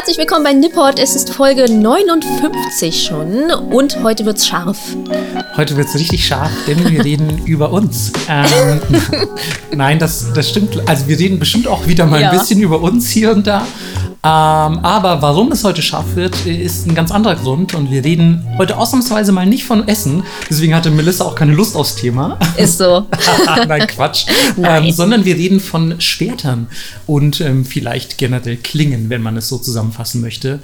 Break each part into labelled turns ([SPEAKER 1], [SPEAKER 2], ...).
[SPEAKER 1] Herzlich willkommen bei Nipport. Es ist Folge 59 schon und heute wird's scharf.
[SPEAKER 2] Heute wird's richtig scharf, denn wir reden über uns. Ähm, nein, das, das stimmt. Also wir reden bestimmt auch wieder mal ja. ein bisschen über uns hier und da. Ähm, aber warum es heute scharf wird, ist ein ganz anderer Grund. Und wir reden heute ausnahmsweise mal nicht von Essen. Deswegen hatte Melissa auch keine Lust aufs Thema.
[SPEAKER 1] Ist so.
[SPEAKER 2] Nein, Quatsch. Nein. Ähm, sondern wir reden von Schwertern und ähm, vielleicht generell Klingen, wenn man es so zusammenfassen möchte.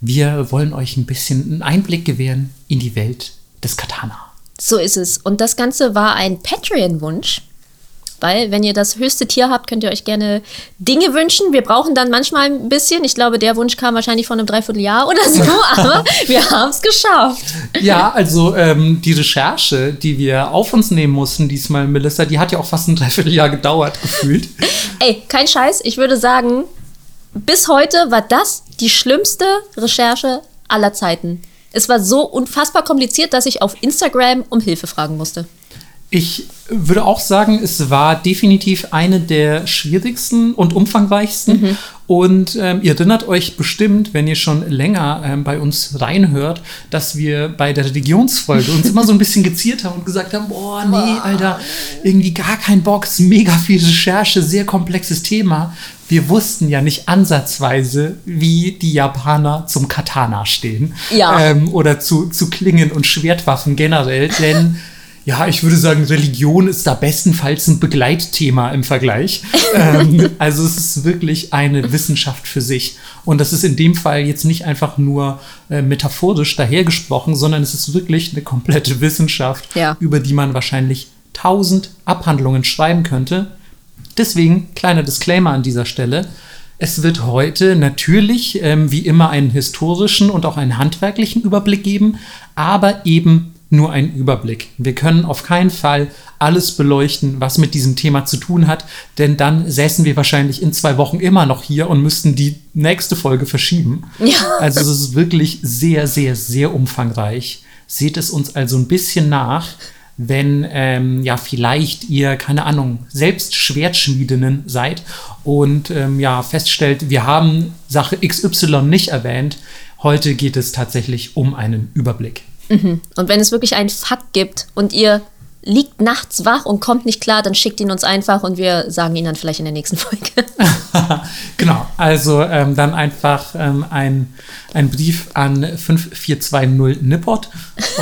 [SPEAKER 2] Wir wollen euch ein bisschen einen Einblick gewähren in die Welt des Katana.
[SPEAKER 1] So ist es. Und das Ganze war ein Patreon-Wunsch weil wenn ihr das höchste Tier habt, könnt ihr euch gerne Dinge wünschen. Wir brauchen dann manchmal ein bisschen. Ich glaube, der Wunsch kam wahrscheinlich von einem Dreivierteljahr oder so, aber wir haben es geschafft.
[SPEAKER 2] Ja, also ähm, die Recherche, die wir auf uns nehmen mussten diesmal, Melissa, die hat ja auch fast ein Dreivierteljahr gedauert gefühlt.
[SPEAKER 1] Ey, kein Scheiß. Ich würde sagen, bis heute war das die schlimmste Recherche aller Zeiten. Es war so unfassbar kompliziert, dass ich auf Instagram um Hilfe fragen musste.
[SPEAKER 2] Ich würde auch sagen, es war definitiv eine der schwierigsten und umfangreichsten. Mhm. Und ähm, ihr erinnert euch bestimmt, wenn ihr schon länger ähm, bei uns reinhört, dass wir bei der Religionsfolge uns immer so ein bisschen geziert haben und gesagt haben, boah, nee, Alter, irgendwie gar kein Bock, ist mega viel Recherche, sehr komplexes Thema. Wir wussten ja nicht ansatzweise, wie die Japaner zum Katana stehen.
[SPEAKER 1] Ja.
[SPEAKER 2] Ähm, oder zu, zu Klingen und Schwertwaffen generell, denn ja, ich würde sagen, Religion ist da bestenfalls ein Begleitthema im Vergleich. ähm, also es ist wirklich eine Wissenschaft für sich. Und das ist in dem Fall jetzt nicht einfach nur äh, metaphorisch dahergesprochen, sondern es ist wirklich eine komplette Wissenschaft,
[SPEAKER 1] ja.
[SPEAKER 2] über die man wahrscheinlich tausend Abhandlungen schreiben könnte. Deswegen kleiner Disclaimer an dieser Stelle. Es wird heute natürlich ähm, wie immer einen historischen und auch einen handwerklichen Überblick geben, aber eben nur ein Überblick. Wir können auf keinen Fall alles beleuchten, was mit diesem Thema zu tun hat, denn dann säßen wir wahrscheinlich in zwei Wochen immer noch hier und müssten die nächste Folge verschieben.
[SPEAKER 1] Ja.
[SPEAKER 2] Also es ist wirklich sehr, sehr, sehr umfangreich. Seht es uns also ein bisschen nach, wenn ähm, ja vielleicht ihr, keine Ahnung, selbst Schwertschmiedinnen seid und ähm, ja feststellt, wir haben Sache XY nicht erwähnt. Heute geht es tatsächlich um einen Überblick.
[SPEAKER 1] Mhm. Und wenn es wirklich einen Fakt gibt und ihr liegt nachts wach und kommt nicht klar, dann schickt ihn uns einfach und wir sagen ihn dann vielleicht in der nächsten Folge.
[SPEAKER 2] genau, also ähm, dann einfach ähm, ein, ein Brief an 5420 Nippot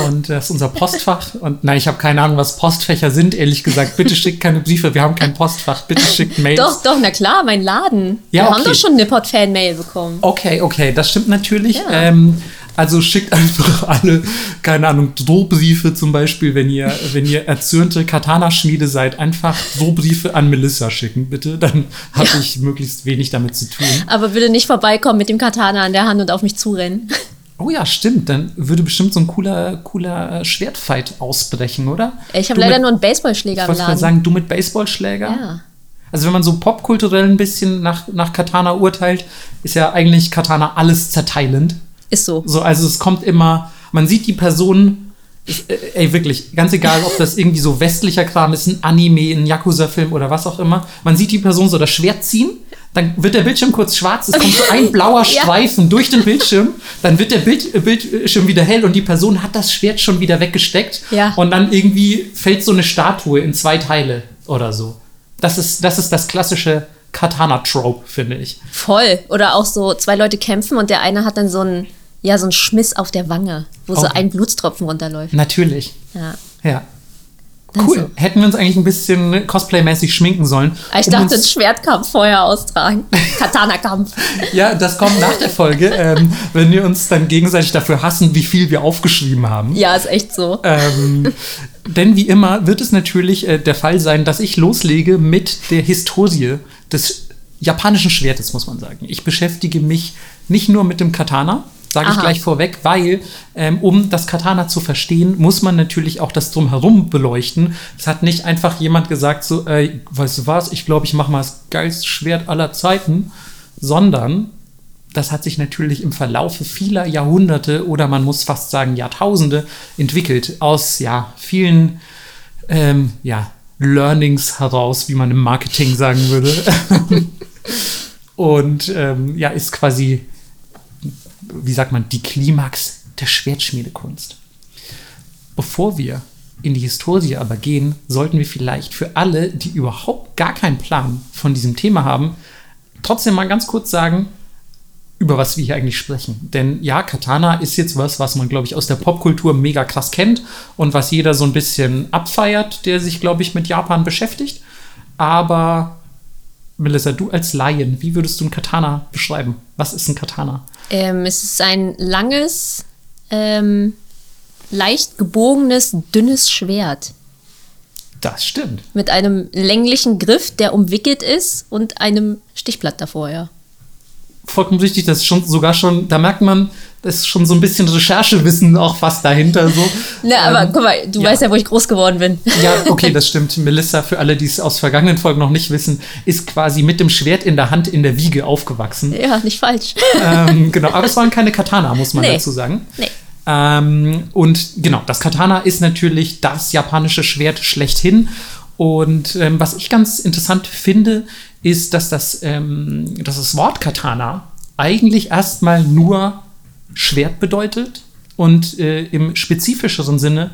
[SPEAKER 2] und das ist unser Postfach. Und nein, ich habe keine Ahnung, was Postfächer sind, ehrlich gesagt. Bitte schickt keine Briefe, wir haben kein Postfach. Bitte schickt Mails.
[SPEAKER 1] Doch, doch, na klar, mein Laden. Ja, wir okay. haben doch schon Nippot-Fan-Mail bekommen.
[SPEAKER 2] Okay, okay, das stimmt natürlich. Ja. Ähm, also schickt einfach alle, keine Ahnung, Drohbriefe zum Beispiel, wenn ihr, wenn ihr erzürnte Katana-Schmiede seid, einfach Drohbriefe an Melissa schicken, bitte. Dann habe ja. ich möglichst wenig damit zu tun.
[SPEAKER 1] Aber bitte nicht vorbeikommen mit dem Katana an der Hand und auf mich zurennen.
[SPEAKER 2] Oh ja, stimmt. Dann würde bestimmt so ein cooler, cooler Schwertfight ausbrechen, oder?
[SPEAKER 1] Ich habe leider mit, nur einen Baseballschläger
[SPEAKER 2] ich im Laden. Ich sagen, du mit Baseballschläger?
[SPEAKER 1] Ja.
[SPEAKER 2] Also wenn man so popkulturell ein bisschen nach, nach Katana urteilt, ist ja eigentlich Katana alles zerteilend.
[SPEAKER 1] Ist so.
[SPEAKER 2] So, also es kommt immer, man sieht die Person, äh, ey, wirklich, ganz egal, ob das irgendwie so westlicher Kram ist, ein Anime, ein Yakuza-Film oder was auch immer. Man sieht die Person so das Schwert ziehen, dann wird der Bildschirm kurz schwarz, es kommt so ein blauer Streifen ja. durch den Bildschirm, dann wird der Bild, äh, Bildschirm wieder hell und die Person hat das Schwert schon wieder weggesteckt.
[SPEAKER 1] Ja.
[SPEAKER 2] Und dann irgendwie fällt so eine Statue in zwei Teile oder so. Das ist das, ist das klassische Katana-Trope, finde ich.
[SPEAKER 1] Voll. Oder auch so zwei Leute kämpfen und der eine hat dann so ein ja, so ein Schmiss auf der Wange, wo oh. so ein Blutstropfen runterläuft.
[SPEAKER 2] Natürlich.
[SPEAKER 1] Ja.
[SPEAKER 2] Ja. Cool. So. Hätten wir uns eigentlich ein bisschen Cosplay-mäßig schminken sollen.
[SPEAKER 1] Ah, ich um dachte, uns Schwertkampf vorher austragen. Katana-Kampf.
[SPEAKER 2] ja, das kommt nach der Folge, ähm, wenn wir uns dann gegenseitig dafür hassen, wie viel wir aufgeschrieben haben.
[SPEAKER 1] Ja, ist echt so.
[SPEAKER 2] Ähm, denn wie immer wird es natürlich äh, der Fall sein, dass ich loslege mit der Historie des japanischen Schwertes, muss man sagen. Ich beschäftige mich nicht nur mit dem Katana, Sage ich gleich vorweg, weil ähm, um das Katana zu verstehen, muss man natürlich auch das Drumherum beleuchten. Es hat nicht einfach jemand gesagt, so, äh, weißt du was, ich glaube, ich mache mal das geilste Schwert aller Zeiten, sondern das hat sich natürlich im Verlaufe vieler Jahrhunderte oder man muss fast sagen Jahrtausende entwickelt aus ja vielen ähm, ja, Learnings heraus, wie man im Marketing sagen würde. Und ähm, ja, ist quasi wie sagt man, die Klimax der Schwertschmiedekunst. Bevor wir in die Historie aber gehen, sollten wir vielleicht für alle, die überhaupt gar keinen Plan von diesem Thema haben, trotzdem mal ganz kurz sagen, über was wir hier eigentlich sprechen. Denn ja, Katana ist jetzt was, was man, glaube ich, aus der Popkultur mega krass kennt und was jeder so ein bisschen abfeiert, der sich, glaube ich, mit Japan beschäftigt. Aber Melissa, du als Laien, wie würdest du ein Katana beschreiben? Was ist ein Katana?
[SPEAKER 1] Ähm, es ist ein langes, ähm, leicht gebogenes, dünnes Schwert.
[SPEAKER 2] Das stimmt.
[SPEAKER 1] Mit einem länglichen Griff, der umwickelt ist und einem Stichblatt davor, ja.
[SPEAKER 2] Vollkommen richtig, das ist schon sogar schon, da merkt man, ist schon so ein bisschen Recherchewissen auch fast dahinter. So.
[SPEAKER 1] Na, aber ähm, guck mal, du ja. weißt ja, wo ich groß geworden bin.
[SPEAKER 2] Ja, okay, das stimmt. Melissa, für alle, die es aus vergangenen Folgen noch nicht wissen, ist quasi mit dem Schwert in der Hand in der Wiege aufgewachsen.
[SPEAKER 1] Ja, nicht falsch.
[SPEAKER 2] Ähm, genau, aber es waren keine Katana, muss man nee. dazu sagen. Nee. Ähm, und genau, das Katana ist natürlich das japanische Schwert schlechthin. Und ähm, was ich ganz interessant finde, ist, dass das, ähm, dass das Wort Katana eigentlich erstmal nur Schwert bedeutet und äh, im spezifischeren Sinne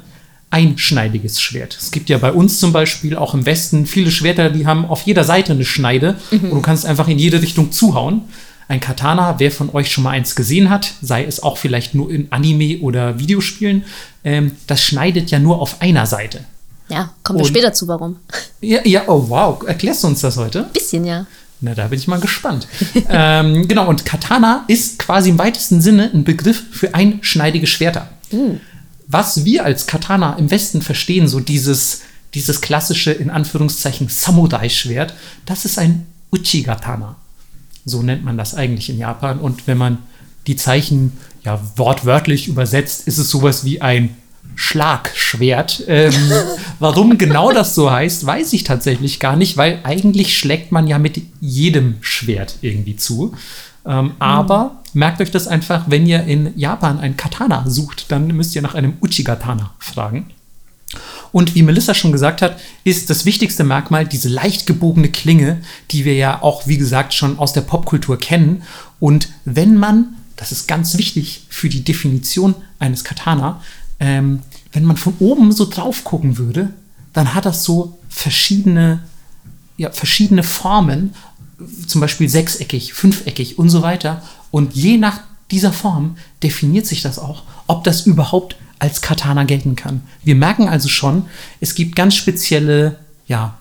[SPEAKER 2] einschneidiges Schwert. Es gibt ja bei uns zum Beispiel auch im Westen viele Schwerter, die haben auf jeder Seite eine Schneide mhm. und du kannst einfach in jede Richtung zuhauen. Ein Katana, wer von euch schon mal eins gesehen hat, sei es auch vielleicht nur in Anime oder Videospielen, ähm, das schneidet ja nur auf einer Seite.
[SPEAKER 1] Ja, kommen wir später zu, warum.
[SPEAKER 2] Ja, ja, oh wow, erklärst du uns das heute?
[SPEAKER 1] Bisschen, ja.
[SPEAKER 2] Na, da bin ich mal gespannt. ähm, genau, und Katana ist quasi im weitesten Sinne ein Begriff für einschneidige Schwerter. Mm. Was wir als Katana im Westen verstehen, so dieses, dieses klassische, in Anführungszeichen, Samurai-Schwert, das ist ein Uchigatana. So nennt man das eigentlich in Japan. Und wenn man die Zeichen ja wortwörtlich übersetzt, ist es sowas wie ein Schlagschwert. Ähm, warum genau das so heißt, weiß ich tatsächlich gar nicht, weil eigentlich schlägt man ja mit jedem Schwert irgendwie zu. Ähm, aber merkt euch das einfach, wenn ihr in Japan ein Katana sucht, dann müsst ihr nach einem Uchigatana fragen. Und wie Melissa schon gesagt hat, ist das wichtigste Merkmal diese leicht gebogene Klinge, die wir ja auch, wie gesagt, schon aus der Popkultur kennen. Und wenn man, das ist ganz wichtig für die Definition eines Katana, ähm, wenn man von oben so drauf gucken würde, dann hat das so verschiedene, ja, verschiedene Formen, zum Beispiel sechseckig, fünfeckig und so weiter. Und je nach dieser Form definiert sich das auch, ob das überhaupt als Katana gelten kann. Wir merken also schon, es gibt ganz spezielle, ja,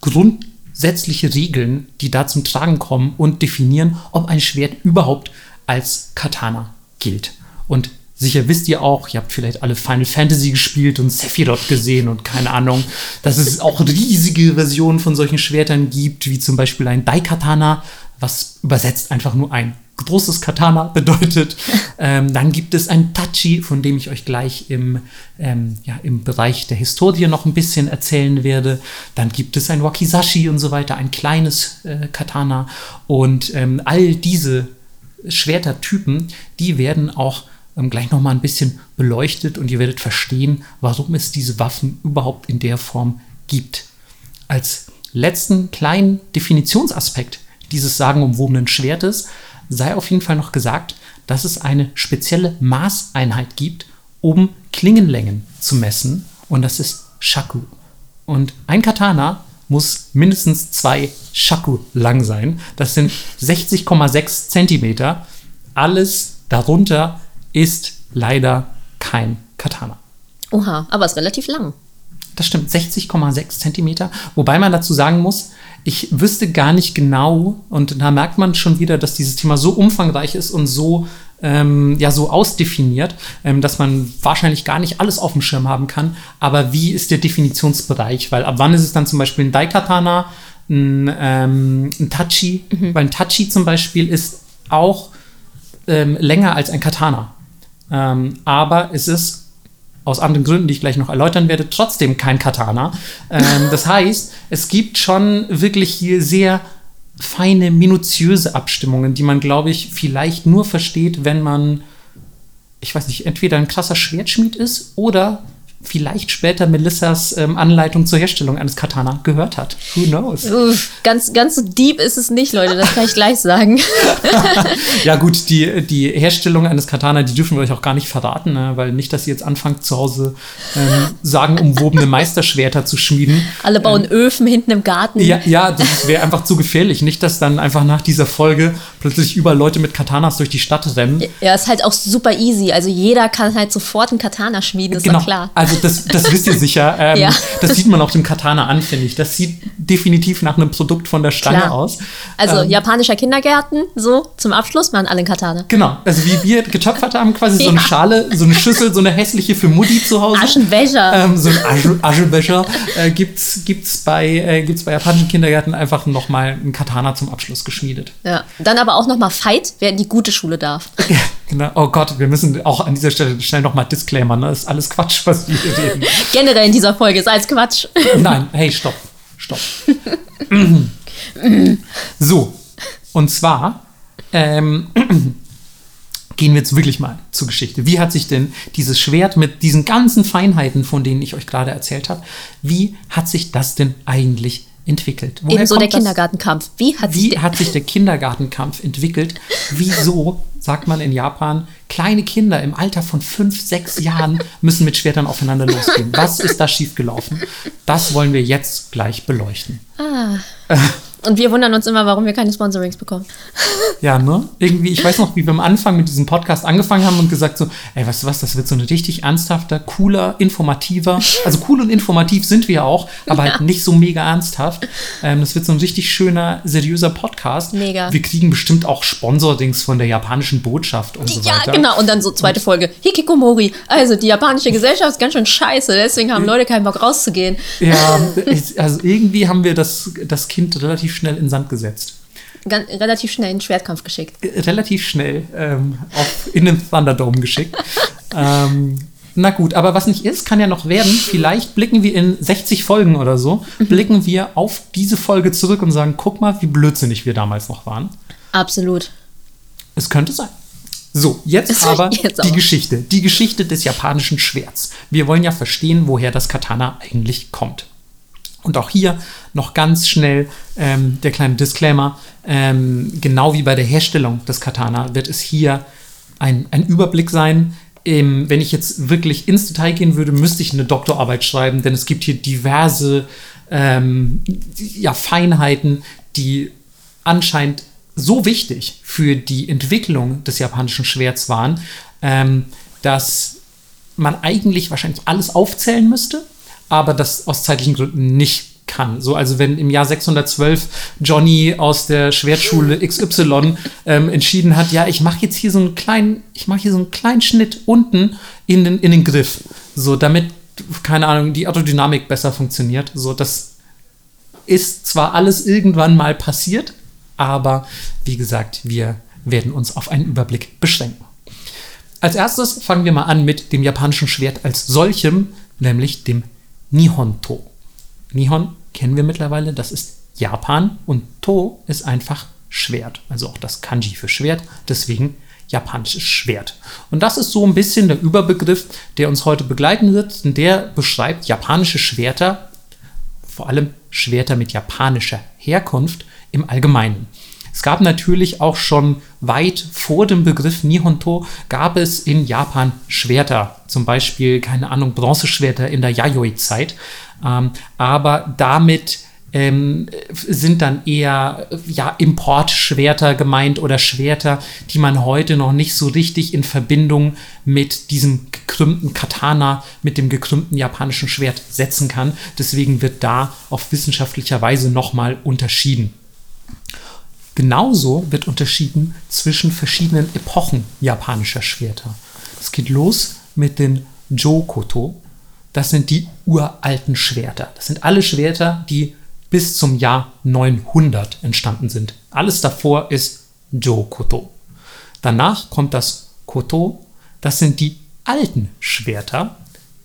[SPEAKER 2] grundsätzliche Regeln, die da zum Tragen kommen und definieren, ob ein Schwert überhaupt als Katana gilt. Und Sicher wisst ihr auch, ihr habt vielleicht alle Final Fantasy gespielt und Sephiroth gesehen und keine Ahnung, dass es auch riesige Versionen von solchen Schwertern gibt, wie zum Beispiel ein Daikatana, was übersetzt einfach nur ein großes Katana bedeutet. ähm, dann gibt es ein Tachi, von dem ich euch gleich im, ähm, ja, im Bereich der Historie noch ein bisschen erzählen werde. Dann gibt es ein Wakizashi und so weiter, ein kleines äh, Katana. Und ähm, all diese Schwertertypen, die werden auch ähm, gleich noch mal ein bisschen beleuchtet und ihr werdet verstehen, warum es diese Waffen überhaupt in der Form gibt. Als letzten kleinen Definitionsaspekt dieses sagenumwobenen Schwertes sei auf jeden Fall noch gesagt, dass es eine spezielle Maßeinheit gibt, um Klingenlängen zu messen und das ist Shaku. Und ein Katana muss mindestens zwei Shaku lang sein. Das sind 60,6 Zentimeter. Alles darunter ist leider kein Katana.
[SPEAKER 1] Oha, aber ist relativ lang.
[SPEAKER 2] Das stimmt, 60,6 Zentimeter. Wobei man dazu sagen muss, ich wüsste gar nicht genau, und da merkt man schon wieder, dass dieses Thema so umfangreich ist und so, ähm, ja, so ausdefiniert, ähm, dass man wahrscheinlich gar nicht alles auf dem Schirm haben kann. Aber wie ist der Definitionsbereich? Weil ab wann ist es dann zum Beispiel ein Daikatana, ein, ähm, ein Tachi? Mhm. Weil ein Tachi zum Beispiel ist auch ähm, länger als ein Katana. Ähm, aber es ist aus anderen Gründen, die ich gleich noch erläutern werde, trotzdem kein Katana. Ähm, das heißt, es gibt schon wirklich hier sehr feine, minutiöse Abstimmungen, die man, glaube ich, vielleicht nur versteht, wenn man, ich weiß nicht, entweder ein krasser Schwertschmied ist oder vielleicht später Melissas ähm, Anleitung zur Herstellung eines Katana gehört hat. Who knows?
[SPEAKER 1] Uff, ganz, ganz so deep ist es nicht, Leute, das kann ich gleich sagen.
[SPEAKER 2] ja, gut, die, die Herstellung eines Katana, die dürfen wir euch auch gar nicht verraten, ne? weil nicht, dass ihr jetzt anfangt, zu Hause ähm, sagenumwobene Meisterschwerter zu schmieden.
[SPEAKER 1] Alle bauen ähm, Öfen hinten im Garten.
[SPEAKER 2] Ja, ja das wäre einfach zu gefährlich. Nicht, dass dann einfach nach dieser Folge plötzlich überall Leute mit Katanas durch die Stadt rennen.
[SPEAKER 1] Ja, ist halt auch super easy. Also jeder kann halt sofort einen Katana schmieden, ist
[SPEAKER 2] genau.
[SPEAKER 1] doch klar.
[SPEAKER 2] Also das, das wisst ihr sicher. Ähm,
[SPEAKER 1] Ja.
[SPEAKER 2] Das sieht man auch dem Katana an, finde ich. Das sieht definitiv nach einem Produkt von der Stange
[SPEAKER 1] Klar.
[SPEAKER 2] aus.
[SPEAKER 1] Also
[SPEAKER 2] Ähm,
[SPEAKER 1] japanischer Kindergärten, so zum Abschluss machen alle einen Katana.
[SPEAKER 2] Genau, also wie wir getöpfert haben, quasi so eine
[SPEAKER 1] Ja.
[SPEAKER 2] Schale, so eine Schüssel, so eine hässliche für Mutti zu Hause.
[SPEAKER 1] Aschenbecher.
[SPEAKER 2] Ähm, so ein Asche, Aschebecher äh, gibt's, gibt's, bei, äh, gibt's bei japanischen Kindergärten einfach nochmal ein Katana zum Abschluss geschmiedet.
[SPEAKER 1] Ja. Dann aber auch nochmal Fight, wer in die gute Schule darf.
[SPEAKER 2] Ja, genau. Oh Gott, wir müssen auch an dieser Stelle schnell nochmal Disclaimer, ne? Das ist alles Quatsch, was wir.
[SPEAKER 1] Generell in dieser Folge ist alles Quatsch.
[SPEAKER 2] Nein, hey, stopp. Stopp. so, und zwar ähm, gehen wir jetzt wirklich mal zur Geschichte. Wie hat sich denn dieses Schwert mit diesen ganzen Feinheiten, von denen ich euch gerade erzählt habe, wie hat sich das denn eigentlich entwickelt? Woher
[SPEAKER 1] Ebenso der
[SPEAKER 2] das?
[SPEAKER 1] Kindergartenkampf. Wie hat sich
[SPEAKER 2] Wie
[SPEAKER 1] der,
[SPEAKER 2] hat sich der Kindergartenkampf entwickelt? Wieso, sagt man in Japan, kleine Kinder im Alter von fünf, sechs Jahren müssen mit Schwertern aufeinander losgehen? Was ist da schiefgelaufen? Das wollen wir jetzt gleich beleuchten.
[SPEAKER 1] Und wir wundern uns immer, warum wir keine Sponsorings bekommen.
[SPEAKER 2] Ja, ne? Irgendwie, ich weiß noch, wie wir am Anfang mit diesem Podcast angefangen haben und gesagt so, ey, weißt du was, das wird so ein richtig ernsthafter, cooler, informativer, also cool und informativ sind wir auch, aber halt nicht so mega ernsthaft. Ähm, das wird so ein richtig schöner, seriöser Podcast.
[SPEAKER 1] Mega.
[SPEAKER 2] Wir kriegen bestimmt auch Sponsordings von der japanischen Botschaft und so
[SPEAKER 1] Ja,
[SPEAKER 2] weiter.
[SPEAKER 1] genau. Und dann so zweite Folge. Hikikomori. Also die japanische Gesellschaft ist ganz schön scheiße. Deswegen haben Leute keinen Bock rauszugehen.
[SPEAKER 2] Ja, also irgendwie haben wir das, das Kind relativ schnell in Sand gesetzt.
[SPEAKER 1] Ganz, relativ schnell in den Schwertkampf geschickt.
[SPEAKER 2] Äh, Relativ schnell ähm, auf, in den Thunderdome geschickt. ähm, na gut, aber was nicht ist, kann ja noch werden. Vielleicht blicken wir in 60 Folgen oder so, blicken wir auf diese Folge zurück und sagen, guck mal, wie blödsinnig wir damals noch waren.
[SPEAKER 1] Absolut.
[SPEAKER 2] Es könnte sein. So, jetzt aber
[SPEAKER 1] jetzt
[SPEAKER 2] die. Geschichte. Die Geschichte des japanischen Schwerts. Wir wollen ja verstehen, woher das Katana eigentlich kommt. Und auch hier noch ganz schnell ähm, der kleine Disclaimer. Ähm, genau wie bei der Herstellung des Katana wird es hier ein, ein Überblick sein. Ähm, wenn ich jetzt wirklich ins Detail gehen würde, müsste ich eine Doktorarbeit schreiben, denn es gibt hier diverse ähm, ja, Feinheiten, die anscheinend so wichtig für die Entwicklung des japanischen Schwerts waren, ähm, dass man eigentlich wahrscheinlich alles aufzählen müsste, aber das aus zeitlichen Gründen nicht kann. So, also wenn im Jahr 612 Johnny aus der Schwertschule XY ähm, entschieden hat, ja, ich mache jetzt hier so einen kleinen, ich mache hier so einen kleinen Schnitt unten in den, in den Griff, so damit, keine Ahnung, die Aerodynamik besser funktioniert. So, das ist zwar alles irgendwann mal passiert, aber wie gesagt, wir werden uns auf einen Überblick beschränken. Als erstes fangen wir mal an mit dem japanischen Schwert als solchem, nämlich dem Nihon-To. Nihon kennen wir mittlerweile, das ist Japan und To ist einfach Schwert, also auch das Kanji für Schwert, deswegen japanisches Schwert. Und das ist so ein bisschen der Überbegriff, der uns heute begleiten wird, denn der beschreibt japanische Schwerter, vor allem Schwerter mit japanischer Herkunft im Allgemeinen. Es gab natürlich auch schon weit vor dem Begriff Nihonto gab es in Japan Schwerter, zum Beispiel, keine Ahnung, Bronzeschwerter in der Yayoi-Zeit. Ähm, aber damit ähm, sind dann eher ja, Importschwerter gemeint oder Schwerter, die man heute noch nicht so richtig in Verbindung mit diesem gekrümmten Katana, mit dem gekrümmten japanischen Schwert setzen kann. Deswegen wird da auf wissenschaftlicher Weise nochmal unterschieden. Genauso wird unterschieden zwischen verschiedenen Epochen japanischer Schwerter. Es geht los mit den Jokoto. Das sind die uralten Schwerter. Das sind alle Schwerter, die bis zum Jahr 900 entstanden sind. Alles davor ist Jokoto. Danach kommt das Koto. Das sind die alten Schwerter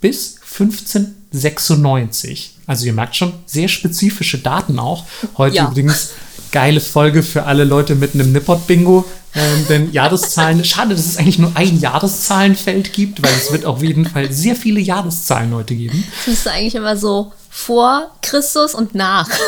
[SPEAKER 2] bis 1596. Also ihr merkt schon, sehr spezifische Daten auch. Heute
[SPEAKER 1] Ja.
[SPEAKER 2] übrigens geile Folge für alle Leute mit einem Nippot-Bingo. Ähm, denn Jahreszahlen, schade, dass es eigentlich nur ein Jahreszahlenfeld gibt, weil es wird auf jeden Fall sehr viele Jahreszahlen heute geben.
[SPEAKER 1] Das ist eigentlich immer so vor Christus und nach.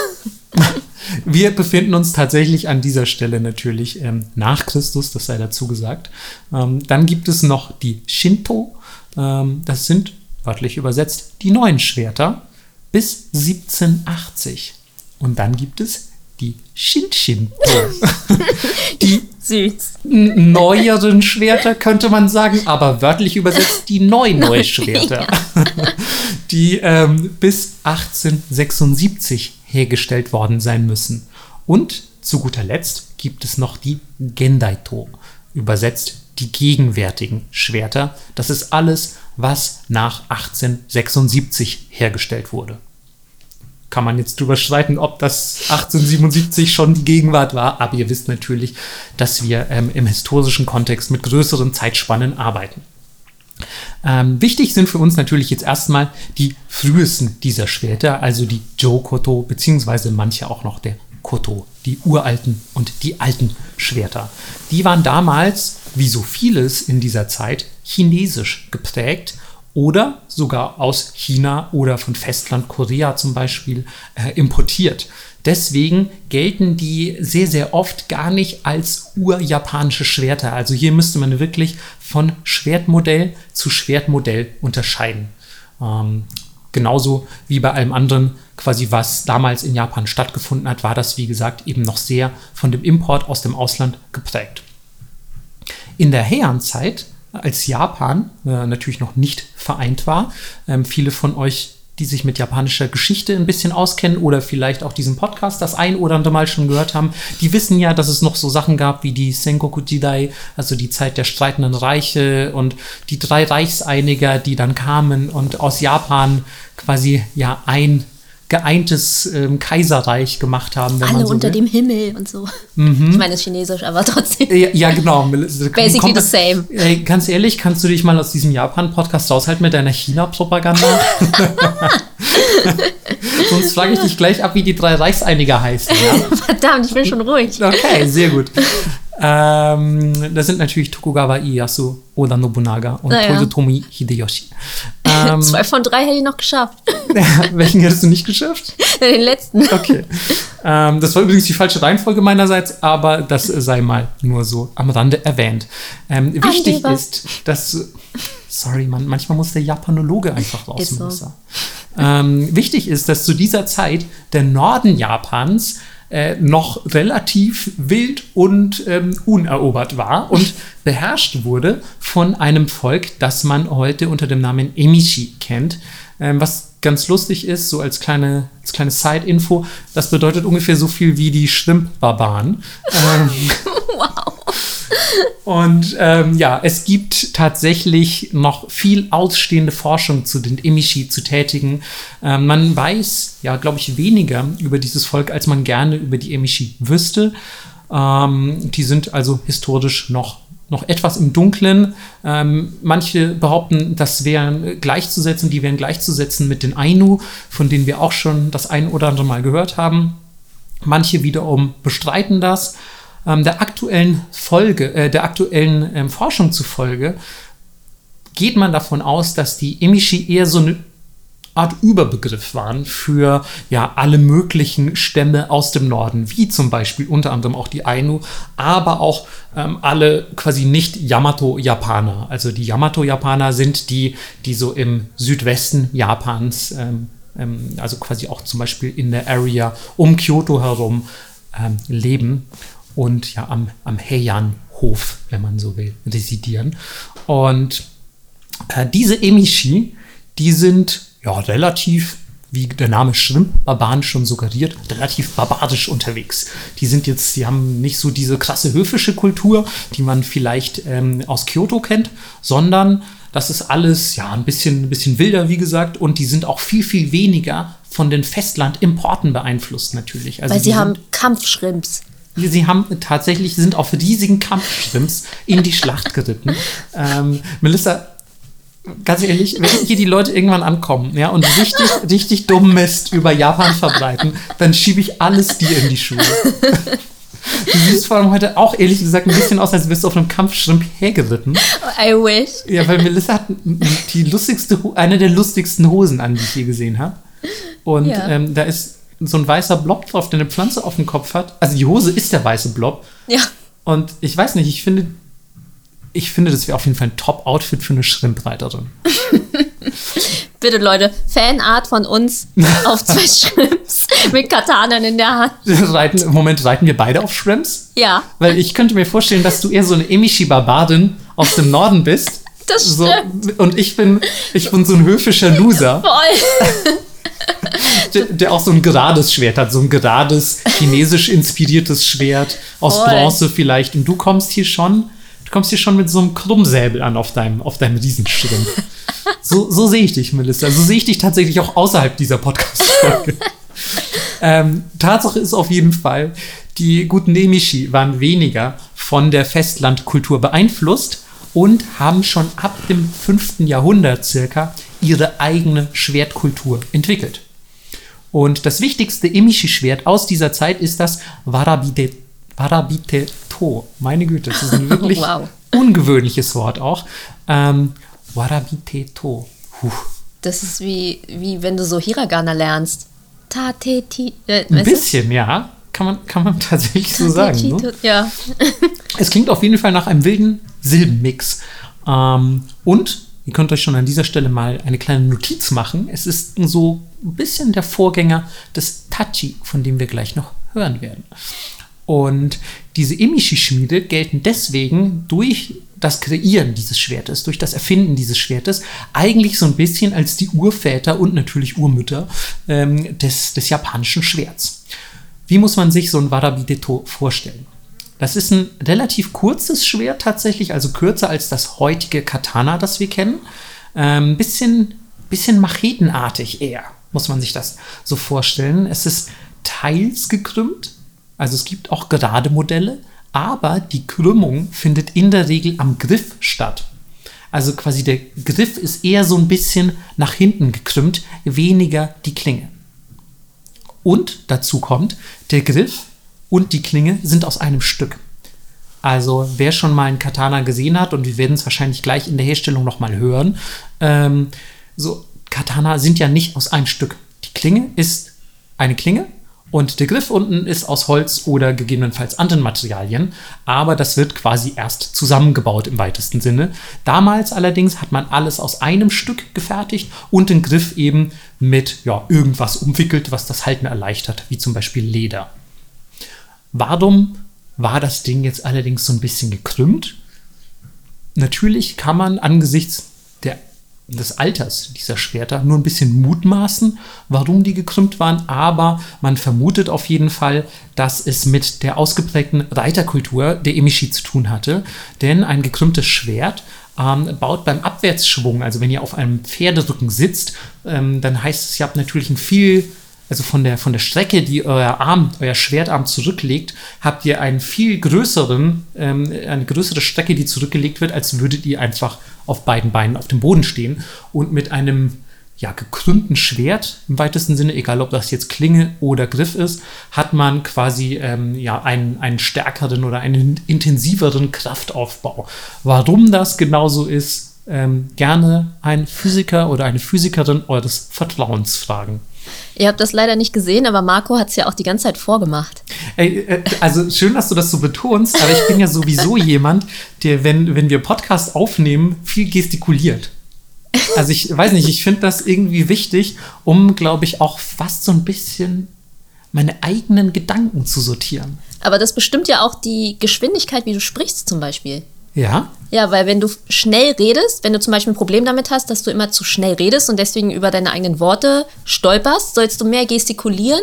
[SPEAKER 2] Wir befinden uns tatsächlich an dieser Stelle natürlich ähm, nach Christus, das sei dazu gesagt. Ähm, dann gibt es noch die Shinto. Ähm, das sind, wörtlich übersetzt, die neuen Schwerter bis 1780. Und dann gibt es die Shinshinto. die
[SPEAKER 1] Süß.
[SPEAKER 2] neueren Schwerter, könnte man sagen, aber wörtlich übersetzt die neu-neu Schwerter, die ähm, bis 1876 hergestellt worden sein müssen. Und zu guter Letzt gibt es noch die Gendaito, übersetzt die gegenwärtigen Schwerter. Das ist alles, was nach 1876 hergestellt wurde kann man jetzt drüber streiten, ob das 1877 schon die Gegenwart war, aber ihr wisst natürlich, dass wir ähm, im historischen Kontext mit größeren Zeitspannen arbeiten. Ähm, wichtig sind für uns natürlich jetzt erstmal die frühesten dieser Schwerter, also die Jokoto, beziehungsweise manche auch noch der Koto, die uralten und die alten Schwerter. Die waren damals, wie so vieles in dieser Zeit, chinesisch geprägt oder sogar aus China oder von Festland Korea zum Beispiel äh, importiert. Deswegen gelten die sehr, sehr oft gar nicht als urjapanische Schwerter. Also hier müsste man wirklich von Schwertmodell zu Schwertmodell unterscheiden. Ähm, genauso wie bei allem anderen, quasi was damals in Japan stattgefunden hat, war das, wie gesagt, eben noch sehr von dem Import aus dem Ausland geprägt. In der Heian-Zeit als Japan äh, natürlich noch nicht vereint war. Ähm, viele von euch, die sich mit japanischer Geschichte ein bisschen auskennen oder vielleicht auch diesen Podcast das ein oder andere Mal schon gehört haben, die wissen ja, dass es noch so Sachen gab wie die Sengoku Jidai, also die Zeit der streitenden Reiche und die drei Reichseiniger, die dann kamen und aus Japan quasi ja ein geeintes ähm, Kaiserreich gemacht haben.
[SPEAKER 1] Alle
[SPEAKER 2] so
[SPEAKER 1] unter
[SPEAKER 2] will.
[SPEAKER 1] dem Himmel und so. Mhm. Ich meine, es ist Chinesisch, aber trotzdem.
[SPEAKER 2] Ja, ja genau.
[SPEAKER 1] Basically
[SPEAKER 2] Kommt,
[SPEAKER 1] the same.
[SPEAKER 2] Ey, ganz ehrlich, kannst du dich mal aus diesem Japan-Podcast raushalten mit deiner China-Propaganda? Sonst frage ich dich gleich ab, wie die drei Reichseiniger heißen. Ja?
[SPEAKER 1] Verdammt, ich bin schon ruhig.
[SPEAKER 2] Okay, sehr gut. Ähm, das sind natürlich Tokugawa Ieyasu, Oda Nobunaga und
[SPEAKER 1] Naja.
[SPEAKER 2] Toyotomi Hideyoshi. Ähm,
[SPEAKER 1] Zwei von drei hätte ich noch geschafft.
[SPEAKER 2] welchen hättest du nicht geschafft?
[SPEAKER 1] Den letzten.
[SPEAKER 2] Okay. Ähm, das war übrigens die falsche Reihenfolge meinerseits, aber das sei mal nur so am Rande erwähnt. Ähm, wichtig
[SPEAKER 1] Angeber.
[SPEAKER 2] ist, dass. Sorry, man, manchmal muss der Japanologe einfach raus,
[SPEAKER 1] Ist so.
[SPEAKER 2] Ähm, wichtig ist, dass zu dieser Zeit der Norden Japans äh, noch relativ wild und ähm, unerobert war und beherrscht wurde von einem Volk, das man heute unter dem Namen Emishi kennt. Ähm, was ganz lustig ist, so als kleine, als kleine Side-Info, das bedeutet ungefähr so viel wie die Schrimp-Barbaren. Ähm,
[SPEAKER 1] Wow.
[SPEAKER 2] Und ähm, ja, es gibt tatsächlich noch viel ausstehende Forschung zu den Emishi zu tätigen. Ähm, man weiß, ja, glaube ich, weniger über dieses Volk, als man gerne über die Emishi wüsste. Ähm, die sind also historisch noch noch etwas im Dunklen. Ähm, manche behaupten, das wären gleichzusetzen, die wären gleichzusetzen mit den Ainu, von denen wir auch schon das ein oder andere Mal gehört haben. Manche wiederum bestreiten das. Ähm, der aktuellen Folge, äh, der aktuellen ähm, Forschung zufolge geht man davon aus, dass die Emishi eher so eine Art Überbegriff waren für ja alle möglichen Stämme aus dem Norden, wie zum Beispiel unter anderem auch die Ainu, aber auch ähm, alle quasi nicht Yamato-Japaner. Also die Yamato-Japaner sind die, die so im Südwesten Japans, ähm, ähm, also quasi auch zum Beispiel in der Area um Kyoto herum ähm, leben und ja am, am Heian-Hof, wenn man so will, residieren. Und äh, diese Emishi, die sind ja relativ, wie der Name Schrimp-Barbaren schon suggeriert, relativ barbarisch unterwegs. Die sind jetzt, die haben nicht so diese krasse höfische Kultur, die man vielleicht ähm, aus Kyoto kennt, sondern das ist alles ja ein bisschen, ein bisschen wilder, wie gesagt, und die sind auch viel, viel weniger von den Festlandimporten beeinflusst natürlich. Also
[SPEAKER 1] Weil sie haben Kampfschrimps.
[SPEAKER 2] Sie haben tatsächlich, sind auf riesigen Kampfschrimps in die Schlacht geritten. Ähm, Melissa, ganz ehrlich, wenn hier die Leute irgendwann ankommen ja, und richtig, richtig dumm Mist über Japan verbreiten, dann schiebe ich alles dir in die Schuhe. Du siehst vor allem heute auch ehrlich gesagt ein bisschen aus, als wärst du auf einem Kampfschrimp hergeritten.
[SPEAKER 1] I wish.
[SPEAKER 2] Ja, weil Melissa hat die lustigste, eine der lustigsten Hosen an, die ich je gesehen habe. Und
[SPEAKER 1] Ja.
[SPEAKER 2] ähm, da ist so ein weißer Blob drauf, der eine Pflanze auf dem Kopf hat. Also die Hose ist der weiße Blob.
[SPEAKER 1] Ja.
[SPEAKER 2] Und ich weiß nicht, ich finde, ich finde, das wäre auf jeden Fall ein Top-Outfit für eine Schrimpreiterin.
[SPEAKER 1] Bitte, Leute, Fanart von uns auf zwei Shrimps mit Katanen in der Hand.
[SPEAKER 2] Reiten, Im Moment reiten wir beide auf Shrimps.
[SPEAKER 1] Ja,
[SPEAKER 2] Weil ich könnte mir vorstellen, dass du eher so eine Emishi-Barbadin aus dem Norden bist.
[SPEAKER 1] das
[SPEAKER 2] So,
[SPEAKER 1] stimmt.
[SPEAKER 2] und ich bin, ich bin so ein höfischer Loser,
[SPEAKER 1] Voll.
[SPEAKER 2] der, der auch so ein gerades Schwert hat, so ein gerades, chinesisch inspiriertes Schwert aus
[SPEAKER 1] Voll.
[SPEAKER 2] Bronze vielleicht. Und du kommst hier schon, du kommst hier schon mit so einem Krummsäbel an auf deinem, auf deinem Riesenschrimp. So, so sehe ich dich, Melissa. So sehe ich dich tatsächlich auch außerhalb dieser Podcast-Folge. ähm, Tatsache ist auf jeden Fall, die guten Nemishi waren weniger von der Festlandkultur beeinflusst und haben schon ab dem 5. Jahrhundert circa ihre eigene Schwertkultur entwickelt. Und das wichtigste Emishi-Schwert aus dieser Zeit ist das Warabite, Warabite-To. Meine Güte, das ist ein wirklich
[SPEAKER 1] Wow.
[SPEAKER 2] ungewöhnliches Wort auch. Ähm, Warabite-To. Puh.
[SPEAKER 1] Das ist wie, wie wenn du so Hiragana lernst. Tateti. Äh,
[SPEAKER 2] Ein bisschen, ja. Kann man, kann man tatsächlich so sagen. Ne?
[SPEAKER 1] Ja.
[SPEAKER 2] Es klingt auf jeden Fall nach einem wilden Silbenmix. Ähm, und ihr könnt euch schon an dieser Stelle mal eine kleine Notiz machen. Es ist so ein bisschen der Vorgänger des Tachi, von dem wir gleich noch hören werden. Und diese Emishi-Schmiede gelten deswegen durch das Kreieren dieses Schwertes, durch das Erfinden dieses Schwertes, eigentlich so ein bisschen als die Urväter und natürlich Urmütter ähm, des, des japanischen Schwerts. Wie muss man sich so ein Warabi-Deto vorstellen? Das ist ein relativ kurzes Schwert tatsächlich, also kürzer als das heutige Katana, das wir kennen. Ähm, bisschen, bisschen machetenartig eher, muss man sich das so vorstellen. Es ist teils gekrümmt, also es gibt auch gerade Modelle, aber die Krümmung findet in der Regel am Griff statt. Also quasi der Griff ist eher so ein bisschen nach hinten gekrümmt, weniger die Klinge. Und dazu kommt, der Griff und die Klinge sind aus einem Stück. Also wer schon mal einen Katana gesehen hat, und wir werden es wahrscheinlich gleich in der Herstellung nochmal hören, ähm, so Katana sind ja nicht aus einem Stück. Die Klinge ist eine Klinge und der Griff unten ist aus Holz oder gegebenenfalls anderen Materialien, aber das wird quasi erst zusammengebaut im weitesten Sinne. Damals allerdings hat man alles aus einem Stück gefertigt und den Griff eben mit ja, irgendwas umwickelt, was das Halten erleichtert, wie zum Beispiel Leder. Warum war das Ding jetzt allerdings so ein bisschen gekrümmt? Natürlich kann man angesichts der, des Alters dieser Schwerter nur ein bisschen mutmaßen, warum die gekrümmt waren, aber man vermutet auf jeden Fall, dass es mit der ausgeprägten Reiterkultur der Emishi zu tun hatte, denn ein gekrümmtes Schwert ähm, baut beim Abwärtsschwung, also wenn ihr auf einem Pferderücken sitzt, ähm, dann heißt es, ihr habt natürlich ein viel also von der, von der Strecke, die euer Arm, euer Schwertarm zurücklegt, habt ihr einen viel größeren, ähm, eine größere Strecke, die zurückgelegt wird, als würdet ihr einfach auf beiden Beinen auf dem Boden stehen. Und mit einem ja, gekrümmten Schwert im weitesten Sinne, egal ob das jetzt Klinge oder Griff ist, hat man quasi ähm, ja, einen, einen stärkeren oder einen intensiveren Kraftaufbau. Warum das genauso ist, ähm, gerne einen Physiker oder eine Physikerin eures Vertrauens fragen.
[SPEAKER 1] Ihr habt das leider nicht gesehen, aber Marco hat es ja auch die ganze Zeit vorgemacht.
[SPEAKER 2] Ey, äh, also schön, dass du das so betonst, aber ich bin ja sowieso jemand, der, wenn, wenn wir Podcast aufnehmen, viel gestikuliert. Also ich weiß nicht, ich finde das irgendwie wichtig, um, glaube ich, auch fast so ein bisschen meine eigenen Gedanken zu sortieren.
[SPEAKER 1] Aber das bestimmt ja auch die Geschwindigkeit, wie du sprichst zum Beispiel.
[SPEAKER 2] Ja?
[SPEAKER 1] Ja, weil wenn du schnell redest, wenn du zum Beispiel ein Problem damit hast, dass du immer zu schnell redest und deswegen über deine eigenen Worte stolperst, sollst du mehr gestikulieren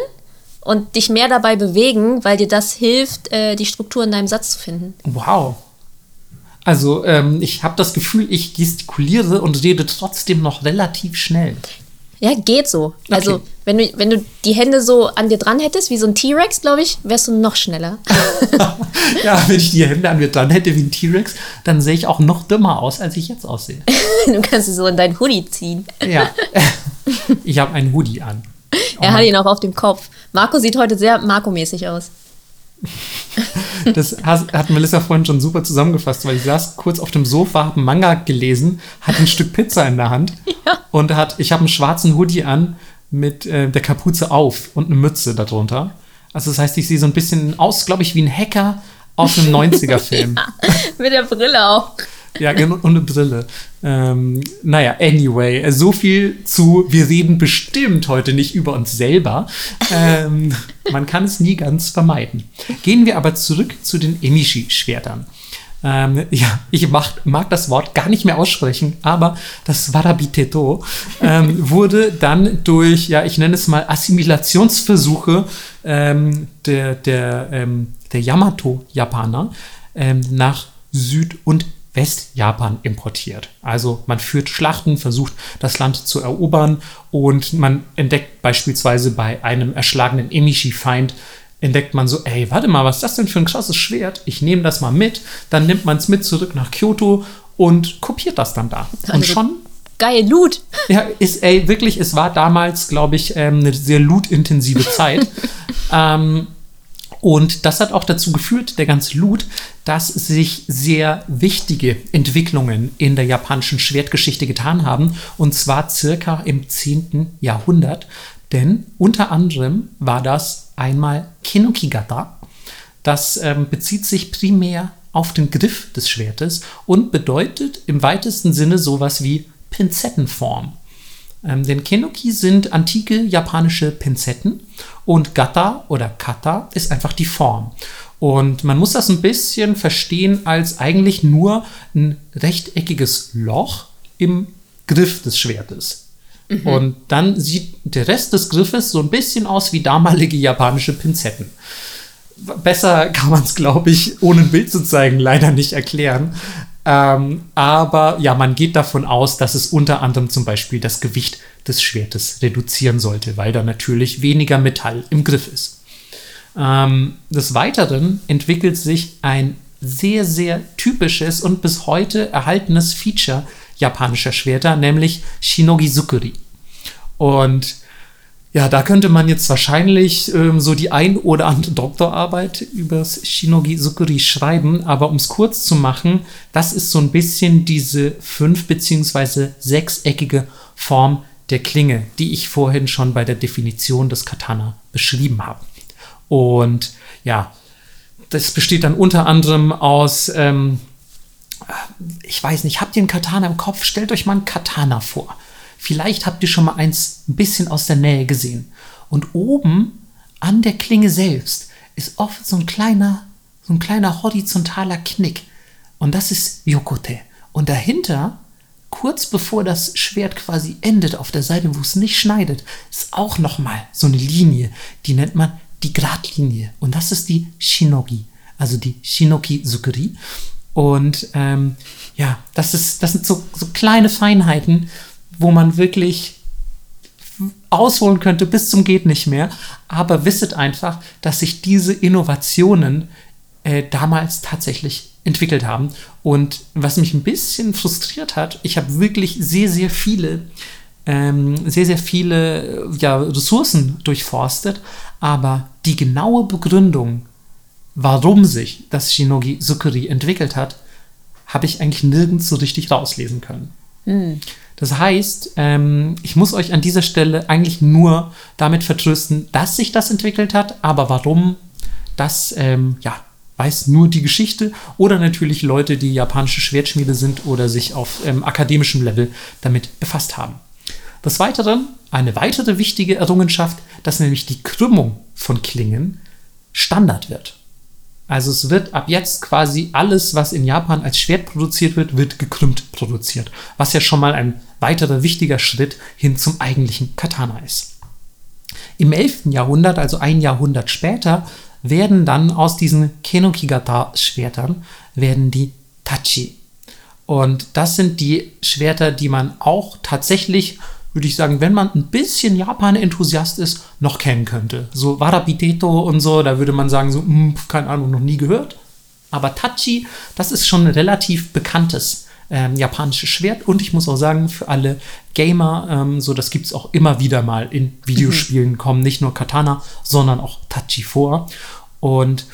[SPEAKER 1] und dich mehr dabei bewegen, weil dir das hilft, äh, die Struktur in deinem Satz zu finden.
[SPEAKER 2] Wow. Also ähm, ich habe das Gefühl, ich gestikuliere und rede trotzdem noch relativ schnell.
[SPEAKER 1] Ja, geht so. Also,
[SPEAKER 2] Okay.
[SPEAKER 1] wenn du, wenn du die Hände so an dir dran hättest, wie so ein T-Rex, glaube ich, wärst du noch schneller.
[SPEAKER 2] ja, wenn ich die Hände an mir dran hätte wie ein T-Rex, dann sehe ich auch noch dümmer aus, als ich jetzt aussehe.
[SPEAKER 1] du kannst sie so in deinen Hoodie ziehen.
[SPEAKER 2] Ja. Ich habe einen Hoodie an. Oh
[SPEAKER 1] er hat ihn auch auf dem Kopf. Marco sieht heute sehr Marco-mäßig aus.
[SPEAKER 2] Das hat Melissa vorhin schon super zusammengefasst, weil ich saß kurz auf dem Sofa, habe einen Manga gelesen, hatte ein Stück Pizza in der Hand ja. und hat, ich habe einen schwarzen Hoodie an mit äh, der Kapuze auf und eine Mütze darunter. Also das heißt, ich sehe so ein bisschen aus, glaube ich, wie ein Hacker aus einem 90er-Film. ja,
[SPEAKER 1] mit der Brille auch.
[SPEAKER 2] Ja, und eine Brille. Ähm, naja, anyway, äh, so viel zu, wir reden bestimmt heute nicht über uns selber. Ähm, man kann es nie ganz vermeiden. Gehen wir aber zurück zu den Emishi-Schwertern. Ähm, ja, ich mach, mag das Wort gar nicht mehr aussprechen, aber das Warabiteto ähm, wurde dann durch, ja, ich nenne es mal Assimilationsversuche ähm, der, der, ähm, der Yamato-Japaner ähm, nach Süd- und Westjapan importiert. Also man führt Schlachten, versucht das Land zu erobern und man entdeckt beispielsweise bei einem erschlagenen Emishi-Feind, entdeckt man so, ey, warte mal, was ist das denn für ein krasses Schwert? Ich nehme das mal mit, dann nimmt man es mit zurück nach Kyoto und kopiert das dann da. Und
[SPEAKER 1] also schon geil Loot.
[SPEAKER 2] Ja, ist, ey, wirklich, es war damals, glaube ich, ähm, eine sehr loot-intensive Zeit. ähm, und das hat auch dazu geführt, der ganze Loot, dass sich sehr wichtige Entwicklungen in der japanischen Schwertgeschichte getan haben. Und zwar circa im 10. Jahrhundert. Denn unter anderem war das einmal Kinokigata. Das ähm, bezieht sich primär auf den Griff des Schwertes und bedeutet im weitesten Sinne sowas wie Pinzettenform. Ähm, denn Kenoki sind antike japanische Pinzetten und Gata oder Kata ist einfach die Form. Und man muss das ein bisschen verstehen als eigentlich nur ein rechteckiges Loch im Griff des Schwertes. Mhm. Und dann sieht der Rest des Griffes so ein bisschen aus wie damalige japanische Pinzetten. Besser kann man es, glaube ich, ohne ein Bild zu zeigen, leider nicht erklären. Ähm, aber ja, man geht davon aus, dass es unter anderem zum Beispiel das Gewicht des Schwertes reduzieren sollte, weil da natürlich weniger Metall im Griff ist. Ähm, des Weiteren entwickelt sich ein sehr, sehr typisches und bis heute erhaltenes Feature japanischer Schwerter, nämlich Shinogi Sukuri. Und ja, da könnte man jetzt wahrscheinlich ähm, so die ein oder andere Doktorarbeit über Shinogi Sukuri schreiben, aber um es kurz zu machen, das ist so ein bisschen diese fünf- bzw. sechseckige Form der Klinge, die ich vorhin schon bei der Definition des Katana beschrieben habe. Und ja, das besteht dann unter anderem aus, ähm, ich weiß nicht, habt ihr einen Katana im Kopf? Stellt euch mal einen Katana vor. Vielleicht habt ihr schon mal eins ein bisschen aus der Nähe gesehen. Und oben an der Klinge selbst ist oft so ein kleiner, so ein kleiner horizontaler Knick. Und das ist Yokote. Und dahinter, kurz bevor das Schwert quasi endet auf der Seite, wo es nicht schneidet, ist auch nochmal so eine Linie. Die nennt man die Gradlinie. Und das ist die Shinogi, also die Shinoki Sukuri. Und ähm, ja, das, ist, das sind so, so kleine Feinheiten, wo man wirklich ausholen könnte bis zum geht nicht mehr. Aber wisset einfach, dass sich diese Innovationen äh, damals tatsächlich entwickelt haben. Und was mich ein bisschen frustriert hat, ich habe wirklich sehr, sehr viele, ähm, sehr, sehr viele ja, Ressourcen durchforstet, aber die genaue Begründung, warum sich das Shinogi Sukuri entwickelt hat, habe ich eigentlich nirgends so richtig rauslesen können. Mhm. Das heißt, ähm, ich muss euch an dieser Stelle eigentlich nur damit vertrösten, dass sich das entwickelt hat, aber warum, das ähm, ja, weiß nur die Geschichte oder natürlich Leute, die japanische Schwertschmiede sind oder sich auf ähm, akademischem Level damit befasst haben. Des Weiteren eine weitere wichtige Errungenschaft, dass nämlich die Krümmung von Klingen Standard wird. Also es wird ab jetzt quasi alles, was in Japan als Schwert produziert wird, wird gekrümmt produziert. Was ja schon mal ein weiterer wichtiger Schritt hin zum eigentlichen Katana ist. Im 11. Jahrhundert, also ein Jahrhundert später, werden dann aus diesen Kenokigata-Schwertern werden die Tachi. Und das sind die Schwerter, die man auch tatsächlich würde ich sagen, wenn man ein bisschen Japan-Enthusiast ist, noch kennen könnte. So Warabiteto und so, da würde man sagen, so, mh, hm, keine Ahnung, noch nie gehört. Aber Tachi, das ist schon ein relativ bekanntes ähm, japanisches Schwert. Und ich muss auch sagen, für alle Gamer, ähm, so das gibt es auch immer wieder mal in Videospielen, mhm. kommen nicht nur Katana, sondern auch Tachi vor. Und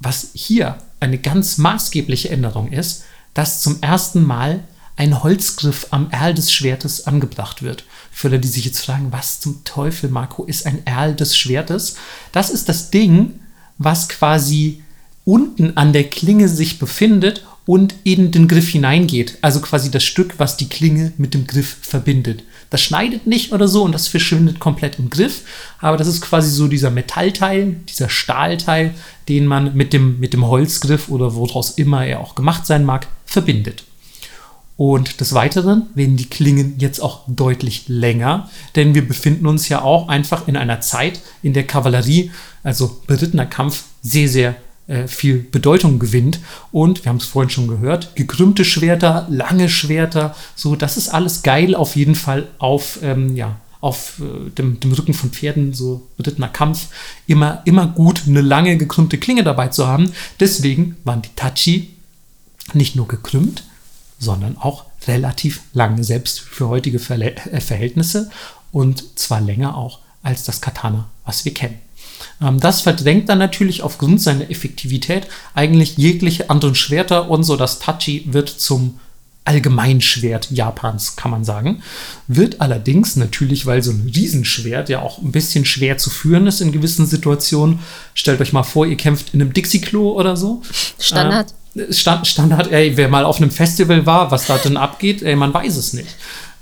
[SPEAKER 2] was hier eine ganz maßgebliche Änderung ist, dass zum ersten Mal ein Holzgriff am Erl des Schwertes angebracht wird. Für alle, die sich jetzt fragen, was zum Teufel, Marco, ist ein Erl des Schwertes? Das ist das Ding, was quasi unten an der Klinge sich befindet und in den Griff hineingeht. Also quasi das Stück, was die Klinge mit dem Griff verbindet. Das schneidet nicht oder so und das verschwindet komplett im Griff. Aber das ist quasi so dieser Metallteil, dieser Stahlteil, den man mit dem, mit dem Holzgriff oder woraus immer er auch gemacht sein mag, verbindet. Und des Weiteren werden die Klingen jetzt auch deutlich länger, denn wir befinden uns ja auch einfach in einer Zeit, in der Kavallerie, also berittener Kampf, sehr, sehr äh, viel Bedeutung gewinnt. Und wir haben es vorhin schon gehört, gekrümmte Schwerter, lange Schwerter, so, das ist alles geil auf jeden Fall auf, ähm, ja, auf äh, dem, dem, Rücken von Pferden, so berittener Kampf, immer, immer gut, eine lange gekrümmte Klinge dabei zu haben. Deswegen waren die Tachi nicht nur gekrümmt, sondern auch relativ lang, selbst für heutige äh, Verhältnisse und zwar länger auch als das Katana, was wir kennen. Ähm, das verdrängt dann natürlich aufgrund seiner Effektivität eigentlich jegliche anderen Schwerter und so das Tachi wird zum Allgemeinschwert Japans, kann man sagen. Wird allerdings natürlich, weil so ein Riesenschwert ja auch ein bisschen schwer zu führen ist in gewissen Situationen. Stellt euch mal vor, ihr kämpft in einem Dixie-Klo oder so.
[SPEAKER 1] Standard.
[SPEAKER 2] Äh, Stand, Standard, ey, wer mal auf einem Festival war, was da denn abgeht, ey, man weiß es nicht.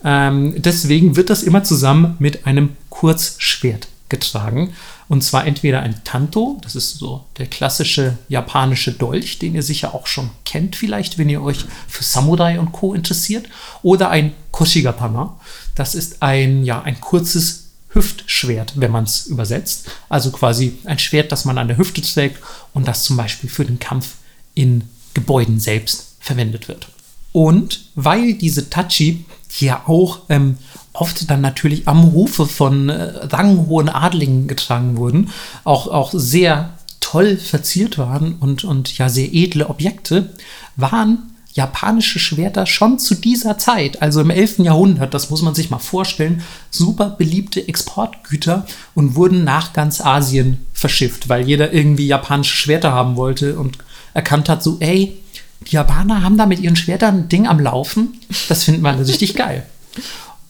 [SPEAKER 2] Ähm, deswegen wird das immer zusammen mit einem Kurzschwert getragen. Und zwar entweder ein Tanto, das ist so der klassische japanische Dolch, den ihr sicher auch schon kennt, vielleicht, wenn ihr euch für Samurai und Co. interessiert, oder ein Koshigatana. Das ist ein, ja, ein kurzes Hüftschwert, wenn man es übersetzt. Also quasi ein Schwert, das man an der Hüfte trägt und das zum Beispiel für den Kampf in Gebäuden selbst verwendet wird. Und weil diese Tachi hier auch ähm, oft dann natürlich am Hofe von äh, ranghohen Adligen getragen wurden, auch, auch sehr toll verziert waren und, und ja sehr edle Objekte, waren japanische Schwerter schon zu dieser Zeit, also im 11. Jahrhundert, das muss man sich mal vorstellen, super beliebte Exportgüter und wurden nach ganz Asien verschifft, weil jeder irgendwie japanische Schwerter haben wollte und erkannt hat, so, ey, die Japaner haben da mit ihren Schwertern ein Ding am Laufen. Das finden wir richtig geil.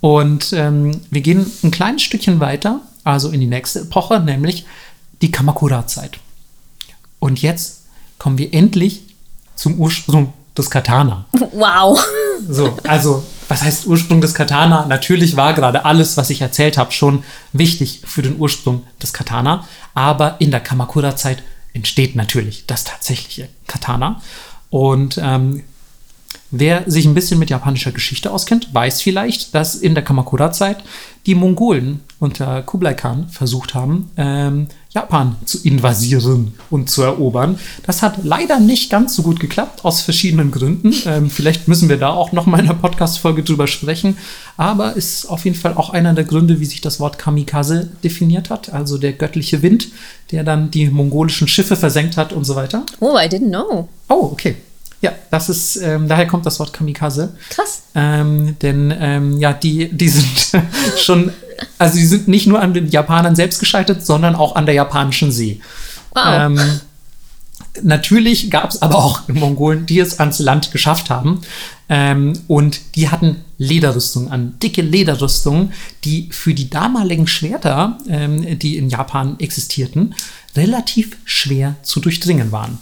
[SPEAKER 2] Und ähm, wir gehen ein kleines Stückchen weiter, also in die nächste Epoche, nämlich die Kamakura-Zeit. Und jetzt kommen wir endlich zum Ursprung des Katana.
[SPEAKER 1] Wow.
[SPEAKER 2] So, also, was heißt Ursprung des Katana? Natürlich war gerade alles, was ich erzählt habe, schon wichtig für den Ursprung des Katana. Aber in der Kamakura-Zeit entsteht natürlich das tatsächliche Katana. Und ähm, wer sich ein bisschen mit japanischer Geschichte auskennt, weiß vielleicht, dass in der Kamakura-Zeit die Mongolen unter Kublai Khan versucht haben, ähm, Japan zu invasieren und zu erobern. Das hat leider nicht ganz so gut geklappt, aus verschiedenen Gründen. Ähm, vielleicht müssen wir da auch noch mal in einer Podcast-Folge drüber sprechen. Aber ist auf jeden Fall auch einer der Gründe, wie sich das Wort Kamikaze definiert hat, also der göttliche Wind, der dann die mongolischen Schiffe versenkt hat und so weiter.
[SPEAKER 1] Oh, I didn't know.
[SPEAKER 2] Oh, okay. Ja, das ist, ähm, daher kommt das Wort Kamikaze.
[SPEAKER 1] Krass.
[SPEAKER 2] Ähm, denn ähm, ja, die, die sind schon, also die sind nicht nur an den Japanern selbst gescheitert, sondern auch an der japanischen See.
[SPEAKER 1] Wow.
[SPEAKER 2] Ähm, natürlich gab es aber auch Mongolen, die es ans Land geschafft haben. Ähm, und die hatten Lederrüstungen an, dicke Lederrüstungen, die für die damaligen Schwerter, ähm, die in Japan existierten, relativ schwer zu durchdringen waren.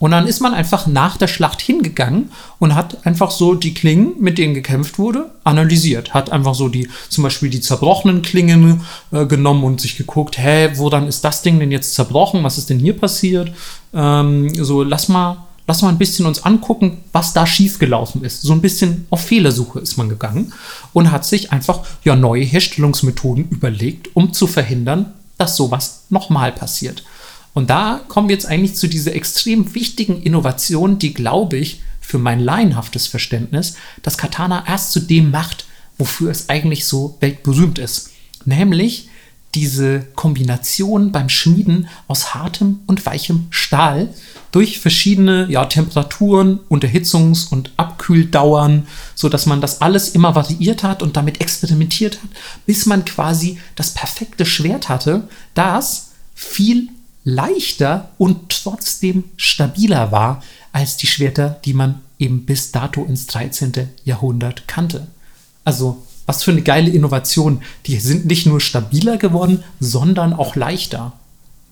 [SPEAKER 2] Und dann ist man einfach nach der Schlacht hingegangen und hat einfach so die Klingen, mit denen gekämpft wurde, analysiert. Hat einfach so die, zum Beispiel die zerbrochenen Klingen äh, genommen und sich geguckt, hä, wo dann ist das Ding denn jetzt zerbrochen? Was ist denn hier passiert? Ähm, so, lass mal, lass mal ein bisschen uns angucken, was da schiefgelaufen ist. So ein bisschen auf Fehlersuche ist man gegangen und hat sich einfach ja neue Herstellungsmethoden überlegt, um zu verhindern, dass sowas nochmal passiert. Und da kommen wir jetzt eigentlich zu dieser extrem wichtigen Innovation, die, glaube ich, für mein laienhaftes Verständnis das Katana erst zu dem macht, wofür es eigentlich so weltberühmt ist. Nämlich diese Kombination beim Schmieden aus hartem und weichem Stahl durch verschiedene ja, Temperaturen, Unterhitzungs- und Abkühldauern, sodass man das alles immer variiert hat und damit experimentiert hat, bis man quasi das perfekte Schwert hatte, das viel leichter und trotzdem stabiler war als die Schwerter, die man eben bis dato ins 13. Jahrhundert kannte. Also was für eine geile Innovation. Die sind nicht nur stabiler geworden, sondern auch leichter.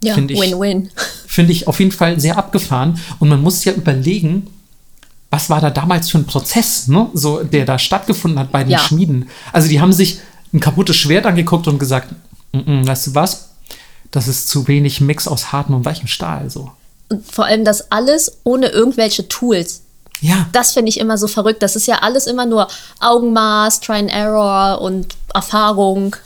[SPEAKER 1] Ja,
[SPEAKER 2] Finde ich-
[SPEAKER 1] Win-Win.
[SPEAKER 2] Finde ich auf jeden Fall sehr abgefahren. Und man muss ja überlegen, was war da damals für ein Prozess, ne? so, der da stattgefunden hat bei den
[SPEAKER 1] Ja.
[SPEAKER 2] Schmieden. Also die haben sich ein kaputtes Schwert angeguckt und gesagt, "Mm, mm, weißt du was, das ist zu wenig Mix aus hartem und weichem Stahl. So.
[SPEAKER 1] Und vor allem das alles ohne irgendwelche Tools.
[SPEAKER 2] Ja,
[SPEAKER 1] Das finde ich immer so verrückt. Das ist ja alles immer nur Augenmaß, Try and Error und Erfahrung.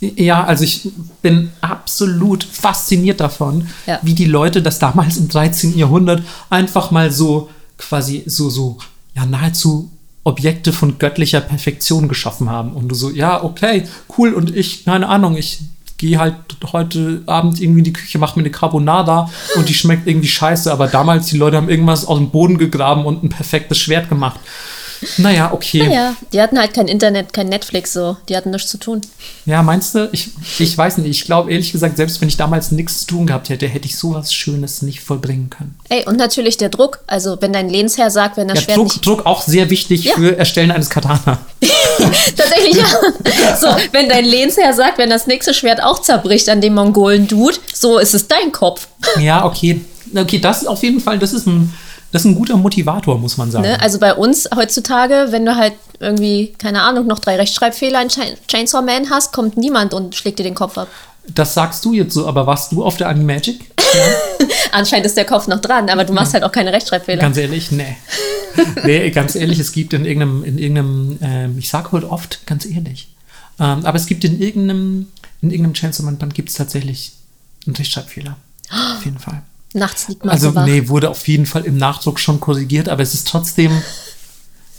[SPEAKER 2] Ja, also ich bin absolut fasziniert davon,
[SPEAKER 1] Ja.
[SPEAKER 2] wie die Leute das damals im 13. Jahrhundert einfach mal so quasi so, so, ja, nahezu Objekte von göttlicher Perfektion geschaffen haben. Und du so, ja, okay, cool. Und ich, keine Ahnung, ich gehe halt heute Abend irgendwie in die Küche, mache mir eine Carbonara und die schmeckt irgendwie scheiße. Aber damals, die Leute haben irgendwas aus dem Boden gegraben und ein perfektes Schwert gemacht. Naja, okay.
[SPEAKER 1] Naja, die hatten halt kein Internet, kein Netflix so. Die hatten nichts zu tun.
[SPEAKER 2] Ja, meinst du? Ich, ich weiß nicht. Ich glaube ehrlich gesagt, selbst wenn ich damals nichts zu tun gehabt hätte, hätte ich sowas Schönes nicht vollbringen können.
[SPEAKER 1] Ey, und natürlich der Druck. Also, wenn dein Lehnsherr sagt, wenn das
[SPEAKER 2] Ja,
[SPEAKER 1] Schwert
[SPEAKER 2] Druck,
[SPEAKER 1] nicht.
[SPEAKER 2] Druck auch sehr wichtig
[SPEAKER 1] Ja.
[SPEAKER 2] für Erstellen eines Katana.
[SPEAKER 1] Tatsächlich, ja. So, wenn dein Lehnsherr sagt, wenn das nächste Schwert auch zerbricht an dem Mongolen-Dude, so ist es dein Kopf.
[SPEAKER 2] ja, okay. Okay, das ist auf jeden Fall, das ist ein, das ist ein guter Motivator, muss man sagen.
[SPEAKER 1] Ne? Also bei uns heutzutage, wenn du halt irgendwie, keine Ahnung, noch drei Rechtschreibfehler in Chain Chainsaw Man hast, kommt niemand und schlägt dir den Kopf ab.
[SPEAKER 2] Das sagst du jetzt so, aber warst du auf der Animagic?
[SPEAKER 1] Anscheinend ist der Kopf noch dran, aber du machst halt auch keine Rechtschreibfehler.
[SPEAKER 2] Ganz ehrlich, nee. nee, ganz ehrlich, es gibt in irgendeinem, in irgendeinem ähm, ich sage heute oft, ganz ehrlich, ähm, aber es gibt in irgendeinem, in irgendeinem Chainsaw Man Band gibt es tatsächlich einen Rechtschreibfehler. Auf jeden Fall.
[SPEAKER 1] Nachts liegt man
[SPEAKER 2] Also,
[SPEAKER 1] so
[SPEAKER 2] nee, wurde auf jeden Fall im Nachdruck schon korrigiert, aber es ist trotzdem,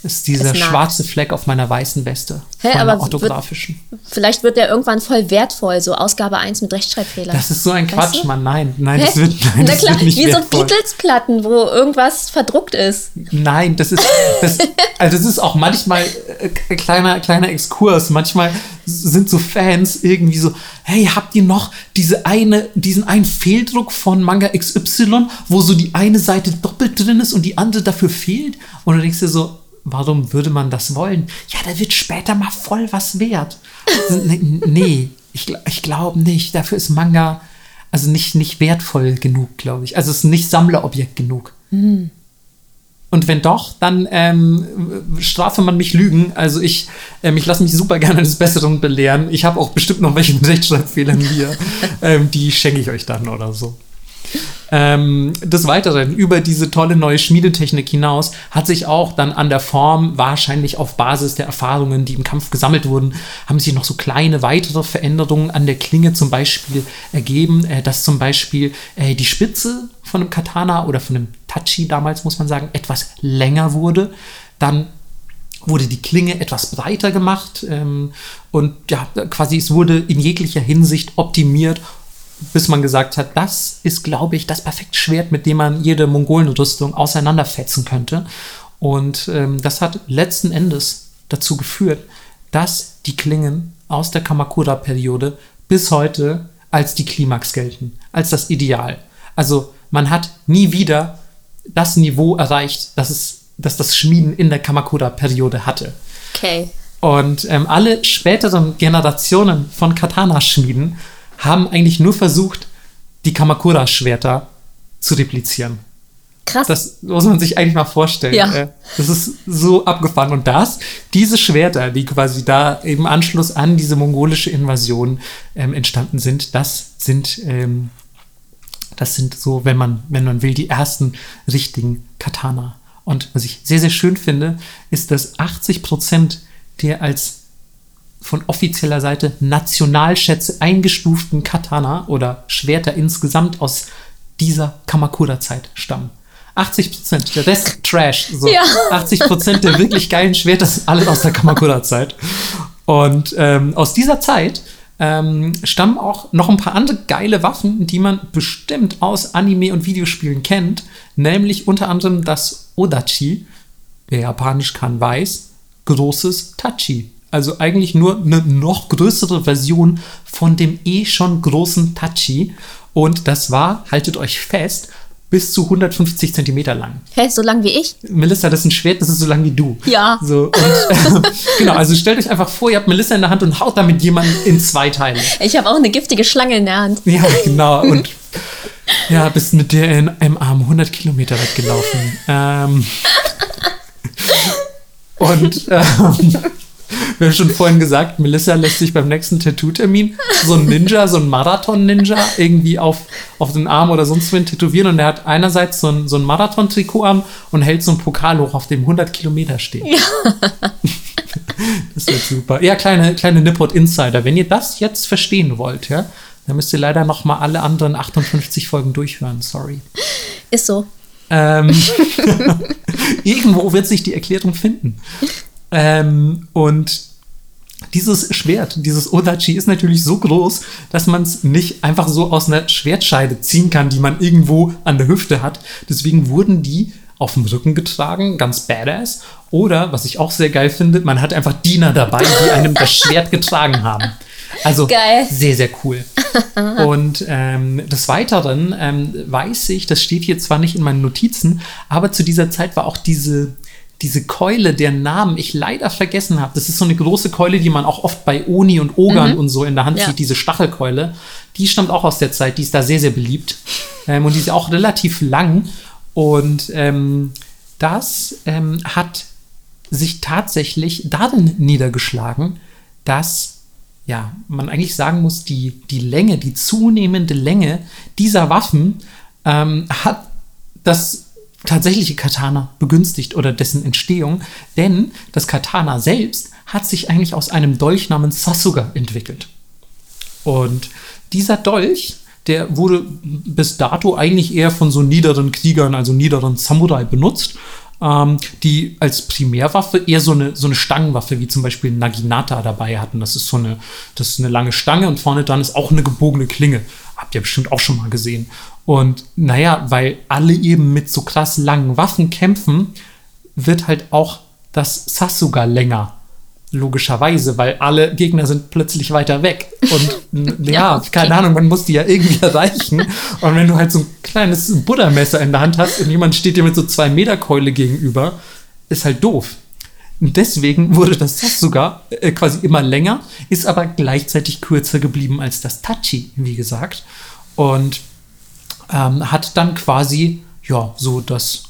[SPEAKER 2] ist dieser
[SPEAKER 1] Es nagt.
[SPEAKER 2] schwarze Fleck auf meiner weißen Weste.
[SPEAKER 1] Hä,
[SPEAKER 2] von
[SPEAKER 1] aber
[SPEAKER 2] der
[SPEAKER 1] wird-
[SPEAKER 2] orthografischen.
[SPEAKER 1] Vielleicht wird der irgendwann voll wertvoll, so Ausgabe 1 mit Rechtschreibfehlern.
[SPEAKER 2] Das ist so ein
[SPEAKER 1] Weißt
[SPEAKER 2] Quatsch,
[SPEAKER 1] du?
[SPEAKER 2] Mann. Nein, nein,
[SPEAKER 1] Hä?
[SPEAKER 2] das wird, nein,
[SPEAKER 1] Na
[SPEAKER 2] das
[SPEAKER 1] klar,
[SPEAKER 2] wird nicht
[SPEAKER 1] wie so
[SPEAKER 2] wertvoll.
[SPEAKER 1] Beatles-Platten, wo irgendwas verdruckt ist.
[SPEAKER 2] Nein, das ist, das, also das ist auch manchmal äh, kleiner, kleiner Exkurs. Manchmal sind so Fans irgendwie so, hey, habt ihr noch diese eine, diesen einen Fehldruck von Manga XY, wo so die eine Seite doppelt drin ist und die andere dafür fehlt? Und du denkst dir so, warum würde man das wollen? Ja, da wird später mal voll was wert. N- nee, ich, ich glaube nicht. Dafür ist Manga also nicht, nicht wertvoll genug, glaube ich. Also es ist nicht Sammlerobjekt genug. Und wenn doch, dann ähm, strafe man mich Lügen. Also ich, ähm, ich lasse mich super gerne des Besseren belehren. Ich habe auch bestimmt noch welche mit Rechtschreibfehlern hier. ähm, die schenke ich euch dann oder so. Ähm, des Weiteren, über diese tolle neue Schmiedetechnik hinaus, hat sich auch dann an der Form, wahrscheinlich auf Basis der Erfahrungen, die im Kampf gesammelt wurden, haben sich noch so kleine weitere Veränderungen an der Klinge zum Beispiel ergeben, äh, dass zum Beispiel äh, die Spitze von einem Katana oder von einem Tachi damals, muss man sagen, etwas länger wurde. Dann wurde die Klinge etwas breiter gemacht ähm, und ja, quasi es wurde in jeglicher Hinsicht optimiert, bis man gesagt hat, das ist, glaube ich, das perfekte Schwert, mit dem man jede Mongolenrüstung auseinanderfetzen könnte. Und ähm, das hat letzten Endes dazu geführt, dass die Klingen aus der Kamakura-Periode bis heute als die Klimax gelten, als das Ideal. Also man hat nie wieder das Niveau erreicht, das, es, das das Schmieden in der Kamakura-Periode hatte.
[SPEAKER 1] Okay.
[SPEAKER 2] Und ähm, alle späteren Generationen von Katana-Schmieden haben eigentlich nur versucht, die Kamakura-Schwerter zu replizieren.
[SPEAKER 1] Krass.
[SPEAKER 2] Das muss man sich eigentlich mal vorstellen.
[SPEAKER 1] Ja.
[SPEAKER 2] Äh, Das ist so abgefahren. Und das, diese Schwerter, die quasi da im Anschluss an diese mongolische Invasion ähm, entstanden sind, das sind, ähm, das sind so, wenn man, wenn man will, die ersten richtigen Katana. Und was ich sehr, sehr schön finde, ist, dass 80 Prozent der als von offizieller Seite Nationalschätze eingestuften Katana oder Schwerter insgesamt aus dieser Kamakura-Zeit stammen. 80 Prozent, der Rest Trash. So.
[SPEAKER 1] Ja.
[SPEAKER 2] 80 Prozent der wirklich geilen Schwerter sind alle aus der Kamakura-Zeit. Und ähm, aus dieser Zeit ähm, stammen auch noch ein paar andere geile Waffen, die man bestimmt aus Anime und Videospielen kennt, nämlich unter anderem das Odachi, wer Japanisch kann, weiß, großes Tachi. Also eigentlich nur eine noch größere Version von dem eh schon großen Tachi. Und das war, haltet euch fest, bis zu 150 Zentimeter lang.
[SPEAKER 1] Hä, so lang wie ich?
[SPEAKER 2] Melissa, das ist ein Schwert, das ist so lang wie du.
[SPEAKER 1] Ja.
[SPEAKER 2] So, und, äh, genau, also stellt euch einfach vor, ihr habt Melissa in der Hand und haut damit jemanden in zwei Teile.
[SPEAKER 1] Ich habe auch eine giftige Schlange in der Hand.
[SPEAKER 2] Ja, genau. Und ja, bist mit der in einem Arm 100 Kilometer weit gelaufen. Ähm, und ähm, wir haben schon vorhin gesagt, Melissa lässt sich beim nächsten Tattoo-Termin so ein Ninja, so ein Marathon-Ninja irgendwie auf, auf den Arm oder sonst wohin tätowieren. Und der hat einerseits so ein, so ein Marathon-Trikot an und hält so einen Pokal hoch, auf dem 100 Kilometer steht. Ja. das wird super. Ja, kleine, kleine Nippot-Insider. Wenn ihr das jetzt verstehen wollt, ja, dann müsst ihr leider noch mal alle anderen 58 Folgen durchhören. Sorry.
[SPEAKER 1] Ist so.
[SPEAKER 2] Ähm, irgendwo wird sich die Erklärung finden. Ähm, und dieses Schwert, dieses Odachi ist natürlich so groß, dass man es nicht einfach so aus einer Schwertscheide ziehen kann, die man irgendwo an der Hüfte hat. Deswegen wurden die auf dem Rücken getragen, ganz badass. Oder, was ich auch sehr geil finde, man hat einfach Diener dabei, die einem das Schwert getragen haben. Also
[SPEAKER 1] Geil.
[SPEAKER 2] sehr, sehr cool. Und ähm, des Weiteren ähm, weiß ich, das steht hier zwar nicht in meinen Notizen, aber zu dieser Zeit war auch diese, diese Keule, deren Namen ich leider vergessen habe. Das ist so eine große Keule, die man auch oft bei Oni und Ogern und so in der Hand
[SPEAKER 1] Ja.
[SPEAKER 2] sieht, diese Stachelkeule. Die stammt auch aus der Zeit, die ist da sehr, sehr beliebt. Ähm, und die ist auch relativ lang. Und ähm, das ähm, hat sich tatsächlich darin niedergeschlagen, dass ja, man eigentlich sagen muss, die, die Länge, die zunehmende Länge dieser Waffen ähm, hat das tatsächliche Katana begünstigt oder dessen Entstehung, denn das Katana selbst hat sich eigentlich aus einem Dolch namens Sasuga entwickelt. Und dieser Dolch, der wurde bis dato eigentlich eher von so niederen Kriegern, also niederen Samurai benutzt, ähm, die als Primärwaffe eher so eine, so eine Stangenwaffe wie zum Beispiel Naginata dabei hatten. Das ist so eine, das ist eine lange Stange und vorne dran ist auch eine gebogene Klinge. Habt ihr bestimmt auch schon mal gesehen. Und naja, weil alle eben mit so krass langen Waffen kämpfen, wird halt auch das Sasuga länger. Logischerweise, weil alle Gegner sind plötzlich weiter weg. Und ja,
[SPEAKER 1] okay.
[SPEAKER 2] keine Ahnung, man muss die ja irgendwie erreichen. Und wenn du halt so ein kleines Buddha-Messer in der Hand hast und jemand steht dir mit so zwei Meter Keule gegenüber, ist halt doof. Und deswegen wurde das Sasuga äh, quasi immer länger, ist aber gleichzeitig kürzer geblieben als das Tachi, wie gesagt. Und ähm, hat dann quasi, ja, so das,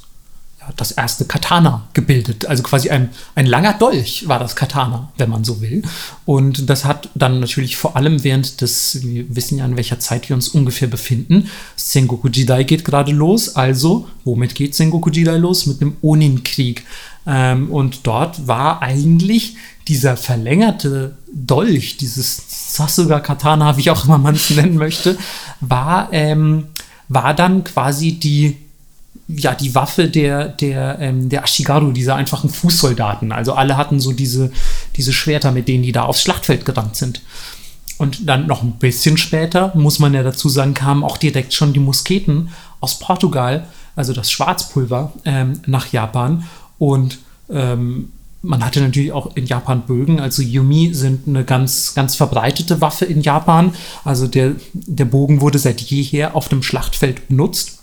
[SPEAKER 2] das erste Katana gebildet. Also quasi ein, ein langer Dolch war das Katana, wenn man so will. Und das hat dann natürlich vor allem während des, wir wissen ja, in welcher Zeit wir uns ungefähr befinden. Sengoku Jidai geht gerade los. Also, womit geht Sengoku Jidai los? Mit dem Onin-Krieg. Ähm, und dort war eigentlich dieser verlängerte Dolch, dieses Sasuga Katana, wie auch immer man es nennen möchte, war, ähm, war dann quasi die, ja, die Waffe der, der, ähm, der Ashigaru, dieser einfachen Fußsoldaten. Also alle hatten so diese, diese Schwerter, mit denen die da aufs Schlachtfeld gerannt sind. Und dann noch ein bisschen später, muss man ja dazu sagen, kamen auch direkt schon die Musketen aus Portugal, also das Schwarzpulver, ähm, nach Japan. Und ähm, man hatte natürlich auch in Japan Bögen. Also Yumi sind eine ganz, ganz verbreitete Waffe in Japan. Also der, der Bogen wurde seit jeher auf dem Schlachtfeld benutzt.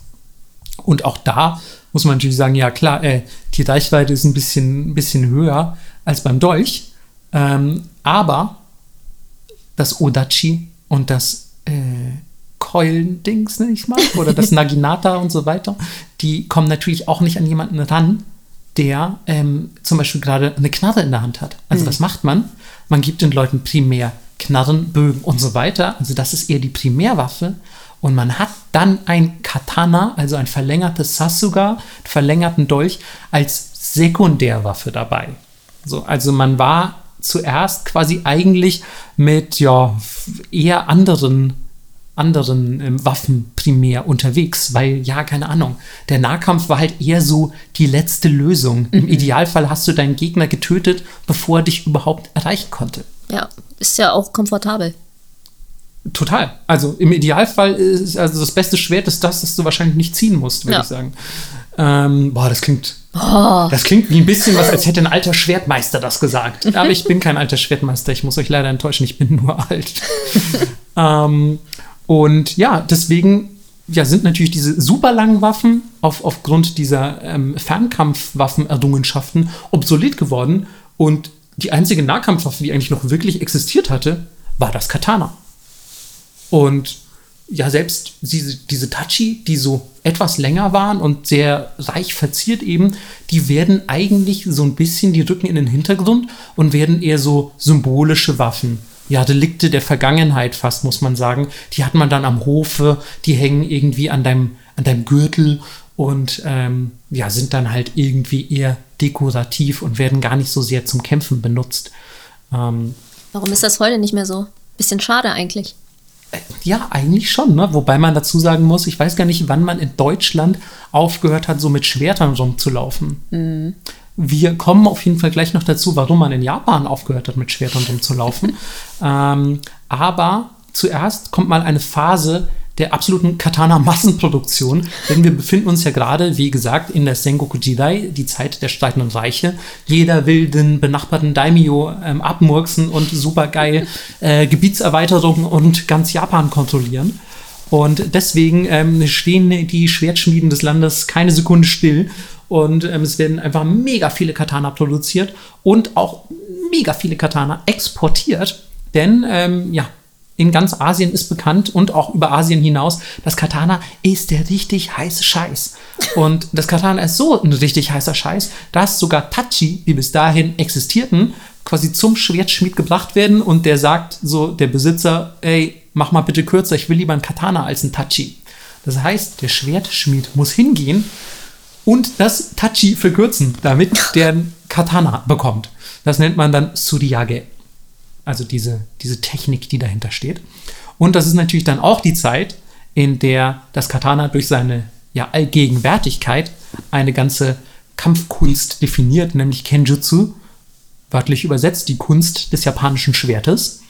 [SPEAKER 2] Und auch da muss man natürlich sagen, ja klar, äh, die Reichweite ist ein bisschen, ein bisschen höher als beim Dolch. Ähm, aber das Odachi und das äh, Keulendings, nenne ich mal, oder das Naginata und so weiter, die kommen natürlich auch nicht an jemanden ran, der ähm, zum Beispiel gerade eine Knarre in der Hand hat. Also was macht man? Man gibt den Leuten primär Knarren, Bögen und so weiter. Also das ist eher die Primärwaffe. Und man hat dann ein Katana, also ein verlängertes Sasuga, verlängerten Dolch, als Sekundärwaffe dabei. So, also man war zuerst quasi eigentlich mit ja eher anderen anderen ähm, Waffen primär unterwegs, weil ja, keine Ahnung, der Nahkampf war halt eher so die letzte Lösung. Im Idealfall hast du deinen Gegner getötet, bevor er dich überhaupt erreichen konnte.
[SPEAKER 1] Ja, ist ja auch komfortabel.
[SPEAKER 2] Total. Also im Idealfall ist also das beste Schwert ist das, das du wahrscheinlich nicht ziehen musst, würde
[SPEAKER 1] Ja.
[SPEAKER 2] ich sagen. Ähm, boah, das klingt. Das klingt wie ein bisschen was, als hätte ein alter Schwertmeister das gesagt. Aber ich bin kein alter Schwertmeister, ich muss euch leider enttäuschen, ich bin nur alt. ähm, Und ja, deswegen ja, sind natürlich diese super langen Waffen auf, aufgrund dieser ähm, Fernkampfwaffen-Errungenschaften obsolet geworden. Und die einzige Nahkampfwaffe, die eigentlich noch wirklich existiert hatte, war das Katana. Und ja, selbst diese, diese Tachi, die so etwas länger waren und sehr reich verziert eben, die werden eigentlich so ein bisschen, die rücken in den Hintergrund und werden eher so symbolische Waffen. Ja, Delikte der Vergangenheit fast, muss man sagen. Die hat man dann am Hofe, die hängen irgendwie an deinem, an deinem Gürtel und ähm, ja, sind dann halt irgendwie eher dekorativ und werden gar nicht so sehr zum Kämpfen benutzt. Ähm,
[SPEAKER 1] Warum ist das heute nicht mehr so? Bisschen schade eigentlich.
[SPEAKER 2] Ja, eigentlich schon, ne? Wobei man dazu sagen muss, ich weiß gar nicht, wann man in Deutschland aufgehört hat, so mit Schwertern rumzulaufen. Mhm. Wir kommen auf jeden Fall gleich noch dazu, warum man in Japan aufgehört hat, mit Schwertern rumzulaufen. ähm, aber zuerst kommt mal eine Phase, der absoluten Katana-Massenproduktion. Denn wir befinden uns ja gerade, wie gesagt, in der Sengoku Jidai, die Zeit der streitenden Reiche. Jeder will den benachbarten Daimyo ähm, abmurksen und supergeil äh, Gebietserweiterungen und ganz Japan kontrollieren. Und deswegen ähm, stehen die Schwertschmieden des Landes keine Sekunde still. Und ähm, es werden einfach mega viele Katana produziert und auch mega viele Katana exportiert. Denn ähm, ja, in ganz Asien ist bekannt und auch über Asien hinaus, das Katana ist der richtig heiße Scheiß. Und das Katana ist so ein richtig heißer Scheiß, dass sogar Tachi, die bis dahin existierten, quasi zum Schwertschmied gebracht werden und der sagt so, der Besitzer, ey, mach mal bitte kürzer, ich will lieber ein Katana als ein Tachi. Das heißt, der Schwertschmied muss hingehen und das Tachi verkürzen, damit der Katana bekommt. Das nennt man dann Suriage also diese, diese Technik, die dahinter steht. Und das ist natürlich dann auch die Zeit, in der das Katana durch seine ja, Allgegenwärtigkeit eine ganze Kampfkunst definiert, nämlich Kenjutsu, wörtlich übersetzt die Kunst des japanischen Schwertes.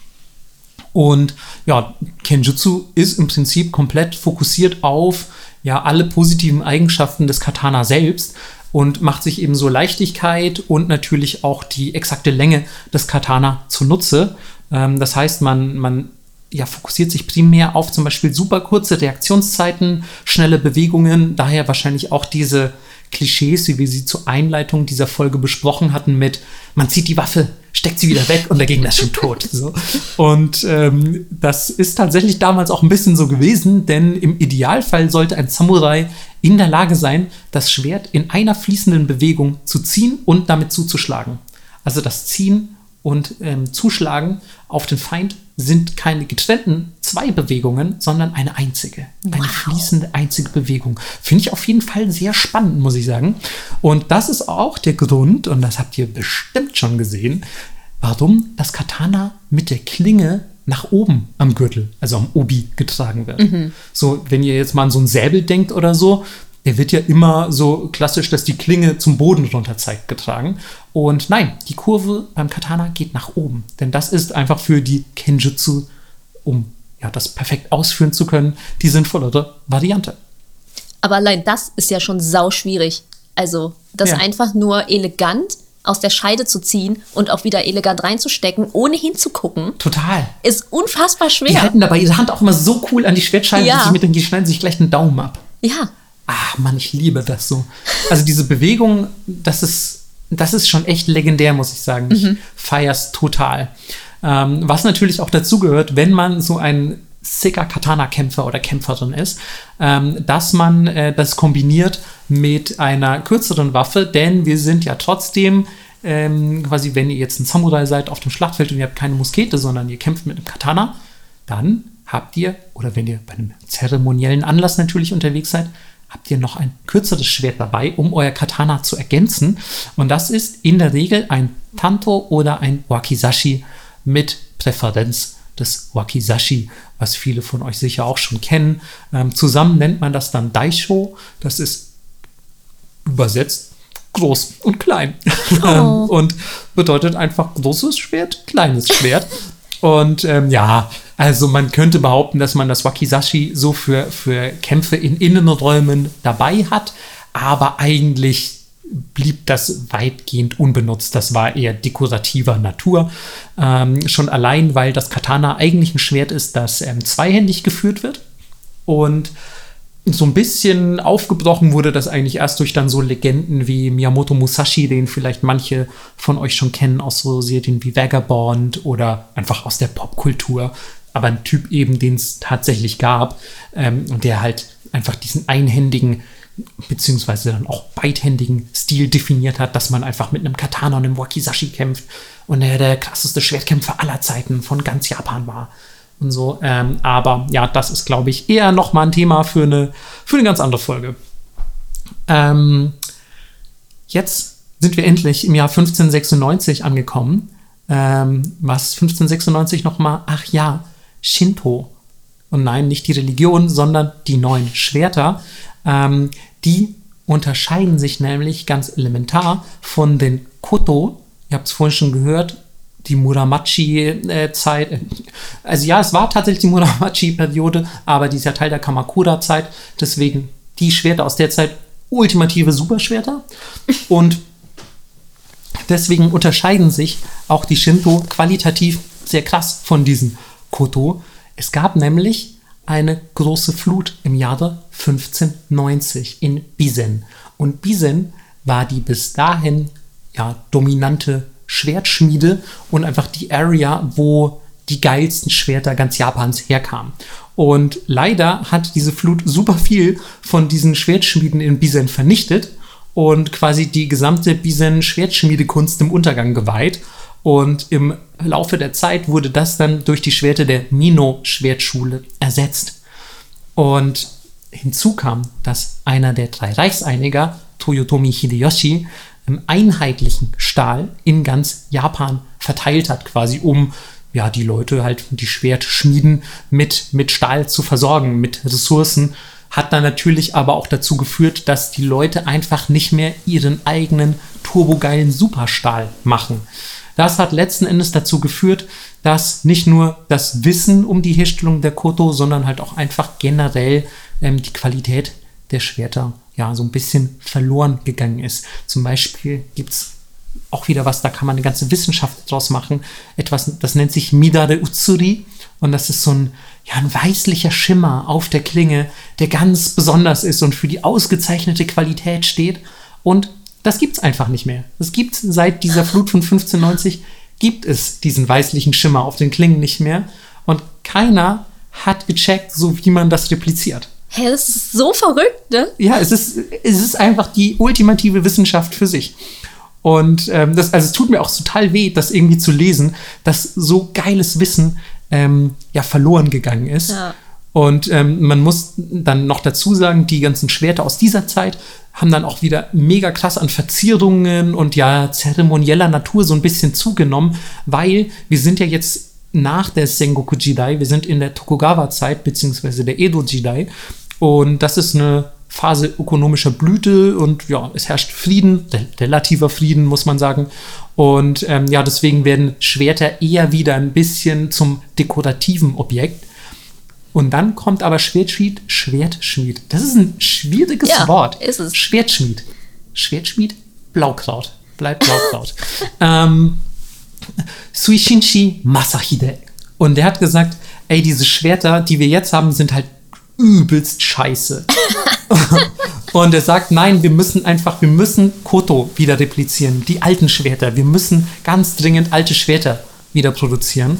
[SPEAKER 2] Und ja, Kenjutsu ist im Prinzip komplett fokussiert auf ja alle positiven Eigenschaften des Katana selbst und macht sich eben so Leichtigkeit und natürlich auch die exakte Länge des Katana zunutze. Ähm, das heißt, man, man ja, fokussiert sich primär auf zum Beispiel super kurze Reaktionszeiten, schnelle Bewegungen, daher wahrscheinlich auch diese Klischees, wie wir sie zur Einleitung dieser Folge besprochen hatten, mit man zieht die Waffe, steckt sie wieder weg und der Gegner ist schon tot. So. Und ähm, das ist tatsächlich damals auch ein bisschen so gewesen, denn im Idealfall sollte ein Samurai in der Lage sein, das Schwert in einer fließenden Bewegung zu ziehen und damit zuzuschlagen. Also das Ziehen und ähm, Zuschlagen auf den Feind sind keine getrennten zwei Bewegungen, sondern eine einzige. Eine wow. fließende einzige Bewegung. Finde ich auf jeden Fall sehr spannend, muss ich sagen. Und das ist auch der Grund, und das habt ihr bestimmt schon gesehen, warum das Katana mit der Klinge nach oben am Gürtel, also am Obi, getragen wird. Mhm. So, wenn ihr jetzt mal an so einen Säbel denkt oder so, der wird ja immer so klassisch, dass die Klinge zum Boden runter zeigt, getragen. Und nein, die Kurve beim Katana geht nach oben. Denn das ist einfach für die Kenjutsu, um ja, das perfekt ausführen zu können, die sinnvollere Variante.
[SPEAKER 1] Aber allein das ist ja schon sau schwierig. Also, das ja. einfach nur elegant aus der Scheide zu ziehen und auch wieder elegant reinzustecken, ohne hinzugucken.
[SPEAKER 2] Total.
[SPEAKER 1] Ist unfassbar schwer.
[SPEAKER 2] Die halten dabei ihre Hand auch immer so cool an die Schwertscheide, ja. dass sie mit den, die schneiden sich gleich den Daumen ab.
[SPEAKER 1] Ja.
[SPEAKER 2] Ach Mann, ich liebe das so. Also diese Bewegung, das ist, das ist schon echt legendär, muss ich sagen. Ich mhm. feier's total. Ähm, was natürlich auch dazu gehört, wenn man so ein sicker Katana-Kämpfer oder Kämpferin ist, ähm, dass man äh, das kombiniert mit einer kürzeren Waffe, denn wir sind ja trotzdem ähm, quasi, wenn ihr jetzt ein Samurai seid auf dem Schlachtfeld und ihr habt keine Muskete, sondern ihr kämpft mit einem Katana, dann habt ihr, oder wenn ihr bei einem zeremoniellen Anlass natürlich unterwegs seid, habt ihr noch ein kürzeres Schwert dabei, um euer Katana zu ergänzen. Und das ist in der Regel ein Tanto oder ein Wakizashi mit Präferenz des Wakizashi, was viele von euch sicher auch schon kennen. Ähm, zusammen nennt man das dann Daisho. Das ist übersetzt groß und klein. Oh. und bedeutet einfach großes Schwert, kleines Schwert. und ähm, ja, also man könnte behaupten, dass man das Wakizashi so für, für Kämpfe in Innenräumen dabei hat, aber eigentlich blieb das weitgehend unbenutzt. Das war eher dekorativer Natur. Ähm, schon allein, weil das Katana eigentlich ein Schwert ist, das ähm, zweihändig geführt wird. Und so ein bisschen aufgebrochen wurde das eigentlich erst durch dann so Legenden wie Miyamoto Musashi, den vielleicht manche von euch schon kennen aus so Serien wie Vagabond oder einfach aus der Popkultur. Aber ein Typ eben, den es tatsächlich gab ähm, und der halt einfach diesen einhändigen beziehungsweise dann auch beidhändigen Stil definiert hat, dass man einfach mit einem Katana und einem Wakizashi kämpft und er der krasseste Schwertkämpfer aller Zeiten von ganz Japan war und so. Ähm, aber ja, das ist, glaube ich, eher nochmal ein Thema für eine, für eine ganz andere Folge. Ähm, jetzt sind wir endlich im Jahr 1596 angekommen. Ähm, was 1596 nochmal? Ach ja, Shinto. Und nein, nicht die Religion, sondern die neuen Schwerter. Ähm, die unterscheiden sich nämlich ganz elementar von den Koto. Ihr habt es vorhin schon gehört, die Muramachi-Zeit. Also ja, es war tatsächlich die Muramachi-Periode, aber die ist ja Teil der Kamakura-Zeit. Deswegen die Schwerter aus der Zeit ultimative Superschwerter. Und deswegen unterscheiden sich auch die Shinto qualitativ sehr krass von diesen Koto. Es gab nämlich eine große Flut im Jahre 1590 in Bisen. Und Bisen war die bis dahin ja, dominante Schwertschmiede und einfach die Area, wo die geilsten Schwerter ganz Japans herkamen. Und leider hat diese Flut super viel von diesen Schwertschmieden in Bisen vernichtet und quasi die gesamte Bisen Schwertschmiedekunst im Untergang geweiht. Und im Laufe der Zeit wurde das dann durch die Schwerter der Mino-Schwertschule ersetzt. Und hinzu kam, dass einer der drei Reichseiniger, Toyotomi Hideyoshi, im einheitlichen Stahl in ganz Japan verteilt hat, quasi um ja, die Leute halt, die Schwertschmieden mit, mit Stahl zu versorgen, mit Ressourcen, hat dann natürlich aber auch dazu geführt, dass die Leute einfach nicht mehr ihren eigenen turbogeilen Superstahl machen. Das hat letzten Endes dazu geführt, dass nicht nur das Wissen um die Herstellung der Koto, sondern halt auch einfach generell ähm, die Qualität der Schwerter ja so ein bisschen verloren gegangen ist. Zum Beispiel gibt es auch wieder was, da kann man eine ganze Wissenschaft draus machen. Etwas, das nennt sich Midare Utsuri und das ist so ein, ja, ein weißlicher Schimmer auf der Klinge, der ganz besonders ist und für die ausgezeichnete Qualität steht. Und das gibt es einfach nicht mehr. Es gibt seit dieser Flut von 1590 gibt es diesen weißlichen Schimmer auf den Klingen nicht mehr und keiner hat gecheckt, so wie man das repliziert.
[SPEAKER 1] Hä, hey, das ist so verrückt, ne?
[SPEAKER 2] Ja, es ist, es ist einfach die ultimative Wissenschaft für sich. Und ähm, das, also es tut mir auch total weh, das irgendwie zu lesen, dass so geiles Wissen ähm, ja verloren gegangen ist. Ja. Und ähm, man muss dann noch dazu sagen, die ganzen Schwerter aus dieser Zeit haben dann auch wieder mega krass an Verzierungen und ja zeremonieller Natur so ein bisschen zugenommen, weil wir sind ja jetzt nach der Sengoku Jidai, wir sind in der Tokugawa-Zeit beziehungsweise der Edo Jidai und das ist eine Phase ökonomischer Blüte und ja, es herrscht Frieden, relativer Frieden, muss man sagen. Und ähm, ja, deswegen werden Schwerter eher wieder ein bisschen zum dekorativen Objekt. Und dann kommt aber Schwertschmied, Schwertschmied. Das ist ein schwieriges ja, Wort.
[SPEAKER 1] Ist es.
[SPEAKER 2] Schwertschmied. Schwertschmied, Blaukraut. Bleibt Blaukraut. ähm, Suishinshi Masahide. Und der hat gesagt, ey, diese Schwerter, die wir jetzt haben, sind halt übelst scheiße. und er sagt, nein, wir müssen einfach, wir müssen Koto wieder replizieren, die alten Schwerter. Wir müssen ganz dringend alte Schwerter wieder produzieren.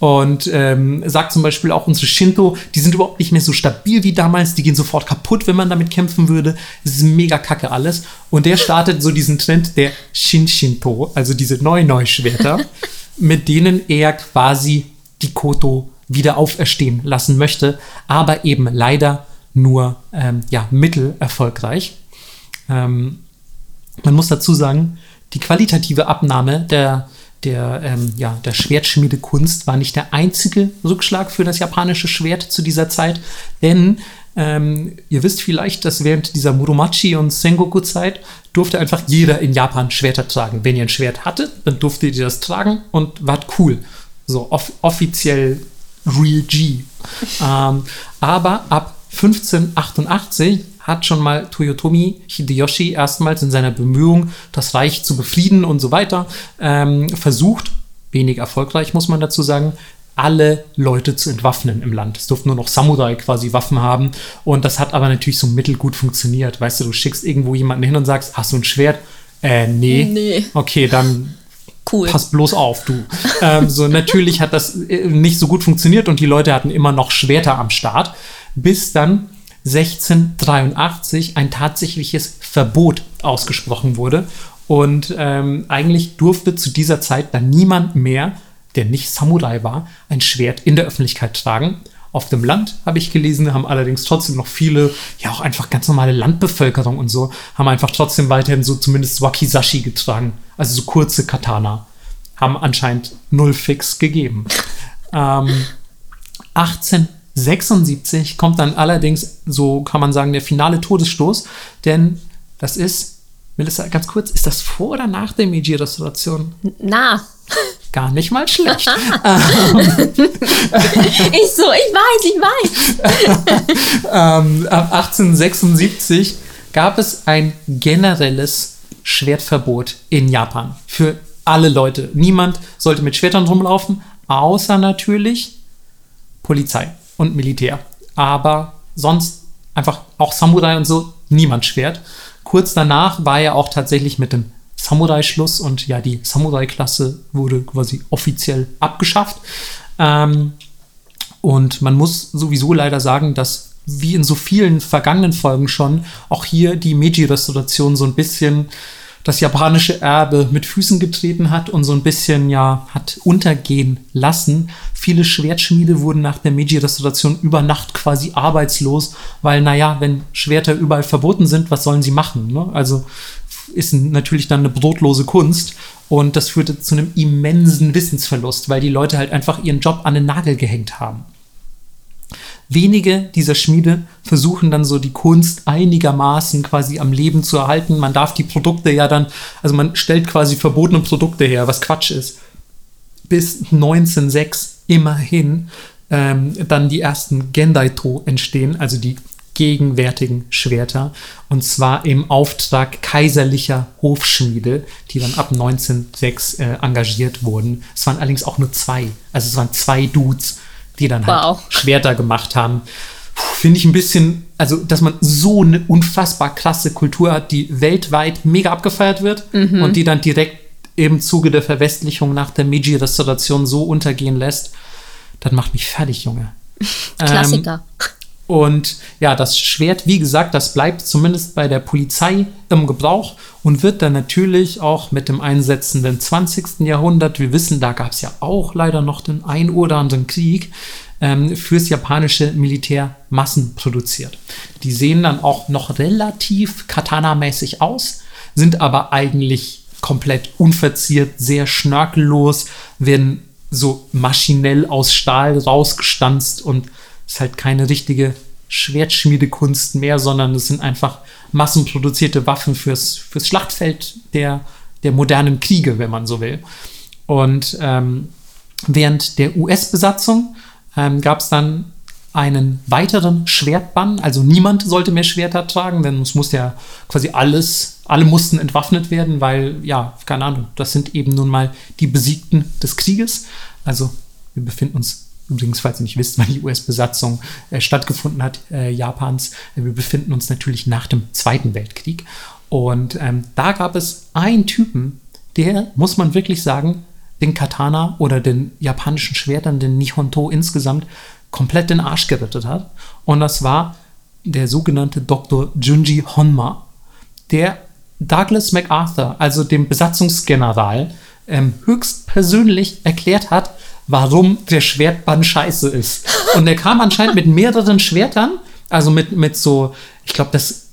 [SPEAKER 2] Und ähm, sagt zum Beispiel auch unsere Shinto, die sind überhaupt nicht mehr so stabil wie damals, die gehen sofort kaputt, wenn man damit kämpfen würde. Es ist mega kacke alles. Und der startet so diesen Trend der Shin-Shinto, also diese Neu-Neu-Schwerter, mit denen er quasi die Koto wieder auferstehen lassen möchte, aber eben leider nur ähm, ja, mittelerfolgreich. Ähm, man muss dazu sagen, die qualitative Abnahme der der, ähm, ja, der Schwertschmiedekunst war nicht der einzige Rückschlag für das japanische Schwert zu dieser Zeit, denn ähm, ihr wisst vielleicht, dass während dieser Muromachi- und Sengoku-Zeit durfte einfach jeder in Japan Schwerter tragen. Wenn ihr ein Schwert hattet, dann durftet ihr das tragen und wart cool. So off offiziell Real G. ähm, aber ab 1588 hat schon mal Toyotomi Hideyoshi erstmals in seiner Bemühung, das Reich zu befrieden und so weiter, ähm, versucht, wenig erfolgreich muss man dazu sagen, alle Leute zu entwaffnen im Land. Es durften nur noch Samurai quasi Waffen haben. Und das hat aber natürlich so mittelgut funktioniert. Weißt du, du schickst irgendwo jemanden hin und sagst, hast du ein Schwert? Äh, nee.
[SPEAKER 1] Nee.
[SPEAKER 2] Okay, dann
[SPEAKER 1] Cool.
[SPEAKER 2] pass bloß auf, du. ähm, so natürlich hat das äh, nicht so gut funktioniert und die Leute hatten immer noch Schwerter am Start, bis dann 1683 ein tatsächliches Verbot ausgesprochen wurde. Und ähm, eigentlich durfte zu dieser Zeit dann niemand mehr, der nicht Samurai war, ein Schwert in der Öffentlichkeit tragen. Auf dem Land, habe ich gelesen, haben allerdings trotzdem noch viele, ja auch einfach ganz normale Landbevölkerung und so, haben einfach trotzdem weiterhin so zumindest Wakizashi getragen. Also so kurze Katana. Haben anscheinend null Fix gegeben. Ähm, 1876 kommt dann allerdings, so kann man sagen, der finale Todesstoß, denn das ist, Melissa, ganz kurz, ist das vor oder nach der Meiji-Restauration?
[SPEAKER 1] Na,
[SPEAKER 2] Gar nicht mal schlecht.
[SPEAKER 1] ich so, ich weiß, ich weiß.
[SPEAKER 2] ähm, ab 1876 gab es ein generelles Schwertverbot in Japan für alle Leute. Niemand sollte mit Schwertern rumlaufen, außer natürlich Polizei und Militär. Aber sonst einfach auch Samurai und so, niemand Schwert. Kurz danach war er auch tatsächlich mit dem Samurai-Schluss und ja, die Samurai-Klasse wurde quasi offiziell abgeschafft. Ähm, und man muss sowieso leider sagen, dass wie in so vielen vergangenen Folgen schon auch hier die Meiji-Restauration so ein bisschen das japanische Erbe mit Füßen getreten hat und so ein bisschen ja hat untergehen lassen. Viele Schwertschmiede wurden nach der Meiji-Restauration über Nacht quasi arbeitslos, weil naja, wenn Schwerter überall verboten sind, was sollen sie machen? Ne? Also ist natürlich dann eine brotlose Kunst und das führte zu einem immensen Wissensverlust, weil die Leute halt einfach ihren Job an den Nagel gehängt haben. Wenige dieser Schmiede versuchen dann so die Kunst einigermaßen quasi am Leben zu erhalten. Man darf die Produkte ja dann, also man stellt quasi verbotene Produkte her, was Quatsch ist. Bis 1906 immerhin ähm, dann die ersten Gendaito entstehen, also die gegenwärtigen Schwerter. Und zwar im Auftrag kaiserlicher Hofschmiede, die dann ab 1906 äh, engagiert wurden. Es waren allerdings auch nur zwei. Also es waren zwei Dudes, die dann halt
[SPEAKER 1] Wow.
[SPEAKER 2] Schwerter gemacht haben. Finde ich ein bisschen, also dass man so eine unfassbar krasse Kultur hat, die weltweit mega abgefeiert wird und die dann direkt im Zuge der Verwestlichung nach der Meiji-Restauration so untergehen lässt. Das macht mich fertig, Junge.
[SPEAKER 1] Klassiker.
[SPEAKER 2] Und ja, das Schwert, wie gesagt, das bleibt zumindest bei der Polizei im Gebrauch und wird dann natürlich auch mit dem einsetzenden 20. Jahrhundert, wir wissen, da gab es ja auch leider noch den ein oder anderen Krieg, ähm, fürs japanische Militär massenproduziert. Die sehen dann auch noch relativ katana-mäßig aus, sind aber eigentlich komplett unverziert, sehr schnörkellos, werden so maschinell aus Stahl rausgestanzt und ist halt keine richtige Schwertschmiedekunst mehr, sondern es sind einfach massenproduzierte Waffen fürs, fürs Schlachtfeld der, der modernen Kriege, wenn man so will. Und ähm, während der US-Besatzung ähm, gab es dann einen weiteren Schwertbann. Also niemand sollte mehr Schwerter tragen, denn es musste ja quasi alles, alle mussten entwaffnet werden, weil, ja, keine Ahnung, das sind eben nun mal die Besiegten des Krieges. Also wir befinden uns übrigens, falls ihr nicht wisst, wann die US-Besatzung äh, stattgefunden hat, äh, Japans, äh, wir befinden uns natürlich nach dem Zweiten Weltkrieg. Und ähm, da gab es einen Typen, der, muss man wirklich sagen, den Katana oder den japanischen Schwertern, den Nihonto insgesamt, komplett den Arsch gerettet hat. Und das war der sogenannte Dr. Junji Honma, der Douglas MacArthur, also dem Besatzungsgeneral, ähm, höchstpersönlich erklärt hat, warum der Schwertbann scheiße ist. Und er kam anscheinend mit mehreren Schwertern, also mit, mit so, ich glaube, das,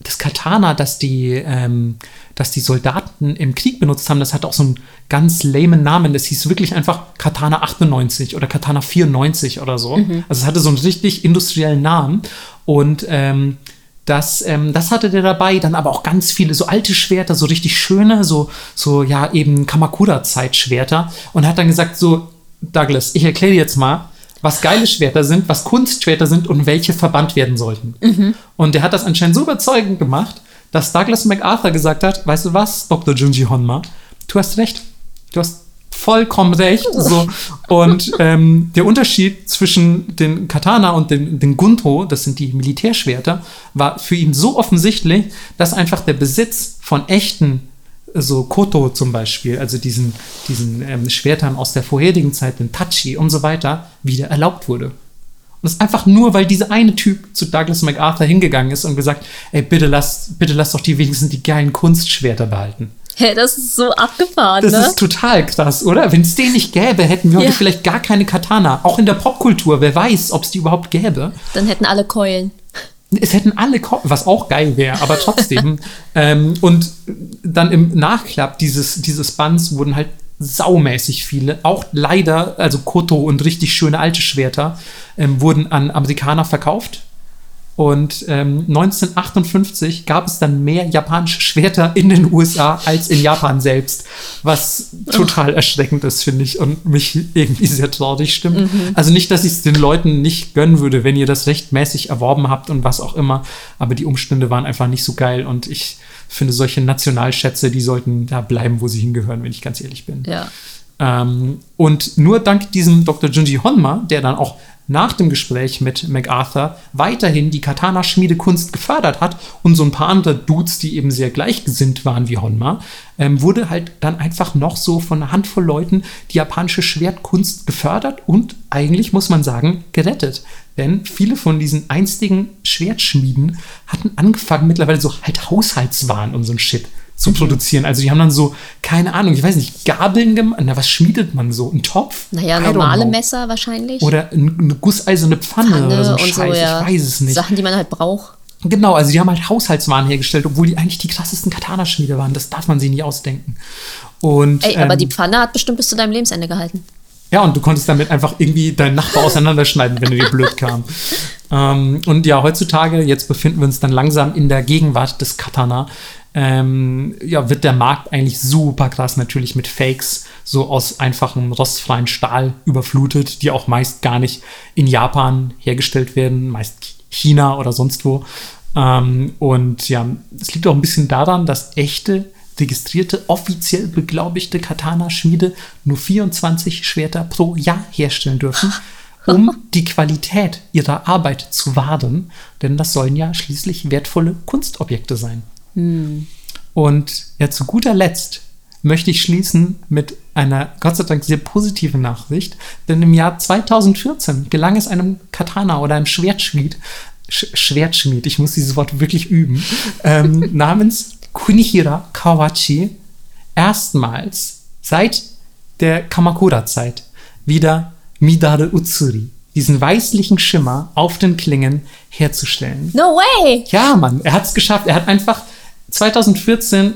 [SPEAKER 2] das Katana, das die, ähm, das die Soldaten im Krieg benutzt haben, das hat auch so einen ganz lamen Namen. Das hieß wirklich einfach Katana 98 oder Katana 94 oder so. Also es hatte so einen richtig industriellen Namen. Und ähm, das, ähm, das hatte der dabei, dann aber auch ganz viele so alte Schwerter, so richtig schöne, so, so ja, eben Kamakura-Zeitschwerter und hat dann gesagt: So, Douglas, ich erkläre dir jetzt mal, was geile Schwerter sind, was Kunstschwerter sind und welche verbannt werden sollten. Und der hat das anscheinend so überzeugend gemacht, dass Douglas MacArthur gesagt hat, weißt du was, Dr. Junji Honma, du hast recht. Du hast vollkommen recht. So. Und ähm, der Unterschied zwischen den Katana und den, den Gunto, das sind die Militärschwerter, war für ihn so offensichtlich, dass einfach der Besitz von echten so Koto zum Beispiel, also diesen, diesen ähm, Schwertern aus der vorherigen Zeit, den Tachi und so weiter, wieder erlaubt wurde. Und das ist einfach nur, weil dieser eine Typ zu Douglas MacArthur hingegangen ist und gesagt, ey, bitte lass, bitte lass doch die wenigstens die geilen Kunstschwerter behalten.
[SPEAKER 1] Hä, das ist so abgefahren,
[SPEAKER 2] Das
[SPEAKER 1] ne?
[SPEAKER 2] ist total krass, oder? Wenn es den nicht gäbe, hätten wir heute
[SPEAKER 1] Ja.
[SPEAKER 2] vielleicht gar keine Katana. Auch in der Popkultur, wer weiß, ob es die überhaupt gäbe.
[SPEAKER 1] Dann hätten alle Keulen.
[SPEAKER 2] Es hätten alle, was auch geil wäre, aber trotzdem. ähm, und dann im Nachklapp dieses, dieses Bands wurden halt saumäßig viele, auch leider, also Koto und richtig schöne alte Schwerter, ähm, wurden an Amerikaner verkauft. Und ähm, 1958 gab es dann mehr japanische Schwerter in den USA als in Japan selbst, was total erschreckend ist, finde ich, und mich irgendwie sehr traurig stimmt. Also nicht, dass ich es den Leuten nicht gönnen würde, wenn ihr das rechtmäßig erworben habt und was auch immer, aber die Umstände waren einfach nicht so geil und ich finde solche Nationalschätze, die sollten da bleiben, wo sie hingehören, wenn ich ganz ehrlich bin.
[SPEAKER 1] Ja.
[SPEAKER 2] Ähm, und nur dank diesem Dr. Junji Honma, der dann auch nach dem Gespräch mit MacArthur weiterhin die Katana-Schmiedekunst gefördert hat und so ein paar andere Dudes, die eben sehr gleichgesinnt waren wie Honma, ähm, wurde halt dann einfach noch so von einer Handvoll Leuten die japanische Schwertkunst gefördert und eigentlich, muss man sagen, gerettet. Denn viele von diesen einstigen Schwertschmieden hatten angefangen, mittlerweile so halt Haushaltswaren und so ein Shit zu produzieren. Also die haben dann so, keine Ahnung, ich weiß nicht, Gabeln gemacht. Na, was schmiedet man so? Ein Topf?
[SPEAKER 1] Naja,
[SPEAKER 2] I
[SPEAKER 1] normale. Messer wahrscheinlich.
[SPEAKER 2] Oder ein- eine gusseiserne Pfanne,
[SPEAKER 1] Pfanne
[SPEAKER 2] oder so ein
[SPEAKER 1] und so,
[SPEAKER 2] Scheiß,
[SPEAKER 1] ja.
[SPEAKER 2] ich weiß es nicht.
[SPEAKER 1] Sachen, die man halt braucht.
[SPEAKER 2] Genau, also die haben halt Haushaltswaren hergestellt, obwohl die eigentlich die krassesten Katana-Schmiede waren. Das darf man sich nie ausdenken. Und,
[SPEAKER 1] Ey, aber
[SPEAKER 2] ähm,
[SPEAKER 1] die Pfanne hat bestimmt bis zu deinem Lebensende gehalten.
[SPEAKER 2] ja, und du konntest damit einfach irgendwie deinen Nachbar auseinanderschneiden, wenn er dir blöd kam. Ähm, und ja, heutzutage, jetzt befinden wir uns dann langsam in der Gegenwart des Katana. Ähm, ja, wird der Markt eigentlich super krass natürlich mit Fakes, so aus einfachem rostfreien Stahl überflutet, die auch meist gar nicht in Japan hergestellt werden, meist China oder sonst wo. Ähm, und ja, es liegt auch ein bisschen daran, dass echte registrierte, offiziell beglaubigte Katana-Schmiede nur 24 Schwerter pro Jahr herstellen dürfen, um die Qualität ihrer Arbeit zu wahren. Denn das sollen ja schließlich wertvolle Kunstobjekte sein. Und ja, zu guter Letzt möchte ich schließen mit einer Gott sei Dank sehr positiven Nachricht, denn im Jahr 2014 gelang es einem Katana oder einem Schwertschmied, Sch Schwertschmied, ich muss dieses Wort wirklich üben, ähm, namens Kunihira Kawachi erstmals seit der Kamakura-Zeit wieder Midare Utsuri, diesen weißlichen Schimmer auf den Klingen herzustellen.
[SPEAKER 1] No way!
[SPEAKER 2] Ja, Mann, er hat es geschafft. Er hat einfach 2014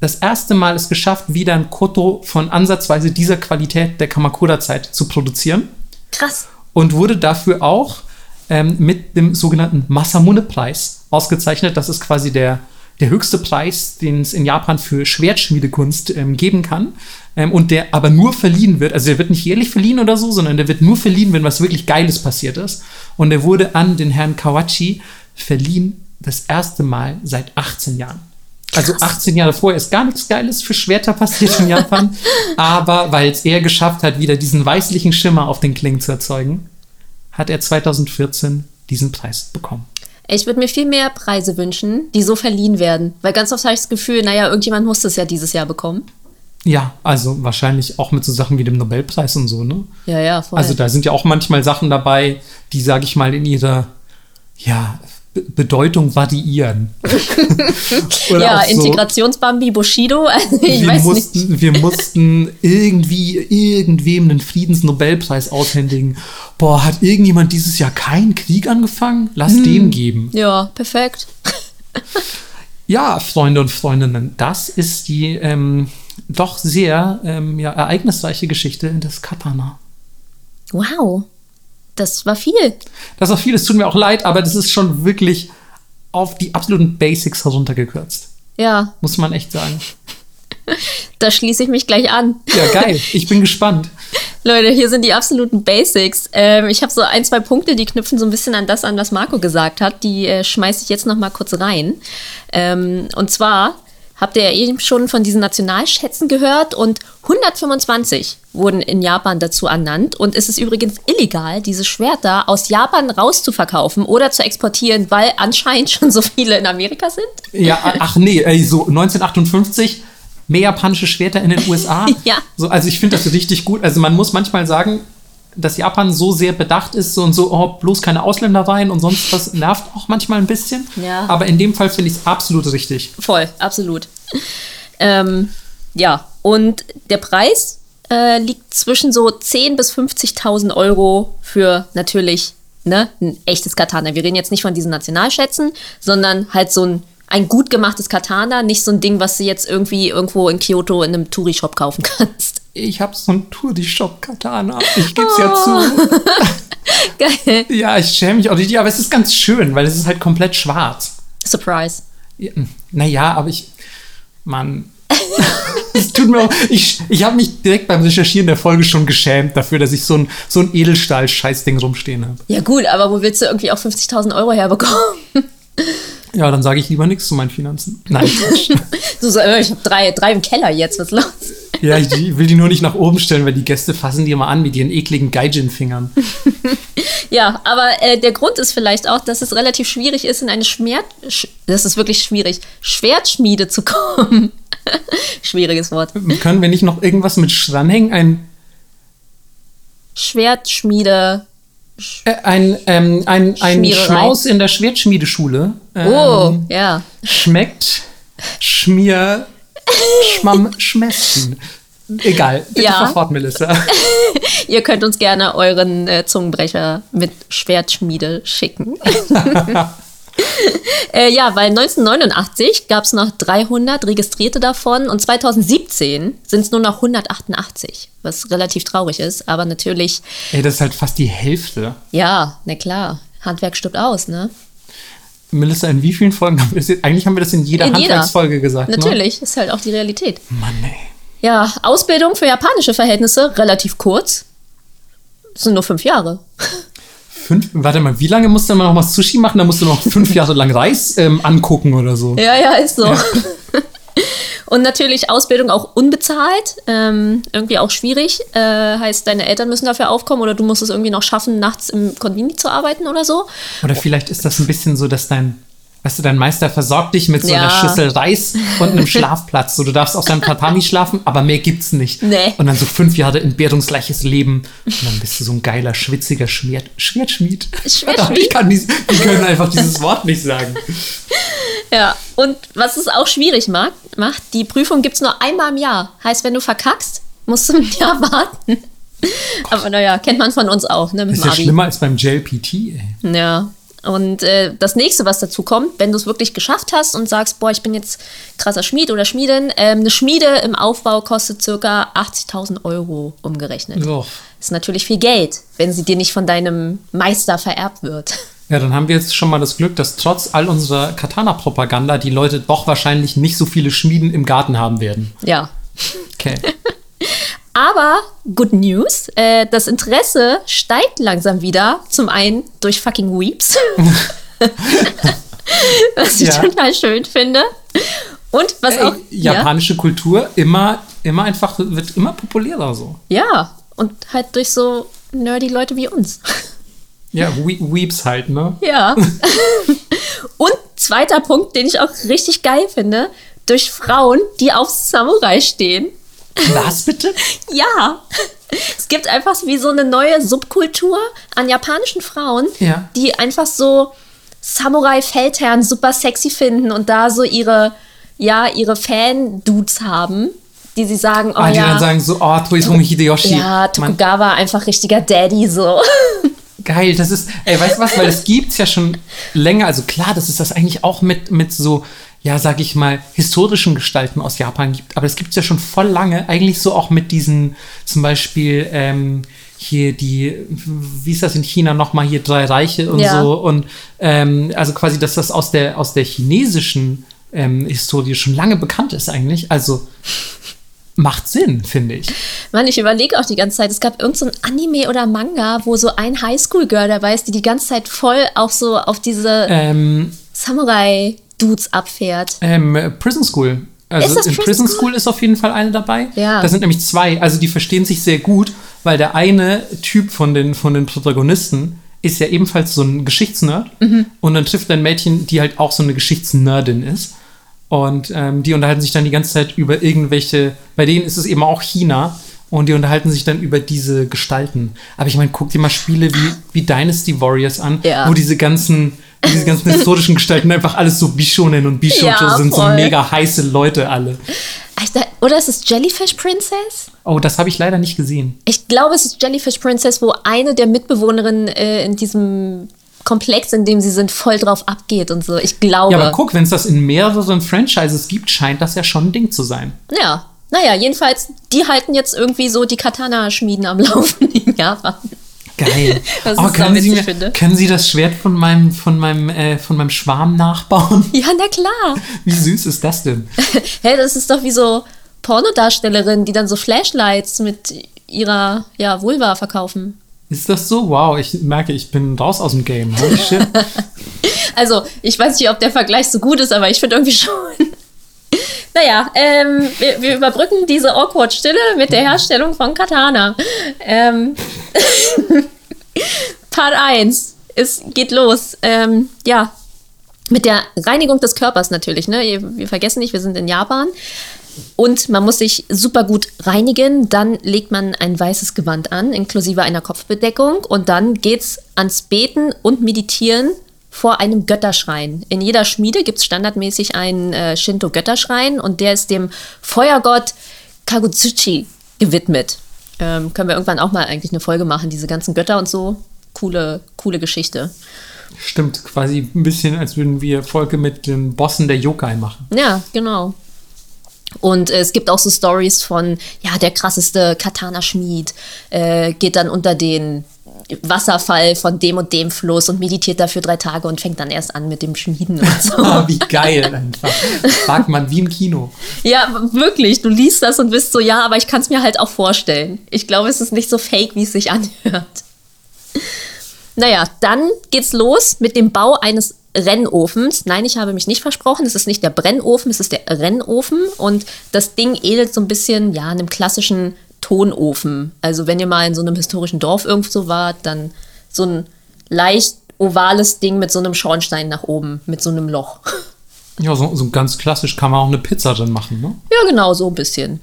[SPEAKER 2] das erste Mal es geschafft, wieder ein Koto von ansatzweise dieser Qualität der Kamakura-Zeit zu produzieren
[SPEAKER 1] Krass.
[SPEAKER 2] und wurde dafür auch ähm, mit dem sogenannten Masamune-Preis ausgezeichnet. Das ist quasi der, der höchste Preis, den es in Japan für Schwertschmiedekunst ähm, geben kann. Ähm, und der aber nur verliehen wird, also der wird nicht jährlich verliehen oder so, sondern der wird nur verliehen, wenn was wirklich Geiles passiert ist. Und der wurde an den Herrn Kawachi verliehen das erste Mal seit 18 Jahren. Also 18 Jahre vorher ist gar nichts Geiles für Schwerter passiert in Japan, aber weil es er geschafft hat, wieder diesen weißlichen Schimmer auf den Klingen zu erzeugen, hat er 2014 diesen Preis bekommen.
[SPEAKER 1] Ich würde mir viel mehr Preise wünschen, die so verliehen werden. Weil ganz oft habe ich das Gefühl, naja, irgendjemand muss das ja dieses Jahr bekommen.
[SPEAKER 2] Ja, also wahrscheinlich auch mit so Sachen wie dem Nobelpreis und so, ne?
[SPEAKER 1] Ja, ja, voll.
[SPEAKER 2] Also da sind ja auch manchmal Sachen dabei, die, sage ich mal, in ihrer ja, Bedeutung variieren.
[SPEAKER 1] Ja,
[SPEAKER 2] so,
[SPEAKER 1] Integrationsbambi Bushido. Also ich
[SPEAKER 2] wir
[SPEAKER 1] weiß nicht.
[SPEAKER 2] mussten, wir mussten irgendwie irgendwem einen Friedensnobelpreis aushändigen. Boah, hat irgendjemand dieses Jahr keinen Krieg angefangen? Lass
[SPEAKER 1] Hm.
[SPEAKER 2] dem geben.
[SPEAKER 1] Ja, perfekt.
[SPEAKER 2] Ja, Freunde und Freundinnen, das ist die ähm, doch sehr ähm, ja, ereignisreiche Geschichte des Katana.
[SPEAKER 1] Wow. Das war viel.
[SPEAKER 2] Das auch viel, es tut mir auch leid, aber das ist schon wirklich auf die absoluten Basics heruntergekürzt.
[SPEAKER 1] Ja,
[SPEAKER 2] Muss man echt sagen.
[SPEAKER 1] da schließe ich mich gleich an.
[SPEAKER 2] Ja, geil. Ich bin gespannt.
[SPEAKER 1] Leute, hier sind die absoluten Basics. Ähm, ich habe so ein, zwei Punkte, die knüpfen so ein bisschen an das an, was Marco gesagt hat. Die äh, schmeiße ich jetzt noch mal kurz rein. Ähm, und zwar habt ihr ja eben schon von diesen Nationalschätzen gehört und 125 wurden in Japan dazu ernannt. Und es ist übrigens illegal, diese Schwerter aus Japan rauszuverkaufen oder zu exportieren, weil anscheinend schon so viele in Amerika sind.
[SPEAKER 2] Ja, ach nee, ey, so 1958 mehr japanische Schwerter in den USA.
[SPEAKER 1] Ja.
[SPEAKER 2] So, also ich finde das richtig gut. Also man muss manchmal sagen, dass Japan so sehr bedacht ist so und so, oh, bloß keine Ausländer rein und sonst was nervt auch manchmal ein bisschen.
[SPEAKER 1] Ja.
[SPEAKER 2] Aber in dem Fall finde ich es absolut richtig.
[SPEAKER 1] Voll, absolut. Ähm, ja, und der Preis äh, liegt zwischen so 10.000 bis 50.000 Euro für natürlich ne, ein echtes Katana. Wir reden jetzt nicht von diesen Nationalschätzen, sondern halt so ein, ein gut gemachtes Katana, nicht so ein Ding, was du jetzt irgendwie irgendwo in Kyoto in einem Touri-Shop kaufen kannst.
[SPEAKER 2] Ich habe so einen Touri-Shop-Katana. Ich gebe es ja zu.
[SPEAKER 1] Geil.
[SPEAKER 2] Ja, ich schäme mich auch nicht. Aber es ist ganz schön, weil es ist halt komplett schwarz.
[SPEAKER 1] Surprise.
[SPEAKER 2] Ja, naja, aber ich. Mann. es tut mir auch, ich, ich habe mich direkt beim Recherchieren der Folge schon geschämt dafür, dass ich so ein, so ein Edelstahl-Scheißding rumstehen habe.
[SPEAKER 1] Ja, gut, aber wo willst du irgendwie auch 50.000 Euro herbekommen?
[SPEAKER 2] Ja, dann sage ich lieber nichts zu meinen Finanzen. Nein, Quatsch.
[SPEAKER 1] Du äh, ich habe drei, drei im Keller jetzt, was ist los?
[SPEAKER 2] Ja, ich will die nur nicht nach oben stellen, weil die Gäste fassen die immer an mit ihren ekligen Gaijin-Fingern.
[SPEAKER 1] Ja, aber äh, der Grund ist vielleicht auch, dass es relativ schwierig ist, in eine Schmerz... Sch das ist wirklich schwierig, Schwertschmiede zu kommen. Schwieriges Wort.
[SPEAKER 2] Können wir nicht noch irgendwas mit dranhängen? Ein,
[SPEAKER 1] Schwertschmiede.
[SPEAKER 2] äh, ein, ähm, ein, ein. Schmaus in der Schwertschmiedeschule. Ähm,
[SPEAKER 1] Oh, ja.
[SPEAKER 2] Schmeckt Schmier Schmamm Schmessen. Egal, bitte
[SPEAKER 1] Ja.
[SPEAKER 2] fahr fort, Melissa.
[SPEAKER 1] Ihr könnt uns gerne euren äh, Zungenbrecher mit Schwertschmiede schicken. äh, ja, weil 1989 gab es noch 300 Registrierte davon und 2017 sind es nur noch 188, was relativ traurig ist. Aber natürlich,
[SPEAKER 2] Ey, das ist halt fast die Hälfte.
[SPEAKER 1] ja, na klar, Handwerk stirbt aus, ne?
[SPEAKER 2] Melissa, in wie vielen Folgen haben wir das jetzt? Eigentlich haben wir das in jeder
[SPEAKER 1] In jeder.
[SPEAKER 2] Handwerksfolge gesagt.
[SPEAKER 1] Natürlich, ist halt auch die Realität.
[SPEAKER 2] Ne? Mann, ey.
[SPEAKER 1] Ja, Ausbildung für japanische Verhältnisse relativ kurz. Das sind nur fünf Jahre.
[SPEAKER 2] Fünf, warte mal, wie lange musste man noch mal Sushi machen? Da musste man noch fünf Jahre lang Reis ähm, angucken oder so.
[SPEAKER 1] Ja, ja, ist so. Und natürlich Ausbildung auch unbezahlt. Ähm, irgendwie auch schwierig. Äh, heißt, deine Eltern müssen dafür aufkommen oder du musst es irgendwie noch schaffen, nachts im Konvini zu arbeiten oder so.
[SPEAKER 2] Oder vielleicht ist das ein bisschen so, dass dein, weißt du, dein Meister versorgt dich mit so einer
[SPEAKER 1] Ja.
[SPEAKER 2] Schüssel Reis und einem Schlafplatz. So, du darfst auf deinem Tatami schlafen, aber mehr gibt's nicht.
[SPEAKER 1] Nee.
[SPEAKER 2] Und dann so fünf Jahre entbehrungsgleiches Leben. Und dann bist du so ein geiler, schwitziger Schmiert, Schwertschmied.
[SPEAKER 1] Schwertschmied?
[SPEAKER 2] Ich kann dies, wir können einfach dieses Wort nicht sagen.
[SPEAKER 1] Ja, und was es auch schwierig macht, macht die Prüfung gibt es nur einmal im Jahr. Heißt, wenn du verkackst, musst du ein Jahr warten. Aber naja, kennt man von uns auch, ne? Mit
[SPEAKER 2] Das ist ja
[SPEAKER 1] Abi.
[SPEAKER 2] schlimmer als beim JLPT, ey.
[SPEAKER 1] Ja. Und äh, das nächste, was dazu kommt, wenn du es wirklich geschafft hast und sagst, boah, ich bin jetzt krasser Schmied oder Schmiedin, ähm, eine Schmiede im Aufbau kostet circa 80.000 Euro umgerechnet.
[SPEAKER 2] So.
[SPEAKER 1] Ist natürlich viel Geld, wenn sie dir nicht von deinem Meister vererbt wird.
[SPEAKER 2] Ja, dann haben wir jetzt schon mal das Glück, dass trotz all unserer Katana-Propaganda die Leute doch wahrscheinlich nicht so viele Schmieden im Garten haben werden.
[SPEAKER 1] Ja.
[SPEAKER 2] Okay.
[SPEAKER 1] Aber good news, äh, das Interesse steigt langsam wieder. Zum einen durch fucking Weeps. was ich
[SPEAKER 2] Ja.
[SPEAKER 1] total schön finde. Und was auch.
[SPEAKER 2] Ey, japanische Kultur immer, immer einfach, wird immer populärer so.
[SPEAKER 1] Ja, ja, und halt durch so nerdy Leute wie uns.
[SPEAKER 2] Ja, we Weeps halt, ne?
[SPEAKER 1] Ja. und zweiter Punkt, den ich auch richtig geil finde, durch Frauen, die auf Samurai stehen.
[SPEAKER 2] Was bitte?
[SPEAKER 1] Ja. Es gibt einfach wie so eine neue Subkultur an japanischen Frauen,
[SPEAKER 2] Ja.
[SPEAKER 1] die einfach so Samurai-Feldherren super sexy finden und da so ihre, ja, ihre Fan-Dudes haben, die sie sagen, oh
[SPEAKER 2] ah, die
[SPEAKER 1] ja,
[SPEAKER 2] dann sagen so, oh, Toizomi Hideyoshi.
[SPEAKER 1] ja, Tokugawa einfach richtiger Daddy so.
[SPEAKER 2] geil, das ist, ey, weißt du was, weil es gibt's ja schon länger, also klar, dass es das eigentlich auch mit, mit so, ja, sag ich mal, historischen Gestalten aus Japan gibt, aber es gibt's ja schon voll lange, eigentlich so auch mit diesen, zum Beispiel, ähm, hier die, wie ist das in China nochmal, hier drei Reiche und
[SPEAKER 1] Ja.
[SPEAKER 2] so und ähm, also quasi, dass das aus der, aus der chinesischen ähm, Historie schon lange bekannt ist eigentlich, also macht Sinn, finde ich.
[SPEAKER 1] Mann, ich überlege auch die ganze Zeit, es gab irgendein so Anime oder Manga, wo so ein Highschool-Girl dabei ist, die die ganze Zeit voll auch so auf diese
[SPEAKER 2] Ähm,
[SPEAKER 1] Samurai-Dudes abfährt.
[SPEAKER 2] ähm, Prison School. Also in
[SPEAKER 1] Prison
[SPEAKER 2] Prison
[SPEAKER 1] School?
[SPEAKER 2] School ist auf jeden Fall eine dabei.
[SPEAKER 1] Ja.
[SPEAKER 2] Da sind nämlich zwei. Also die verstehen sich sehr gut, weil der eine Typ von den, von den Protagonisten ist ja ebenfalls so ein Geschichtsnerd.
[SPEAKER 1] Mhm.
[SPEAKER 2] Und dann trifft er ein Mädchen, die halt auch so eine Geschichtsnerdin ist. Und ähm, die unterhalten sich dann die ganze Zeit über irgendwelche, bei denen ist es eben auch China. Und die unterhalten sich dann über diese Gestalten. Aber ich meine, guck dir mal Spiele wie, wie Dynasty Warriors an,
[SPEAKER 1] Ja.
[SPEAKER 2] wo diese ganzen, diese ganzen historischen Gestalten einfach alles so Bishonen und Bishojo
[SPEAKER 1] Ja,
[SPEAKER 2] sind, so mega heiße Leute alle.
[SPEAKER 1] Oder ist es Jellyfish Princess?
[SPEAKER 2] Oh, das habe ich leider nicht gesehen.
[SPEAKER 1] Ich glaube, es ist Jellyfish Princess, wo eine der Mitbewohnerinnen äh, in diesem Komplex, in dem sie sind, voll drauf abgeht und so. Ich glaube.
[SPEAKER 2] Ja, aber guck, wenn es das in mehreren Franchises gibt, scheint das ja schon ein Ding zu sein.
[SPEAKER 1] Ja. Naja, jedenfalls, die halten jetzt irgendwie so die Katana-Schmieden am Laufen in Japan.
[SPEAKER 2] Geil.
[SPEAKER 1] Was
[SPEAKER 2] oh, können, Sie
[SPEAKER 1] sauwitzig
[SPEAKER 2] mir,
[SPEAKER 1] finde.
[SPEAKER 2] können Sie das Schwert von meinem, von meinem, äh, von meinem Schwarm nachbauen?
[SPEAKER 1] Ja, na klar.
[SPEAKER 2] Wie süß ist das denn?
[SPEAKER 1] Hä, das ist doch wie so Pornodarstellerinnen, die dann so Flashlights mit ihrer ja, Vulva verkaufen.
[SPEAKER 2] Ist das so? Wow, ich merke, ich bin raus aus dem Game. Holy shit.
[SPEAKER 1] Also, ich weiß nicht, ob der Vergleich so gut ist, aber ich finde irgendwie schon. Naja, ähm, wir, wir überbrücken diese awkward Stille mit der Herstellung von Katana. Ähm, Part 1. Es geht los. Ähm, ja, mit der Reinigung des Körpers natürlich. Ne? Wir vergessen nicht, wir sind in Japan. Und man muss sich super gut reinigen. Dann legt man ein weißes Gewand an, inklusive einer Kopfbedeckung. Und dann geht's ans Beten und Meditieren vor einem Götterschrein. In jeder Schmiede gibt es standardmäßig einen äh, Shinto-Götterschrein und der ist dem Feuergott Kagutsuchi gewidmet. Ähm, können wir irgendwann auch mal eigentlich eine Folge machen, diese ganzen Götter und so. Coole, coole Geschichte.
[SPEAKER 2] Stimmt, quasi ein bisschen, als würden wir Folge mit den Bossen der Yokai machen.
[SPEAKER 1] Ja, genau. Und äh, es gibt auch so Stories von, ja, der krasseste Katana-Schmied äh, geht dann unter den Wasserfall von dem und dem Fluss und meditiert dafür drei Tage und fängt dann erst an mit dem Schmieden und so.
[SPEAKER 2] Ah, wie geil einfach. Fragt man wie im Kino.
[SPEAKER 1] ja, wirklich, du liest das und bist so, ja, aber ich kann es mir halt auch vorstellen. Ich glaube, es ist nicht so fake, wie es sich anhört. Naja, dann geht's los mit dem Bau eines Rennofens. Nein, ich habe mich nicht versprochen. Es ist nicht der Brennofen, es ist der Rennofen. Und das Ding ähnelt so ein bisschen, ja, einem klassischen Tonofen. Also, wenn ihr mal in so einem historischen Dorf irgendwo wart, dann so ein leicht ovales Ding mit so einem Schornstein nach oben, mit so einem Loch.
[SPEAKER 2] Ja, so, so ganz klassisch kann man auch eine Pizza drin machen, ne?
[SPEAKER 1] Ja, genau, so ein bisschen.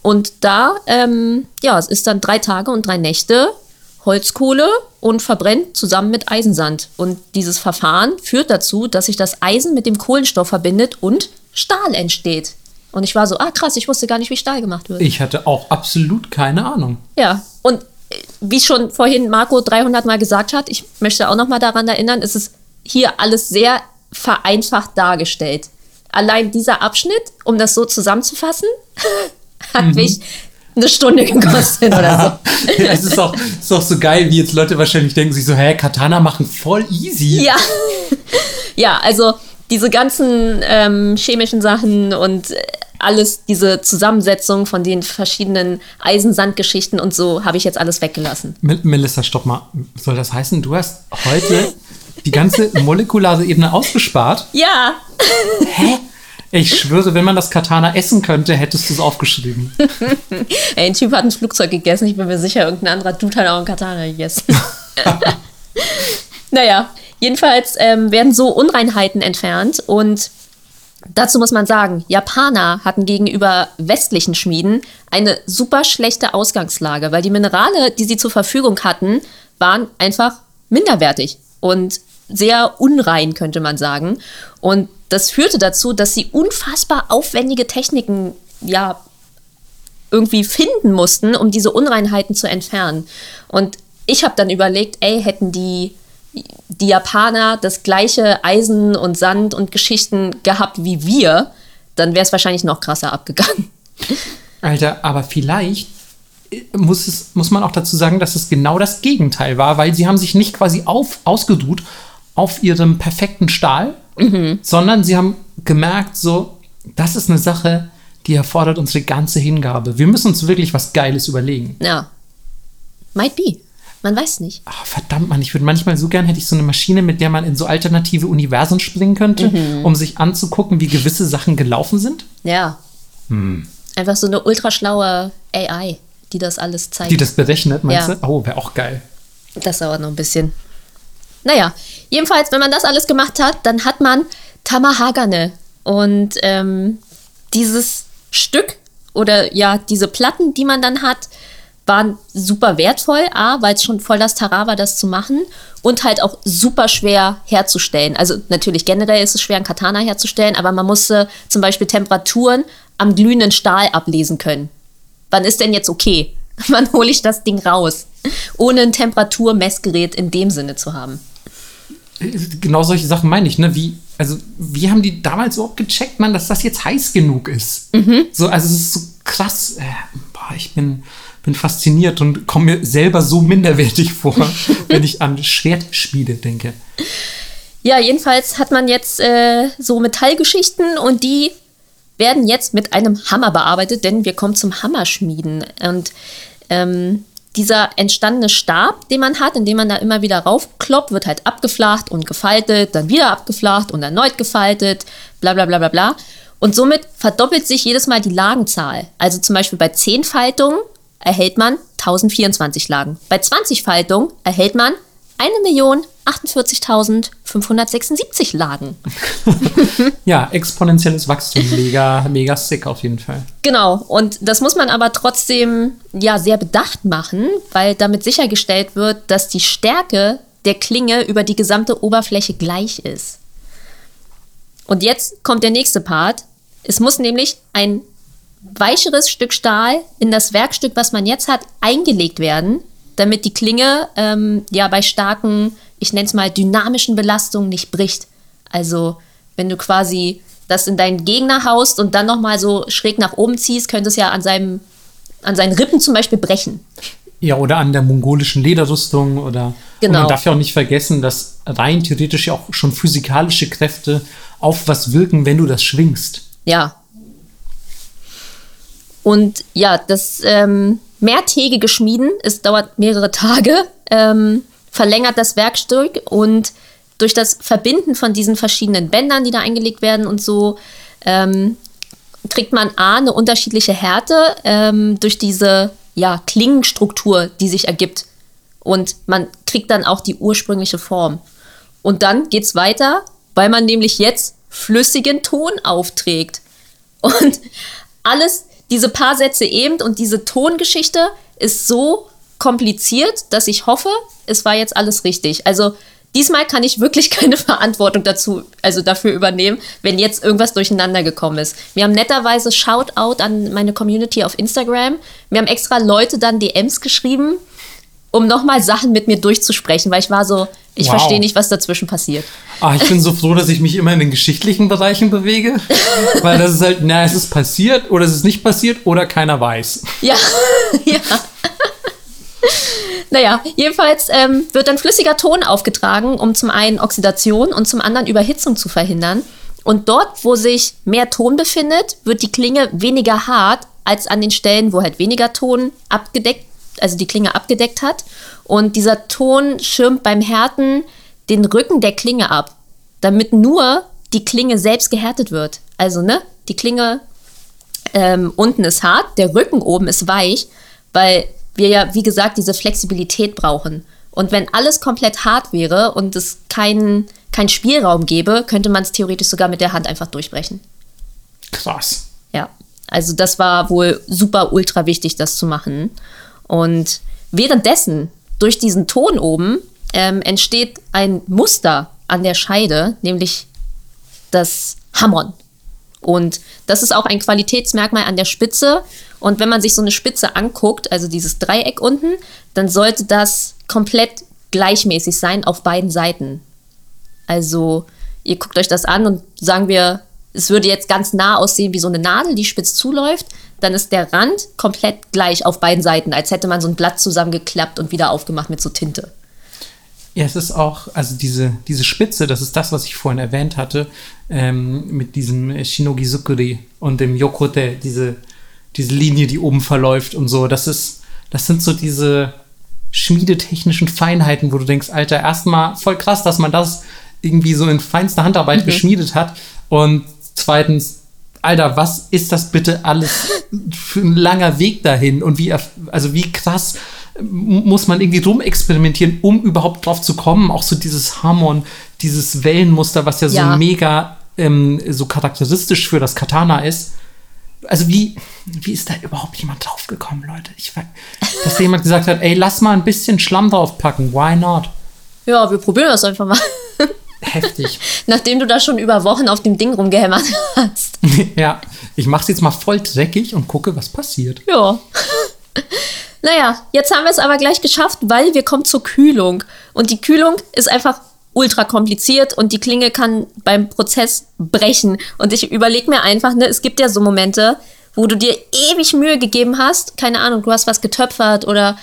[SPEAKER 1] Und da, ähm, ja, es ist dann drei Tage und drei Nächte Holzkohle und verbrennt zusammen mit Eisensand. Und dieses Verfahren führt dazu, dass sich das Eisen mit dem Kohlenstoff verbindet und Stahl entsteht. Und ich war so, ah krass, ich wusste gar nicht, wie Stahl gemacht wird.
[SPEAKER 2] Ich hatte auch absolut keine Ahnung.
[SPEAKER 1] Ja, und äh, wie schon vorhin Marco 300 Mal gesagt hat, ich möchte auch noch mal daran erinnern, es ist hier alles sehr vereinfacht dargestellt. Allein dieser Abschnitt, um das so zusammenzufassen, hat mich eine Stunde gekostet oder so.
[SPEAKER 2] Ja, es ist auch, ist auch so geil, wie jetzt Leute wahrscheinlich denken sich so, hä, Katana machen voll easy.
[SPEAKER 1] Ja. ja, also diese ganzen ähm, chemischen Sachen und äh, alles, diese Zusammensetzung von den verschiedenen Eisensandgeschichten und so, habe ich jetzt alles weggelassen.
[SPEAKER 2] Mel- Melissa, stopp mal. Soll das heißen, du hast heute die ganze molekulare Ebene ausgespart?
[SPEAKER 1] Ja,
[SPEAKER 2] Ich schwöre, wenn man das Katana essen könnte, hättest du es aufgeschrieben.
[SPEAKER 1] Ey, ein Typ hat ein Flugzeug gegessen. Ich bin mir sicher, irgendein anderer Dude hat auch einen Katana gegessen. naja, jedenfalls ähm, werden so Unreinheiten entfernt und dazu muss man sagen, Japaner hatten gegenüber westlichen Schmieden eine super schlechte Ausgangslage, weil die Minerale, die sie zur Verfügung hatten, waren einfach minderwertig und sehr unrein, könnte man sagen. Und das führte dazu, dass sie unfassbar aufwendige Techniken ja, irgendwie finden mussten, um diese Unreinheiten zu entfernen. Und ich habe dann überlegt, ey, hätten die, die Japaner das gleiche Eisen und Sand und Geschichten gehabt wie wir, dann wäre es wahrscheinlich noch krasser abgegangen.
[SPEAKER 2] Alter, aber vielleicht äh, muss, es, muss man auch dazu sagen, dass es genau das Gegenteil war, weil sie haben sich nicht quasi auf, ausgeruht auf ihrem perfekten Stahl, sondern sie haben gemerkt, so, das ist eine Sache, die erfordert unsere ganze Hingabe. Wir müssen uns wirklich was Geiles überlegen.
[SPEAKER 1] Ja. Might be. Man weiß nicht.
[SPEAKER 2] Ah, verdammt, man, ich würde manchmal so gern, hätte ich so eine Maschine, mit der man in so alternative Universen springen könnte,
[SPEAKER 1] Mhm.
[SPEAKER 2] um sich anzugucken, wie gewisse Sachen gelaufen sind.
[SPEAKER 1] Ja.
[SPEAKER 2] Hm.
[SPEAKER 1] Einfach so eine ultraschlaue AI, die das alles zeigt.
[SPEAKER 2] Die das berechnet, meinst
[SPEAKER 1] Ja.
[SPEAKER 2] du? Oh, wäre auch geil.
[SPEAKER 1] Das dauert noch ein bisschen. Naja, jedenfalls, wenn man das alles gemacht hat, dann hat man Tamahagane. Und ähm, dieses Stück oder ja, diese Platten, die man dann hat, waren super wertvoll. A, weil es schon voll das Tara war, das zu machen. Und halt auch super schwer herzustellen. Also natürlich generell ist es schwer, einen Katana herzustellen, aber man musste zum Beispiel Temperaturen am glühenden Stahl ablesen können. Wann ist denn jetzt okay? Wann hole ich das Ding raus? Ohne ein Temperaturmessgerät in dem Sinne zu haben.
[SPEAKER 2] Genau solche Sachen meine ich, ne? Wie, also, wie haben die damals überhaupt gecheckt, man, dass das jetzt heiß genug ist?
[SPEAKER 1] Mhm.
[SPEAKER 2] So, also, es ist so krass. Äh, boah, ich bin, bin fasziniert und komme mir selber so minderwertig vor, wenn ich an Schwertschmiede denke.
[SPEAKER 1] Ja, jedenfalls hat man jetzt äh, so Metallgeschichten und die werden jetzt mit einem Hammer bearbeitet, denn wir kommen zum Hammerschmieden. Und ähm, dieser entstandene Stab, den man hat, indem man da immer wieder raufkloppt, wird halt abgeflacht und gefaltet, dann wieder abgeflacht und erneut gefaltet, bla bla bla bla bla. Und somit verdoppelt sich jedes Mal die Lagenzahl. Also zum Beispiel bei 10 Faltungen erhält man 1024 Lagen. Bei 20 Faltungen erhält man 1.048.576 Lagen.
[SPEAKER 2] Ja, exponentielles Wachstum, mega, mega sick auf jeden Fall.
[SPEAKER 1] Genau, und das muss man aber trotzdem ja sehr bedacht machen, weil damit sichergestellt wird, dass die Stärke der Klinge über die gesamte Oberfläche gleich ist. Und jetzt kommt der nächste Part. Es muss nämlich ein weicheres Stück Stahl in das Werkstück, was man jetzt hat, eingelegt werden, damit die Klinge ähm, ja bei starken, ich nenne es mal dynamischen Belastungen nicht bricht. Also wenn du quasi das in deinen Gegner haust und dann nochmal so schräg nach oben ziehst, könnte es ja an, seinem, an seinen Rippen zum Beispiel brechen.
[SPEAKER 2] Ja, oder an der mongolischen Lederrüstung oder.
[SPEAKER 1] Genau.
[SPEAKER 2] Und man darf ja auch nicht vergessen, dass rein theoretisch ja auch schon physikalische Kräfte auf was wirken, wenn du das schwingst.
[SPEAKER 1] Ja. Und ja, das ähm, mehrtägige Schmieden, es dauert mehrere Tage, ähm, verlängert das Werkstück und durch das Verbinden von diesen verschiedenen Bändern, die da eingelegt werden und so, ähm, kriegt man A, eine unterschiedliche Härte ähm, durch diese ja, Klingenstruktur, die sich ergibt. Und man kriegt dann auch die ursprüngliche Form. Und dann geht's weiter, weil man nämlich jetzt flüssigen Ton aufträgt. Und alles, diese paar Sätze eben und diese Tongeschichte ist so kompliziert, dass ich hoffe, es war jetzt alles richtig. Also diesmal kann ich wirklich keine Verantwortung dazu, also dafür übernehmen, wenn jetzt irgendwas durcheinander gekommen ist. Wir haben netterweise Shoutout an meine Community auf Instagram. Wir haben extra Leute dann DMs geschrieben, um nochmal Sachen mit mir durchzusprechen, weil ich war so, ich
[SPEAKER 2] Wow.
[SPEAKER 1] verstehe nicht, was dazwischen passiert.
[SPEAKER 2] Ah, ich bin so froh, dass ich mich immer in den geschichtlichen Bereichen bewege. Weil das ist halt, na, es ist passiert oder es ist nicht passiert oder keiner weiß.
[SPEAKER 1] Ja, ja. Naja, jedenfalls ähm, wird dann flüssiger Ton aufgetragen, um zum einen Oxidation und zum anderen Überhitzung zu verhindern. Und dort, wo sich mehr Ton befindet, wird die Klinge weniger hart als an den Stellen, wo halt weniger Ton abgedeckt, also die Klinge abgedeckt hat. Und dieser Ton schirmt beim Härten den Rücken der Klinge ab, damit nur die Klinge selbst gehärtet wird. Also, ne, die Klinge ähm, unten ist hart, der Rücken oben ist weich, weil wir ja, wie gesagt, diese Flexibilität brauchen. Und wenn alles komplett hart wäre und es keinen keinen Spielraum gäbe, könnte man es theoretisch sogar mit der Hand einfach durchbrechen.
[SPEAKER 2] Krass.
[SPEAKER 1] Ja, also das war wohl super ultra wichtig, das zu machen. Und währenddessen, durch diesen Ton oben, ähm, entsteht ein Muster an der Scheide, nämlich das Hammern. Und das ist auch ein Qualitätsmerkmal an der Spitze. Und wenn man sich so eine Spitze anguckt, also dieses Dreieck unten, dann sollte das komplett gleichmäßig sein auf beiden Seiten. Also ihr guckt euch das an und sagen wir, es würde jetzt ganz nah aussehen wie so eine Nadel, die spitz zuläuft, dann ist der Rand komplett gleich auf beiden Seiten, als hätte man so ein Blatt zusammengeklappt und wieder aufgemacht mit so Tinte.
[SPEAKER 2] Ja, es ist auch, also diese, diese Spitze, das ist das, was ich vorhin erwähnt hatte, ähm, mit diesem Shinogizukuri und dem Yokote, diese, diese Linie, die oben verläuft und so. Das ist, das sind so diese schmiedetechnischen Feinheiten, wo du denkst, Alter, erstmal voll krass, dass man das irgendwie so in feinster Handarbeit mhm. geschmiedet hat. Und zweitens, Alter, was ist das bitte alles für ein langer Weg dahin? Und wie, also wie krass muss man irgendwie rumexperimentieren, um überhaupt drauf zu kommen? Auch so dieses Harmon, dieses Wellenmuster, was ja, ja. so mega ähm, so charakteristisch für das Katana ist. Also wie, wie ist da überhaupt jemand draufgekommen, Leute? Ich, dass jemand gesagt hat, ey, lass mal ein bisschen Schlamm draufpacken, why not?
[SPEAKER 1] Ja, wir probieren das einfach mal.
[SPEAKER 2] Heftig.
[SPEAKER 1] Nachdem du da schon über Wochen auf dem Ding rumgehämmert hast.
[SPEAKER 2] ja, ich mach's jetzt mal voll dreckig und gucke, was passiert.
[SPEAKER 1] Ja. naja, jetzt haben wir es aber gleich geschafft, weil wir kommen zur Kühlung. Und die Kühlung ist einfach ultra kompliziert und die Klinge kann beim Prozess brechen. Und ich überlege mir einfach, ne, es gibt ja so Momente, wo du dir ewig Mühe gegeben hast, keine Ahnung, du hast was getöpfert oder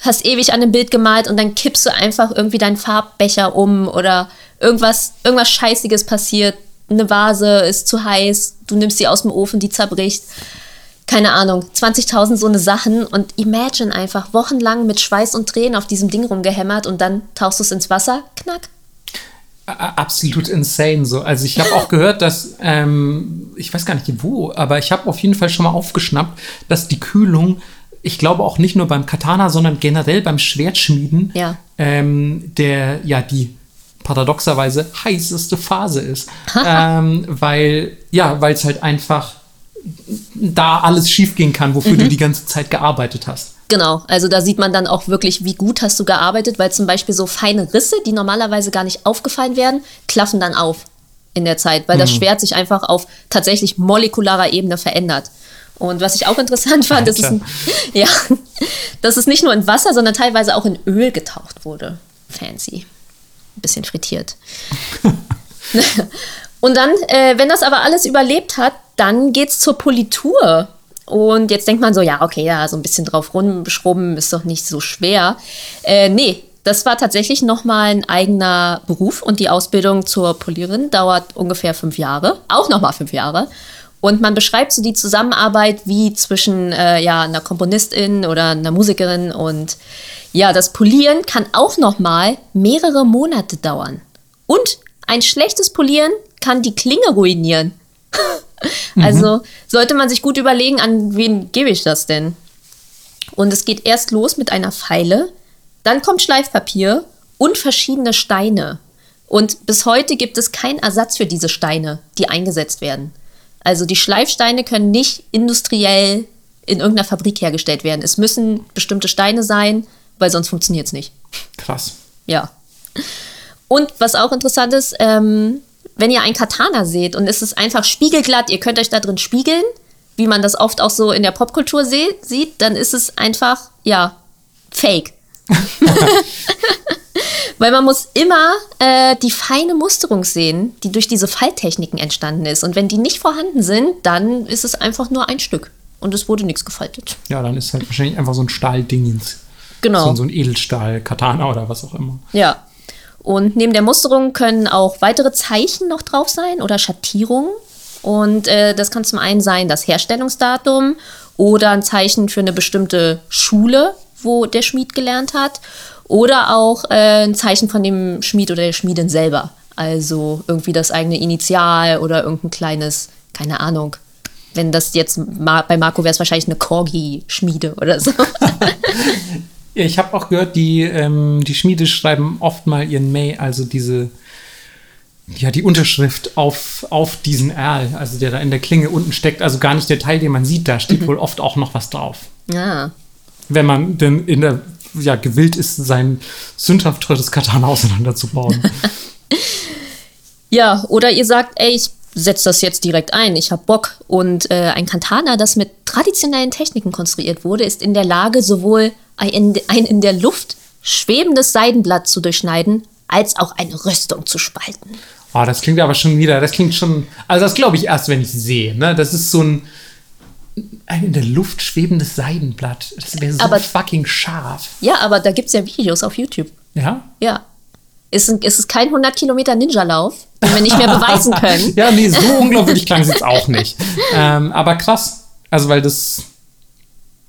[SPEAKER 1] hast ewig an dem Bild gemalt und dann kippst du einfach irgendwie deinen Farbbecher um oder irgendwas, irgendwas Scheißiges passiert. Eine Vase ist zu heiß, du nimmst sie aus dem Ofen, die zerbricht. Keine Ahnung, 20.000 so eine Sachen und imagine einfach wochenlang mit Schweiß und Tränen auf diesem Ding rumgehämmert und dann tauchst du es ins Wasser, knack,
[SPEAKER 2] absolut insane so. Also ich habe auch gehört, dass, ähm, ich weiß gar nicht wo, aber ich habe auf jeden Fall schon mal aufgeschnappt, dass die Kühlung, ich glaube auch nicht nur beim Katana, sondern generell beim Schwertschmieden,
[SPEAKER 1] ja.
[SPEAKER 2] ähm, der, ja, die paradoxerweise heißeste Phase ist. ähm, weil, ja, weil es halt einfach da alles schiefgehen kann, wofür mhm. du die ganze Zeit gearbeitet hast.
[SPEAKER 1] Genau, also da sieht man dann auch wirklich, wie gut hast du gearbeitet, weil zum Beispiel so feine Risse, die normalerweise gar nicht aufgefallen werden, klaffen dann auf in der Zeit, weil mhm. das Schwert sich einfach auf tatsächlich molekularer Ebene verändert. Und was ich auch interessant fand, ist, ja, dass es nicht nur in Wasser, sondern teilweise auch in Öl getaucht wurde. Fancy. Ein bisschen frittiert. Und dann, äh, wenn das aber alles überlebt hat, dann geht's zur Politur. Und jetzt denkt man so, ja, okay, ja, so ein bisschen drauf rumschrubben ist doch nicht so schwer. Äh, nee, das war tatsächlich nochmal ein eigener Beruf und die Ausbildung zur Polierin dauert ungefähr fünf Jahre, auch nochmal fünf Jahre. Und man beschreibt so die Zusammenarbeit wie zwischen äh, ja, einer Komponistin oder einer Musikerin und ja, das Polieren kann auch nochmal mehrere Monate dauern. Und ein schlechtes Polieren kann die Klinge ruinieren. Mhm. Also sollte man sich gut überlegen, an wen gebe ich das denn? Und es geht erst los mit einer Pfeile, dann kommt Schleifpapier und verschiedene Steine. Und bis heute gibt es keinen Ersatz für diese Steine, die eingesetzt werden. Also die Schleifsteine können nicht industriell in irgendeiner Fabrik hergestellt werden. Es müssen bestimmte Steine sein, weil sonst funktioniert es nicht.
[SPEAKER 2] Krass.
[SPEAKER 1] Ja. Und was auch interessant ist, ähm, wenn ihr ein Katana seht und es ist einfach spiegelglatt, ihr könnt euch da drin spiegeln, wie man das oft auch so in der Popkultur sieht, dann ist es einfach, ja, fake. Weil man muss immer äh, die feine Musterung sehen, die durch diese Falltechniken entstanden ist. Und wenn die nicht vorhanden sind, dann ist es einfach nur ein Stück. Und es wurde nichts gefaltet.
[SPEAKER 2] Ja, dann ist halt wahrscheinlich einfach so ein Stahldingens.
[SPEAKER 1] Genau.
[SPEAKER 2] So, so ein Edelstahl-Katana oder was auch immer.
[SPEAKER 1] Ja. Und neben der Musterung können auch weitere Zeichen noch drauf sein oder Schattierungen. Und äh, das kann zum einen sein das Herstellungsdatum oder ein Zeichen für eine bestimmte Schule, wo der Schmied gelernt hat. Oder auch äh, ein Zeichen von dem Schmied oder der Schmiedin selber. Also irgendwie das eigene Initial oder irgendein kleines, keine Ahnung. Wenn das jetzt bei Marco wäre es wahrscheinlich eine Corgi-Schmiede oder so.
[SPEAKER 2] Ich habe auch gehört, die, ähm, die Schmiede schreiben oft mal ihren May, also diese, ja, die Unterschrift auf, auf diesen Erl, also der da in der Klinge unten steckt, also gar nicht der Teil, den man sieht, da steht mhm. wohl oft auch noch was drauf.
[SPEAKER 1] Ja.
[SPEAKER 2] Wenn man denn in der, ja, gewillt ist, sein sündhaft teures Katana auseinanderzubauen.
[SPEAKER 1] ja, oder ihr sagt, ey, ich setze das jetzt direkt ein, ich habe Bock. Und äh, ein Katana, das mit traditionellen Techniken konstruiert wurde, ist in der Lage, sowohl ein, ein in der Luft schwebendes Seidenblatt zu durchschneiden, als auch eine Rüstung zu spalten.
[SPEAKER 2] Oh, das klingt aber schon wieder, das klingt schon, also das glaube ich erst, wenn ich sehe. Ne? Das ist so ein, ein in der Luft schwebendes Seidenblatt. Das wäre so
[SPEAKER 1] aber,
[SPEAKER 2] fucking scharf.
[SPEAKER 1] Ja, aber da gibt es ja Videos auf YouTube.
[SPEAKER 2] Ja?
[SPEAKER 1] Ja. ist, ein, ist es kein 100 Kilometer Ninja-Lauf, den wir nicht mehr beweisen können.
[SPEAKER 2] ja, nee, so unglaublich klang es jetzt auch nicht. Ähm, aber krass. Also, weil das,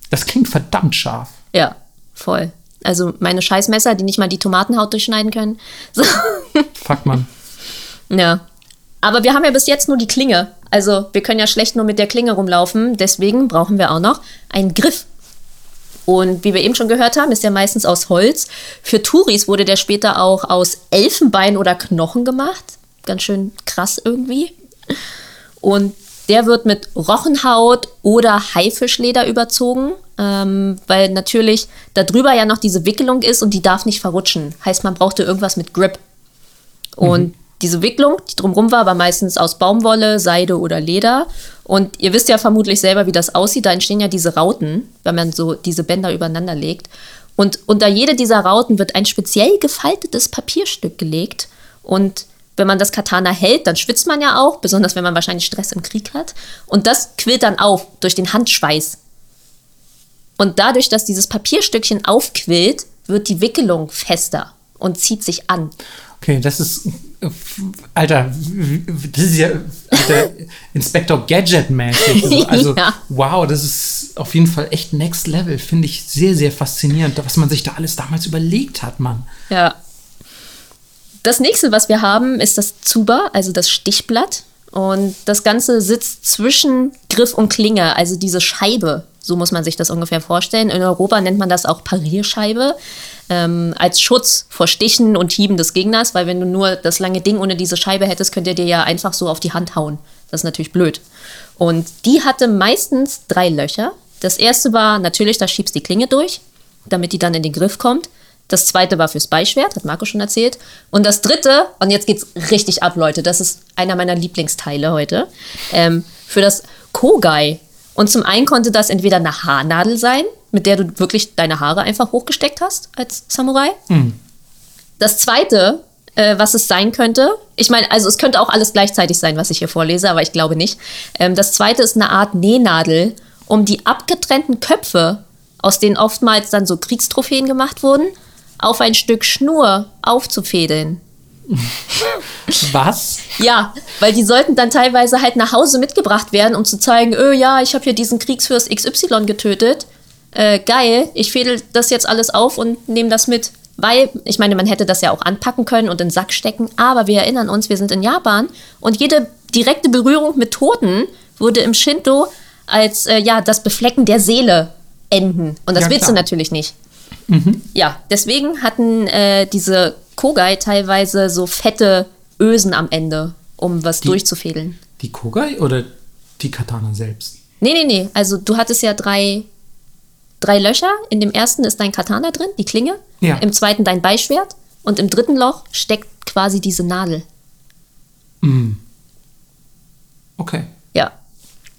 [SPEAKER 2] das klingt verdammt scharf.
[SPEAKER 1] Ja, voll. Also meine Scheißmesser, die nicht mal die Tomatenhaut durchschneiden können. So.
[SPEAKER 2] Fuck, man.
[SPEAKER 1] Ja. Aber wir haben ja bis jetzt nur die Klinge. Also wir können ja schlecht nur mit der Klinge rumlaufen. Deswegen brauchen wir auch noch einen Griff. Und wie wir eben schon gehört haben, ist der meistens aus Holz. Für Touris wurde der später auch aus Elfenbein oder Knochen gemacht. Ganz schön krass irgendwie. Und der wird mit Rochenhaut oder Haifischleder überzogen, ähm, weil natürlich darüber ja noch diese Wickelung ist und die darf nicht verrutschen. Heißt, man brauchte irgendwas mit Grip. Und mhm. Diese Wicklung, die drumherum war, war meistens aus Baumwolle, Seide oder Leder. Und ihr wisst ja vermutlich selber, wie das aussieht. Da entstehen ja diese Rauten, wenn man so diese Bänder übereinander legt. Und unter jede dieser Rauten wird ein speziell gefaltetes Papierstück gelegt. Und wenn man das Katana hält, dann schwitzt man ja auch, besonders wenn man wahrscheinlich Stress im Krieg hat. Und das quillt dann auf durch den Handschweiß. Und dadurch, dass dieses Papierstückchen aufquillt, wird die Wickelung fester und zieht sich an.
[SPEAKER 2] Okay, das ist, Alter, das ist ja Alter, Inspector Gadget-mäßig. Also, ja. wow, das ist auf jeden Fall echt Next Level. Finde ich sehr, sehr faszinierend, was man sich da alles damals überlegt hat, Mann.
[SPEAKER 1] Ja, das nächste, was wir haben, ist das Zuba, also das Stichblatt. Und das Ganze sitzt zwischen Griff und Klinge, also diese Scheibe. So muss man sich das ungefähr vorstellen. In Europa nennt man das auch Parierscheibe. Ähm, als Schutz vor Stichen und Hieben des Gegners, weil wenn du nur das lange Ding ohne diese Scheibe hättest, könnt ihr dir ja einfach so auf die Hand hauen. Das ist natürlich blöd. Und die hatte meistens drei Löcher. Das erste war natürlich, da schiebst die Klinge durch, damit die dann in den Griff kommt. Das zweite war fürs Beischwert, hat Marco schon erzählt. Und das dritte, und jetzt geht's richtig ab, Leute, das ist einer meiner Lieblingsteile heute, ähm, für das Kogai. Und zum einen konnte das entweder eine Haarnadel sein, mit der du wirklich deine Haare einfach hochgesteckt hast als Samurai. Mhm. Das zweite, äh, was es sein könnte, ich meine, also es könnte auch alles gleichzeitig sein, was ich hier vorlese, aber ich glaube nicht. Ähm, das zweite ist eine Art Nähnadel, um die abgetrennten Köpfe, aus denen oftmals dann so Kriegstrophäen gemacht wurden, auf ein Stück Schnur aufzufädeln.
[SPEAKER 2] Was?
[SPEAKER 1] Ja, weil die sollten dann teilweise halt nach Hause mitgebracht werden, um zu zeigen, öh ja, ich habe hier diesen Kriegsfürst XY getötet. Äh, geil, ich fädel das jetzt alles auf und nehme das mit. Weil, ich meine, man hätte das ja auch anpacken können und in den Sack stecken, aber wir erinnern uns, wir sind in Japan und jede direkte Berührung mit Toten würde im Shinto als äh, ja das Beflecken der Seele enden. Und das ja, willst klar. du natürlich nicht. Mhm. Ja, deswegen hatten äh, diese Kogai teilweise so fette Ösen am Ende, um was die, durchzufädeln.
[SPEAKER 2] Die Kogai oder die Katana selbst?
[SPEAKER 1] Nee, nee, nee. Also du hattest ja drei, drei Löcher. In dem ersten ist dein Katana drin, die Klinge. Ja. Im zweiten dein Beischwert. Und im dritten Loch steckt quasi diese Nadel.
[SPEAKER 2] Mhm. Okay.
[SPEAKER 1] Ja.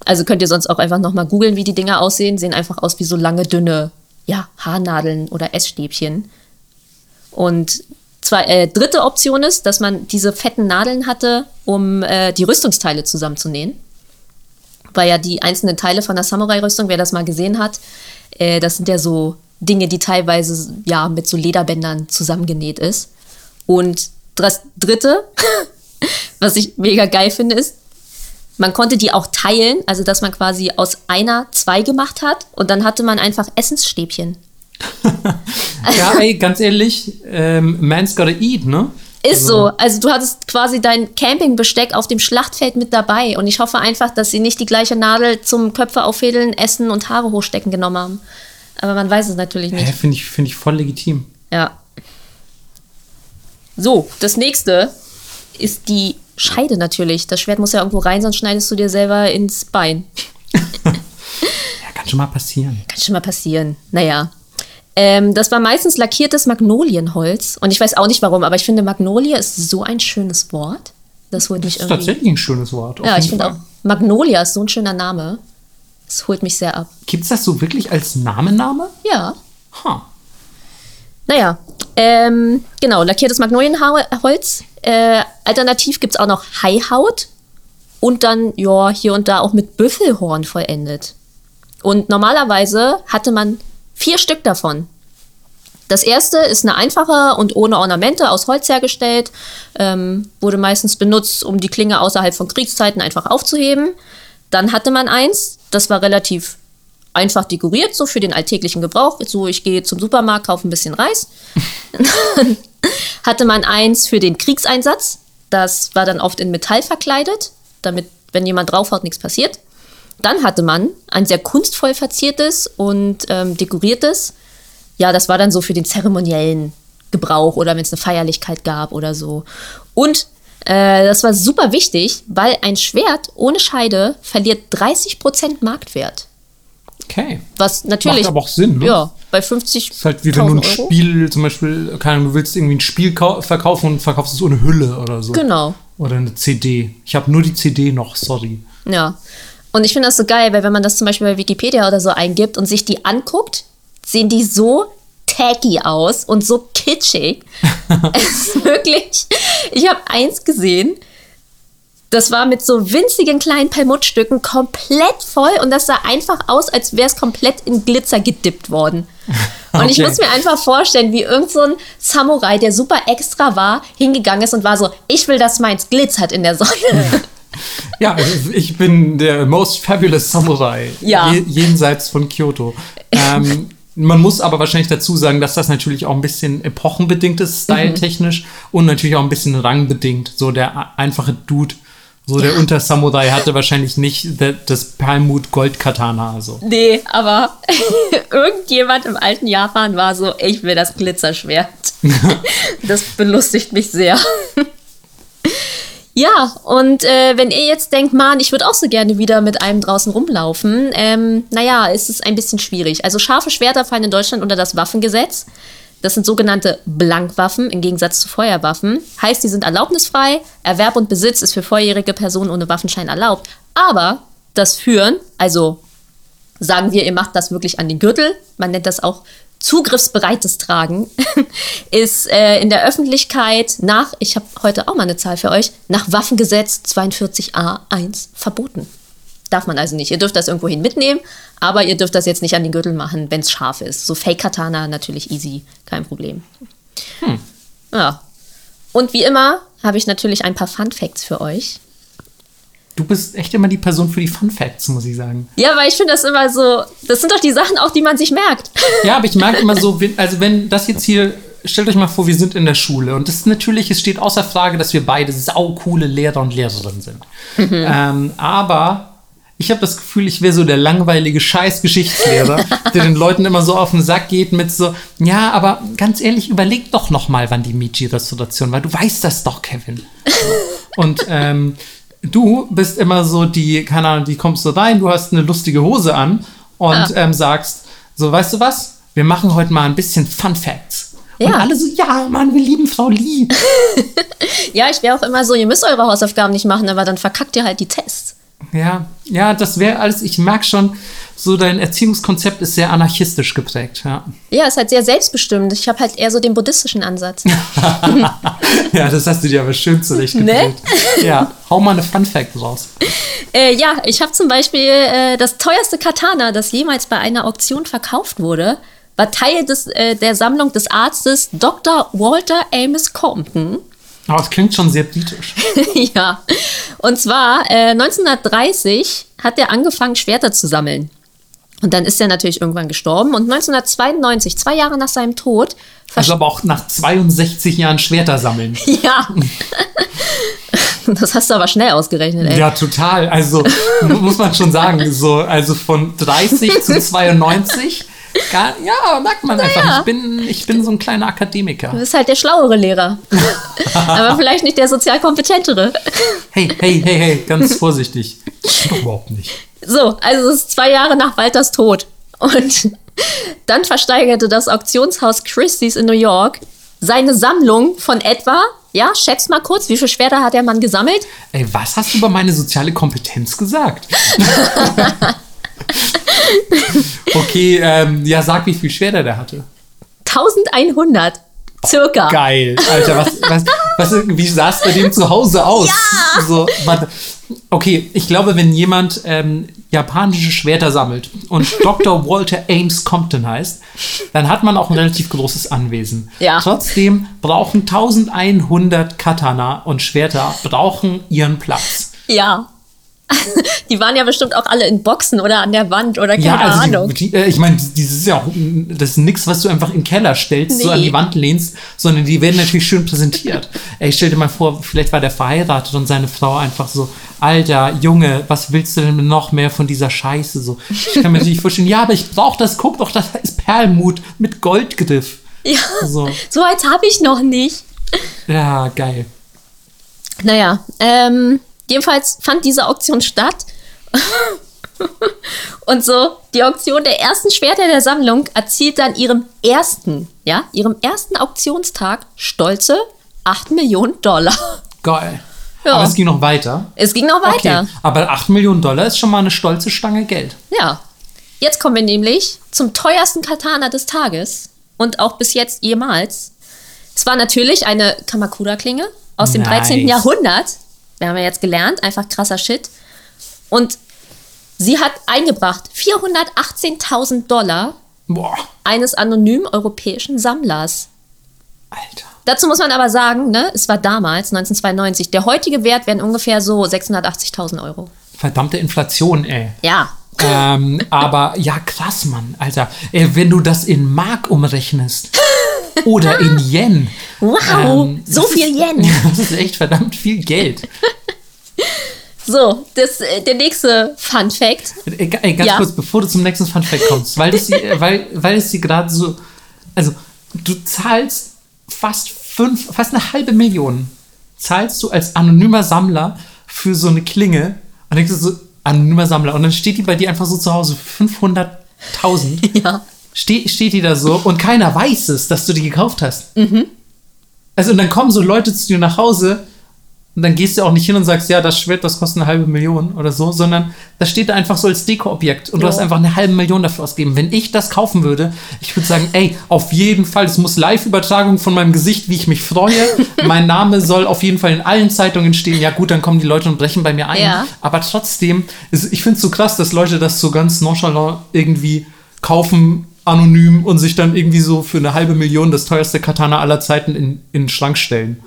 [SPEAKER 1] Also könnt ihr sonst auch einfach nochmal googeln, wie die Dinger aussehen. Sehen einfach aus wie so lange, dünne ja, Haarnadeln oder Essstäbchen. Und zwei, äh, dritte Option ist, dass man diese fetten Nadeln hatte, um äh, die Rüstungsteile zusammenzunähen. Weil ja die einzelnen Teile von der Samurai-Rüstung, wer das mal gesehen hat, äh, das sind ja so Dinge, die teilweise ja mit so Lederbändern zusammengenäht ist. Und das dritte, was ich mega geil finde, ist, man konnte die auch teilen, also dass man quasi aus einer zwei gemacht hat und dann hatte man einfach Essensstäbchen.
[SPEAKER 2] ja, ey, ganz ehrlich, ähm, man's gotta eat, ne?
[SPEAKER 1] Ist also. so. Also du hattest quasi dein Campingbesteck auf dem Schlachtfeld mit dabei und ich hoffe einfach, dass sie nicht die gleiche Nadel zum Köpfe auffädeln, Essen und Haare hochstecken genommen haben. Aber man weiß es natürlich nicht.
[SPEAKER 2] Ja, Finde ich, find ich voll legitim.
[SPEAKER 1] Ja. So, das nächste ist die Scheide natürlich. Das Schwert muss ja irgendwo rein, sonst schneidest du dir selber ins Bein.
[SPEAKER 2] ja, kann schon mal passieren.
[SPEAKER 1] Kann schon mal passieren. Naja. Ähm, das war meistens lackiertes Magnolienholz. Und ich weiß auch nicht warum, aber ich finde, Magnolie ist so ein schönes Wort. Das holt mich
[SPEAKER 2] das ist irgendwie. tatsächlich ein schönes Wort.
[SPEAKER 1] Ja, ich finde auch. Magnolia ist so ein schöner Name. Das holt mich sehr ab.
[SPEAKER 2] Gibt es das so wirklich als Namename?
[SPEAKER 1] Ja. Huh. Naja, ähm, genau, lackiertes Magnolienholz. Äh, alternativ gibt es auch noch Haihaut und dann, ja, hier und da auch mit Büffelhorn vollendet. Und normalerweise hatte man vier Stück davon. Das erste ist eine einfache und ohne Ornamente aus Holz hergestellt. Ähm, wurde meistens benutzt, um die Klinge außerhalb von Kriegszeiten einfach aufzuheben. Dann hatte man eins, das war relativ einfach dekoriert, so für den alltäglichen Gebrauch. So, ich gehe zum Supermarkt, kaufe ein bisschen Reis. hatte man eins für den Kriegseinsatz. Das war dann oft in Metall verkleidet, damit, wenn jemand draufhaut, nichts passiert. Dann hatte man ein sehr kunstvoll verziertes und ähm, dekoriertes. Ja, das war dann so für den zeremoniellen Gebrauch oder wenn es eine Feierlichkeit gab oder so. Und äh, das war super wichtig, weil ein Schwert ohne Scheide verliert 30% Marktwert.
[SPEAKER 2] Okay.
[SPEAKER 1] Was natürlich.
[SPEAKER 2] Macht aber auch Sinn, ne?
[SPEAKER 1] Ja, bei 50.
[SPEAKER 2] ist halt wie wenn du ein Spiel, zum Beispiel, keine Ahnung, du willst irgendwie ein Spiel verkaufen und verkaufst es ohne Hülle oder so.
[SPEAKER 1] Genau.
[SPEAKER 2] Oder eine CD. Ich habe nur die CD noch, sorry.
[SPEAKER 1] Ja. Und ich finde das so geil, weil wenn man das zum Beispiel bei Wikipedia oder so eingibt und sich die anguckt, sehen die so tacky aus und so kitschig. es ist wirklich. Ich habe eins gesehen. Das war mit so winzigen kleinen Perlmuttstücken komplett voll und das sah einfach aus, als wäre es komplett in Glitzer gedippt worden. Und okay. ich muss mir einfach vorstellen, wie irgend so ein Samurai, der super extra war, hingegangen ist und war so, ich will, dass meins glitzert in der Sonne.
[SPEAKER 2] Ja, ich bin der most fabulous Samurai
[SPEAKER 1] ja.
[SPEAKER 2] jenseits von Kyoto. Ähm, man muss aber wahrscheinlich dazu sagen, dass das natürlich auch ein bisschen epochenbedingt ist, styletechnisch mhm. und natürlich auch ein bisschen rangbedingt. So der einfache Dude, so der Untersamurai hatte wahrscheinlich nicht das Perlmut Gold Katana. Also.
[SPEAKER 1] Nee, aber irgendjemand im alten Japan war so, ich will das Glitzerschwert. das belustigt mich sehr. Ja, und äh, wenn ihr jetzt denkt, Mann, ich würde auch so gerne wieder mit einem draußen rumlaufen, ähm, naja, ist es ein bisschen schwierig. Also scharfe Schwerter fallen in Deutschland unter das Waffengesetz. Das sind sogenannte Blankwaffen im Gegensatz zu Feuerwaffen. Heißt, die sind erlaubnisfrei. Erwerb und Besitz ist für volljährige Personen ohne Waffenschein erlaubt. Aber das Führen, also sagen wir, ihr macht das wirklich an den Gürtel, man nennt das auch zugriffsbereites Tragen ist äh, in der Öffentlichkeit nach, ich habe heute auch mal eine Zahl für euch, nach Waffengesetz 42a1 verboten. Darf man also nicht. Ihr dürft das irgendwohin mitnehmen, aber ihr dürft das jetzt nicht an den Gürtel machen, wenn es scharf ist. So Fake-Katana natürlich easy, kein Problem. Hm. Ja. Und wie immer habe ich natürlich ein paar Fun Facts für euch.
[SPEAKER 2] Du bist echt immer die Person für die Fun Facts, muss ich sagen.
[SPEAKER 1] Ja, weil ich finde das immer so, das sind doch die Sachen auch, die man sich merkt.
[SPEAKER 2] Ja, aber ich merke immer so, also wenn das jetzt hier, stellt euch mal vor, wir sind in der Schule und das ist natürlich, es steht außer Frage, dass wir beide saukoole Lehrer und Lehrerinnen sind. Mhm. Ähm, aber ich habe das Gefühl, ich wäre so der langweilige Scheiß-Geschichtslehrer, der den Leuten immer so auf den Sack geht mit so, ja, aber ganz ehrlich, überleg doch noch mal, wann die Michi-Restauration war. Du weißt das doch, Kevin. Und ähm, du bist immer so die, keine Ahnung, die kommst so rein, du hast eine lustige Hose an und ah. ähm, sagst, so, weißt du was? Wir machen heute mal ein bisschen Fun Facts. Ja. Und alle so, ja, Mann, wir lieben Frau Lee.
[SPEAKER 1] ja, ich wäre auch immer so, ihr müsst eure Hausaufgaben nicht machen, aber dann verkackt ihr halt die Tests.
[SPEAKER 2] Ja, ja, das wäre alles, ich merke schon, so dein Erziehungskonzept ist sehr anarchistisch geprägt, ja.
[SPEAKER 1] Ja, ist halt sehr selbstbestimmt. Ich habe halt eher so den buddhistischen Ansatz.
[SPEAKER 2] ja, das hast du dir aber schön zurechtgeprägt. Ne? Ja, hau mal eine Fun Fact raus.
[SPEAKER 1] Äh, ja, ich habe zum Beispiel äh, das teuerste Katana, das jemals bei einer Auktion verkauft wurde, war Teil des, äh, der Sammlung des Arztes Dr. Walter Amos Compton.
[SPEAKER 2] Aber es klingt schon sehr britisch.
[SPEAKER 1] ja. Und zwar äh, 1930 hat er angefangen, Schwerter zu sammeln. Und dann ist er natürlich irgendwann gestorben. Und 1992, zwei Jahre nach seinem Tod.
[SPEAKER 2] Also aber auch nach 62 Jahren Schwerter sammeln.
[SPEAKER 1] Ja. Das hast du aber schnell ausgerechnet, ey.
[SPEAKER 2] Ja, total. Also muss man schon sagen, so, also von 30 zu 92 Gar, ja, merkt man naja. einfach. Ich bin, ich bin so ein kleiner Akademiker.
[SPEAKER 1] Du bist halt der schlauere Lehrer. Aber vielleicht nicht der sozial kompetentere.
[SPEAKER 2] Hey, hey, hey, hey, ganz vorsichtig. Doch überhaupt nicht.
[SPEAKER 1] So, also es ist zwei Jahre nach Walters Tod. Und dann versteigerte das Auktionshaus Christie's in New York seine Sammlung von etwa, ja, schätz mal kurz, wie viele Schwerter hat der Mann gesammelt?
[SPEAKER 2] Ey, was hast du über meine soziale Kompetenz gesagt? okay, ähm, ja, sag, wie viel Schwerter der hatte.
[SPEAKER 1] 1100. Circa.
[SPEAKER 2] Geil. Alter, was, was, was, wie sah es bei dem zu Hause aus?
[SPEAKER 1] Ja.
[SPEAKER 2] So, warte. Okay, ich glaube, wenn jemand ähm, japanische Schwerter sammelt und Dr. Walter Ames Compton heißt, dann hat man auch ein relativ großes Anwesen.
[SPEAKER 1] Ja.
[SPEAKER 2] Trotzdem brauchen 1100 Katana und Schwerter brauchen ihren Platz.
[SPEAKER 1] Ja. Die waren ja bestimmt auch alle in Boxen oder an der Wand oder keine
[SPEAKER 2] Ja, also
[SPEAKER 1] Ahnung.
[SPEAKER 2] die, die, äh, ich meine, das ist ja auch, das ist nichts, was du einfach in den Keller stellst, so
[SPEAKER 1] Nee.
[SPEAKER 2] an die Wand lehnst, sondern die werden natürlich schön präsentiert. Ey, stell dir mal vor, vielleicht war der verheiratet und seine Frau einfach so, Alter, Junge, was willst du denn noch mehr von dieser Scheiße? So, ich kann mir natürlich vorstellen, ja, aber ich brauch das, guck doch, das ist Perlmut mit Goldgriff.
[SPEAKER 1] ja.
[SPEAKER 2] So,
[SPEAKER 1] So eins habe ich noch nicht.
[SPEAKER 2] ja, geil.
[SPEAKER 1] Naja, ähm, jedenfalls fand diese Auktion statt. Und so, die Auktion der ersten Schwerter der Sammlung erzielt an ihrem ersten, ja, ihrem ersten Auktionstag stolze 8 Millionen Dollar.
[SPEAKER 2] Geil.
[SPEAKER 1] Ja.
[SPEAKER 2] Aber es ging noch weiter.
[SPEAKER 1] Es ging noch weiter.
[SPEAKER 2] Okay, aber 8 Millionen Dollar ist schon mal eine stolze Stange Geld.
[SPEAKER 1] Ja. Jetzt kommen wir nämlich zum teuersten Katana des Tages und auch bis jetzt jemals. Es war natürlich eine Kamakura-Klinge aus dem
[SPEAKER 2] Nice.
[SPEAKER 1] 13. Jahrhundert. Wir haben ja jetzt gelernt, einfach krasser Shit. Und sie hat eingebracht 418.000 Dollar
[SPEAKER 2] Boah,
[SPEAKER 1] eines anonymen europäischen Sammlers.
[SPEAKER 2] Alter.
[SPEAKER 1] Dazu muss man aber sagen, ne, es war damals, 1992. Der heutige Wert wären ungefähr so 680.000 Euro.
[SPEAKER 2] Verdammte Inflation, ey.
[SPEAKER 1] Ja.
[SPEAKER 2] ähm, aber ja, krass, Mann, Alter. Ey, wenn du das in Mark umrechnest oder in Yen.
[SPEAKER 1] Wow,
[SPEAKER 2] ähm,
[SPEAKER 1] so viel Yen.
[SPEAKER 2] Das ist echt verdammt viel Geld.
[SPEAKER 1] So, das, äh, der nächste Fun Fact.
[SPEAKER 2] Ey, ga- ey, ganz
[SPEAKER 1] Ja.
[SPEAKER 2] kurz, bevor du zum nächsten Fun Fact kommst, weil das weil, weil es hier gerade so, also du zahlst fast fünf, fast eine halbe Million, zahlst du als anonymer Sammler für so eine Klinge und denkst du so, anonymer Sammler und dann steht die bei dir einfach so zu Hause, 500.000.
[SPEAKER 1] Ja.
[SPEAKER 2] Ste steht die da so und keiner weiß es, dass du die gekauft hast.
[SPEAKER 1] Mhm.
[SPEAKER 2] Also und dann kommen so Leute zu dir nach Hause und dann gehst du auch nicht hin und sagst, ja, das Schwert, das kostet eine halbe Million oder so, sondern das steht da einfach so als Dekoobjekt und du
[SPEAKER 1] Ja.
[SPEAKER 2] hast einfach eine halbe Million dafür ausgegeben. Wenn ich das kaufen würde, ich würde sagen, ey, auf jeden Fall, es muss Live-Übertragung von meinem Gesicht, wie ich mich freue. mein Name soll auf jeden Fall in allen Zeitungen stehen. Ja gut, dann kommen die Leute und brechen bei mir ein.
[SPEAKER 1] Ja.
[SPEAKER 2] Aber trotzdem, ich finde es so krass, dass Leute das so ganz nonchalant irgendwie kaufen, anonym und sich dann irgendwie so für eine halbe Million das teuerste Katana aller Zeiten in, in den Schrank stellen.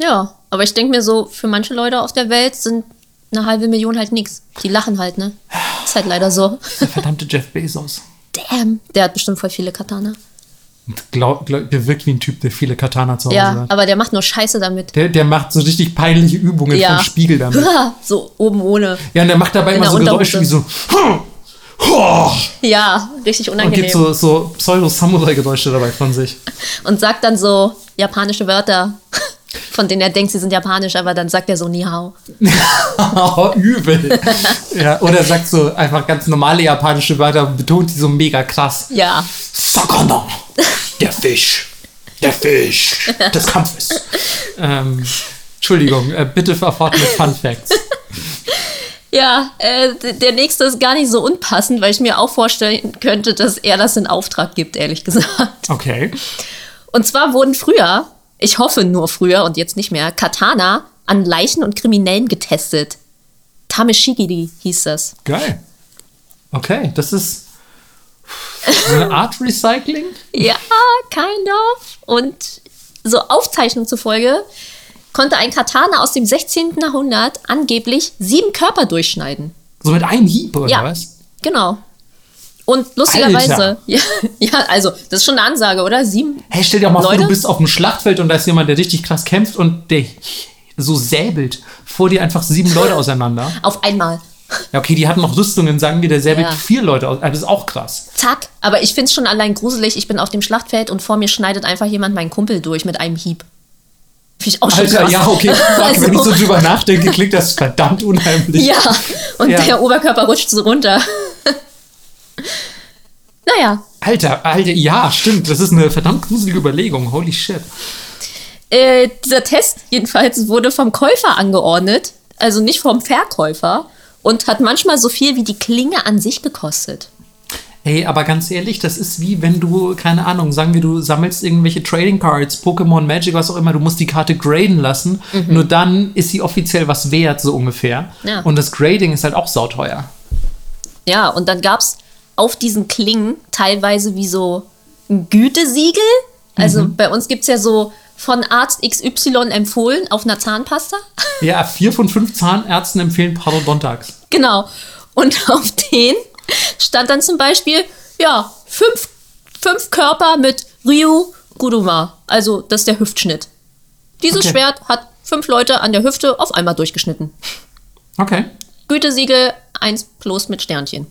[SPEAKER 1] Ja, aber ich denke mir so, für manche Leute auf der Welt sind eine halbe Million halt nix. Die lachen halt, ne? Ist halt leider so.
[SPEAKER 2] Der verdammte Jeff Bezos.
[SPEAKER 1] Damn, der hat bestimmt voll viele Katana.
[SPEAKER 2] Glaub, glaub, der wirkt wie ein Typ, der viele Katana zu Hause
[SPEAKER 1] Ja,
[SPEAKER 2] hat.
[SPEAKER 1] aber der macht nur Scheiße damit.
[SPEAKER 2] Der, der macht so richtig peinliche Übungen
[SPEAKER 1] Ja.
[SPEAKER 2] vom Spiegel damit.
[SPEAKER 1] so oben ohne.
[SPEAKER 2] Ja, und der macht dabei
[SPEAKER 1] In
[SPEAKER 2] immer so Geräusche wie so. "Huh, huh",
[SPEAKER 1] Ja, richtig
[SPEAKER 2] Und
[SPEAKER 1] unangenehm.
[SPEAKER 2] gibt so, so Pseudo-Samurai-Geräusche dabei von sich.
[SPEAKER 1] Und sagt dann so japanische Wörter, von denen er denkt, sie sind japanisch, aber dann sagt er so Nihao.
[SPEAKER 2] Oh, übel. ja, oder sagt so einfach ganz normale japanische Wörter und betont die so mega krass.
[SPEAKER 1] Ja.
[SPEAKER 2] Sakana, der Fisch, der Fisch des Kampfes. ähm, Entschuldigung, äh, bitte fahr fort mit Fun Facts.
[SPEAKER 1] Ja, äh, der nächste ist gar nicht so unpassend, weil ich mir auch vorstellen könnte, dass er das in Auftrag gibt, ehrlich gesagt.
[SPEAKER 2] Okay.
[SPEAKER 1] Und zwar wurden früher, ich hoffe nur früher und jetzt nicht mehr, Katana an Leichen und Kriminellen getestet. Tameshigiri hieß das.
[SPEAKER 2] Geil. Okay, das ist eine Art Recycling.
[SPEAKER 1] Ja, kind of. Und so Aufzeichnungen zufolge konnte ein Katana aus dem 16. Jahrhundert angeblich sieben Körper durchschneiden.
[SPEAKER 2] So mit einem Hieb, oder
[SPEAKER 1] ja,
[SPEAKER 2] was?
[SPEAKER 1] genau. Und lustigerweise, ja, ja, also das ist schon eine Ansage, oder? Sieben.
[SPEAKER 2] Hey, stell dir auch mal vor,
[SPEAKER 1] Leute?
[SPEAKER 2] du bist auf dem Schlachtfeld und da ist jemand, der richtig krass kämpft und der so säbelt vor dir einfach sieben Leute auseinander.
[SPEAKER 1] Auf einmal.
[SPEAKER 2] Ja, okay, die hatten noch Rüstungen, sagen wir, der säbelt
[SPEAKER 1] Ja.
[SPEAKER 2] vier Leute aus. Also Das ist auch krass.
[SPEAKER 1] Zack. Aber ich finde es schon allein gruselig. Ich bin auf dem Schlachtfeld und vor mir schneidet einfach jemand meinen Kumpel durch mit einem Hieb. Finde ich auch schon
[SPEAKER 2] Alter,
[SPEAKER 1] krass.
[SPEAKER 2] ja, okay. Fuck,
[SPEAKER 1] Also-
[SPEAKER 2] Wenn ich so drüber nachdenke, klingt das verdammt unheimlich.
[SPEAKER 1] Ja, und
[SPEAKER 2] Ja.
[SPEAKER 1] der Oberkörper rutscht so runter. naja,
[SPEAKER 2] Alter, Alter, ja, stimmt. Das ist eine verdammt gruselige Überlegung. Holy shit.
[SPEAKER 1] äh, dieser Test jedenfalls wurde vom Käufer angeordnet, also nicht vom Verkäufer, und hat manchmal so viel wie die Klinge an sich gekostet.
[SPEAKER 2] Ey, aber ganz ehrlich, das ist wie wenn du, keine Ahnung, sagen wir, du sammelst irgendwelche Trading Cards, Pokémon, Magic, was auch immer, du musst die Karte graden lassen. Nur dann ist sie offiziell was wert, so ungefähr.
[SPEAKER 1] Ja.
[SPEAKER 2] Und das Grading ist halt auch sauteuer.
[SPEAKER 1] Ja, und dann gab es auf diesen Klingen teilweise wie so ein Gütesiegel. Also bei uns gibt es ja so von Arzt XY empfohlen auf einer Zahnpasta.
[SPEAKER 2] Ja, vier von fünf Zahnärzten empfehlen Parodontax.
[SPEAKER 1] Genau. Und auf den stand dann zum Beispiel, ja, fünf, fünf Körper mit Ryu Guruma. Also das ist der Hüftschnitt. Dieses
[SPEAKER 2] Okay.
[SPEAKER 1] Schwert hat fünf Leute an der Hüfte auf einmal durchgeschnitten.
[SPEAKER 2] Okay,
[SPEAKER 1] Gütesiegel 1 plus mit Sternchen.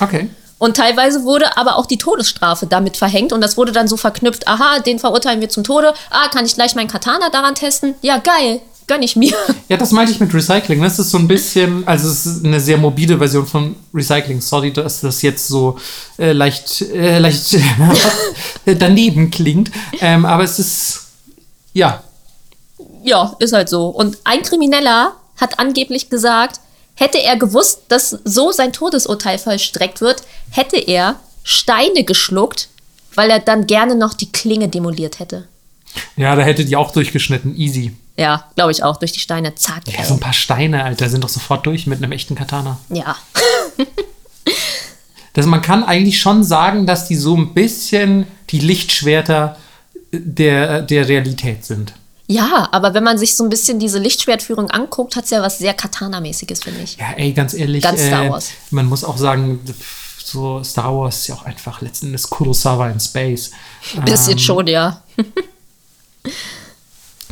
[SPEAKER 2] okay.
[SPEAKER 1] Und teilweise wurde aber auch die Todesstrafe damit verhängt und das wurde dann so verknüpft, aha, den verurteilen wir zum Tode, ah, kann ich gleich meinen Katana daran testen? Ja, geil, gönn ich mir.
[SPEAKER 2] Ja, das meinte ich mit Recycling. Das ist so ein bisschen, also es ist eine sehr mobile Version von Recycling. Sorry, dass das jetzt so äh, leicht, äh, leicht daneben klingt. Ähm, aber es ist, ja,
[SPEAKER 1] Ja, ist halt so. Und ein Krimineller hat angeblich gesagt, hätte er gewusst, dass so sein Todesurteil vollstreckt wird, hätte er Steine geschluckt, weil er dann gerne noch die Klinge demoliert hätte.
[SPEAKER 2] ja, da hätte die auch durchgeschnitten. Easy.
[SPEAKER 1] Ja, glaube ich auch, durch die Steine. Zack.
[SPEAKER 2] Ja, so ein paar Steine, Alter, sind doch sofort durch mit einem echten Katana.
[SPEAKER 1] Ja.
[SPEAKER 2] Das, man kann eigentlich schon sagen, dass die so ein bisschen die Lichtschwerter der, der Realität sind.
[SPEAKER 1] Ja, aber wenn man sich so ein bisschen diese Lichtschwertführung anguckt, hat es ja was sehr Katana-mäßiges, finde ich.
[SPEAKER 2] Ja, ey, ganz ehrlich,
[SPEAKER 1] Ganz Star
[SPEAKER 2] äh,
[SPEAKER 1] Wars.
[SPEAKER 2] man muss auch sagen, so Star Wars ist ja auch einfach letzten Endes Kurosawa in Space.
[SPEAKER 1] Bisschen
[SPEAKER 2] Ähm,
[SPEAKER 1] schon, ja.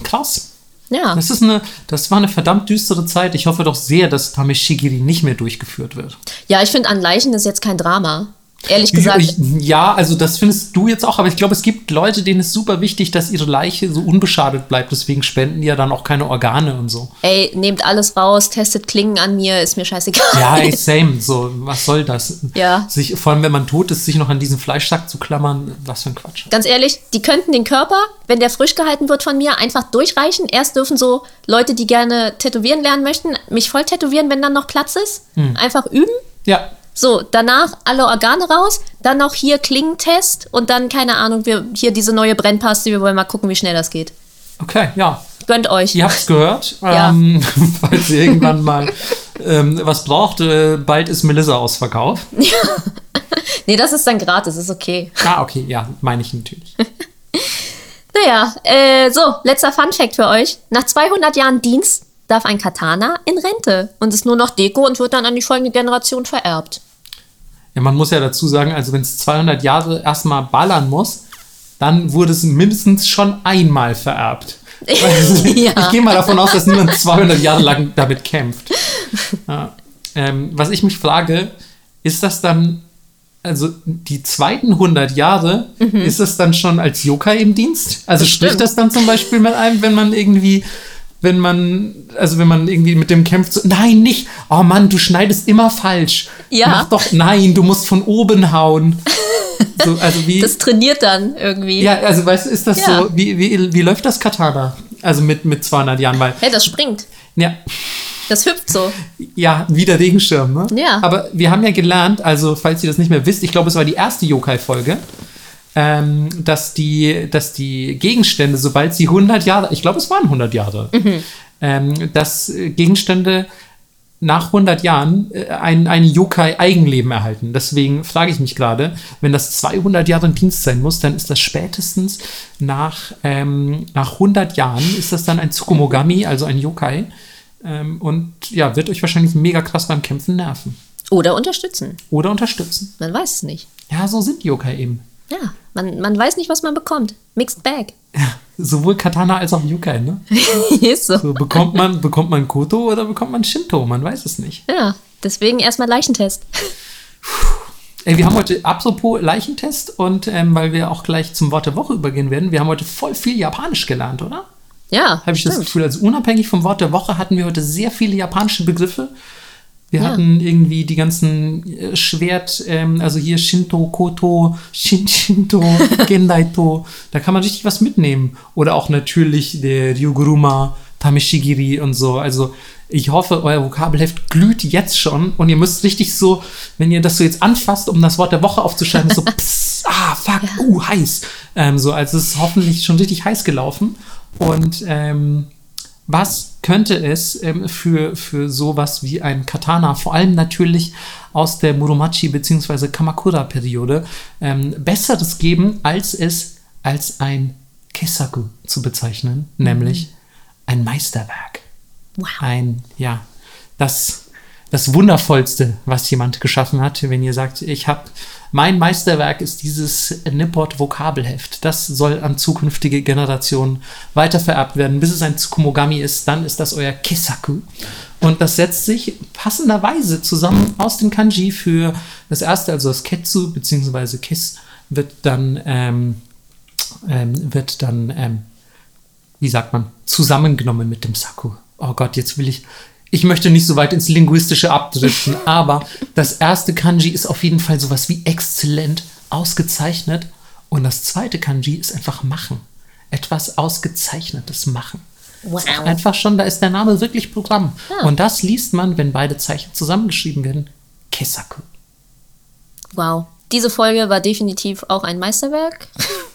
[SPEAKER 2] Krass.
[SPEAKER 1] Ja.
[SPEAKER 2] Das, ist eine, das war eine verdammt düstere Zeit. Ich hoffe doch sehr, dass Tameshigiri nicht mehr durchgeführt wird.
[SPEAKER 1] Ja, ich finde, an Leichen ist jetzt kein Drama. Ehrlich gesagt.
[SPEAKER 2] Ja, also das findest du jetzt auch, aber ich glaube, es gibt Leute, denen ist super wichtig, dass ihre Leiche so unbeschadet bleibt. Deswegen spenden die ja dann auch keine Organe und so.
[SPEAKER 1] Ey, nehmt alles raus, testet Klingen an mir, ist mir scheißegal.
[SPEAKER 2] Ja, ey, same. So, was soll das?
[SPEAKER 1] Ja.
[SPEAKER 2] Sich, vor allem, wenn man tot ist, sich noch an diesen Fleischsack zu klammern, was für ein Quatsch.
[SPEAKER 1] Ganz ehrlich, die könnten den Körper, wenn der frisch gehalten wird von mir, einfach durchreichen. Erst dürfen so Leute, die gerne tätowieren lernen möchten, mich voll tätowieren, wenn dann noch Platz ist.
[SPEAKER 2] Hm.
[SPEAKER 1] Einfach üben.
[SPEAKER 2] Ja,
[SPEAKER 1] So, danach alle Organe raus, dann noch hier Klingentest und dann, keine Ahnung, wir hier diese neue Brennpaste, wir wollen mal gucken, wie schnell das geht.
[SPEAKER 2] okay, ja.
[SPEAKER 1] Gönnt euch.
[SPEAKER 2] Ihr habt's gehört.
[SPEAKER 1] Ja.
[SPEAKER 2] Ähm, falls ihr irgendwann mal ähm, was braucht, äh, bald ist Melissa ausverkauft.
[SPEAKER 1] Nee, das ist dann gratis, ist okay.
[SPEAKER 2] Ah, okay, ja, meine ich natürlich.
[SPEAKER 1] Naja, äh, so, letzter Fun-Fact für euch. Nach 200 Jahren Dienst darf ein Katana in Rente und ist nur noch Deko und wird dann an die folgende Generation vererbt.
[SPEAKER 2] Ja, man muss ja dazu sagen, also wenn es 200 Jahre erstmal ballern muss, dann wurde es mindestens schon einmal vererbt. Also,
[SPEAKER 1] Ja.
[SPEAKER 2] Ich gehe mal davon aus, dass niemand 200 Jahre lang damit kämpft. Ja. Ähm, was ich mich frage, ist das dann, also die zweiten 100 Jahre, ist das dann schon als Yokai im Dienst? Also spricht das dann zum Beispiel mit einem, wenn man irgendwie, wenn man, also wenn man irgendwie mit dem kämpft, so, nein, nicht, oh Mann, du schneidest immer falsch.
[SPEAKER 1] Ja.
[SPEAKER 2] Mach doch, nein, du musst von oben hauen. So, also wie,
[SPEAKER 1] Das trainiert dann irgendwie.
[SPEAKER 2] ja, also weißt du, ist das
[SPEAKER 1] Ja.
[SPEAKER 2] so, wie, wie, wie läuft das Katana? Also mit, mit 200 Jahren, weil,
[SPEAKER 1] Hey, das springt.
[SPEAKER 2] ja,
[SPEAKER 1] Das hüpft so.
[SPEAKER 2] ja, wie der Regenschirm, ne?
[SPEAKER 1] Ja.
[SPEAKER 2] Aber wir haben ja gelernt, also falls ihr das nicht mehr wisst, ich glaube, es war die erste Yokai-Folge, ähm, dass, die, dass die Gegenstände, sobald sie 100 Jahre, ich glaube, es waren 100 Jahre,
[SPEAKER 1] Mhm.
[SPEAKER 2] ähm, dass äh, Gegenstände nach 100 Jahren äh, ein, ein Yokai-Eigenleben erhalten. Deswegen frage ich mich gerade, wenn das 200 Jahre im Dienst sein muss, dann ist das spätestens nach, ähm, nach 100 Jahren, ist das dann ein Tsukumogami, also ein Yokai. Ähm, und ja, wird euch wahrscheinlich mega krass beim Kämpfen nerven.
[SPEAKER 1] Oder unterstützen.
[SPEAKER 2] Oder unterstützen.
[SPEAKER 1] Man weiß es nicht.
[SPEAKER 2] Ja, so sind Yokai eben.
[SPEAKER 1] Ja, man, man weiß nicht, was man bekommt. Mixed Bag.
[SPEAKER 2] Sowohl Katana als auch Yokai, ne?
[SPEAKER 1] Ist so.
[SPEAKER 2] So, bekommt man, bekommt man Koto oder bekommt man Shinto? Man weiß es nicht.
[SPEAKER 1] Ja, deswegen erstmal Leichentest.
[SPEAKER 2] Ey, wir haben heute, apropos Leichentest und ähm, weil wir auch gleich zum Wort der Woche übergehen werden, wir haben heute voll viel Japanisch gelernt, oder?
[SPEAKER 1] Ja,
[SPEAKER 2] Habe ich das
[SPEAKER 1] stimmt.
[SPEAKER 2] Gefühl, also unabhängig vom Wort der Woche hatten wir heute sehr viele japanische Begriffe. Wir
[SPEAKER 1] Ja.
[SPEAKER 2] hatten irgendwie die ganzen äh, Schwert, ähm, also hier Shinto, Koto, Shin Shinto, Gendaito, da kann man richtig was mitnehmen. Oder auch natürlich der Ryuguruma, Tameshigiri und so. Also Ich hoffe, euer Vokabelheft glüht jetzt schon und ihr müsst richtig so, wenn ihr das so jetzt anfasst, um das Wort der Woche aufzuschreiben, so, pss, ah, fuck, uh, heiß. Ähm, so, also es ist hoffentlich schon richtig heiß gelaufen. Und ähm, was könnte es ähm, für, für sowas wie ein Katana, vor allem natürlich aus der Muromachi bzw. Kamakura-Periode, ähm, Besseres geben, als es als ein Kesaku zu bezeichnen, mhm. nämlich ein Meisterwerk. Wow. Ein, ja, das, das Wundervollste, was jemand geschaffen hat, wenn ihr sagt, ich habe mein Meisterwerk ist dieses Nipport Vokabelheft. Das soll an zukünftige Generationen weitervererbt werden, bis es ein Tsukumogami ist. Dann ist das euer Kisaku. Und das setzt sich passenderweise zusammen aus den Kanji für das erste, also das Ketsu bzw. Kiss, wird dann, ähm, ähm, wird dann, ähm, wie sagt man, zusammengenommen mit dem Saku. Oh Gott, jetzt will ich, ich möchte nicht so weit ins Linguistische abdriften, aber das erste Kanji ist auf jeden Fall sowas wie exzellent, ausgezeichnet. Und das zweite Kanji ist einfach machen. Etwas Ausgezeichnetes machen. Wow. Einfach schon, da ist der Name wirklich Programm. Ah. Und das liest man, wenn beide Zeichen zusammengeschrieben werden, Kesaku.
[SPEAKER 1] Wow. Diese Folge war definitiv auch ein Meisterwerk.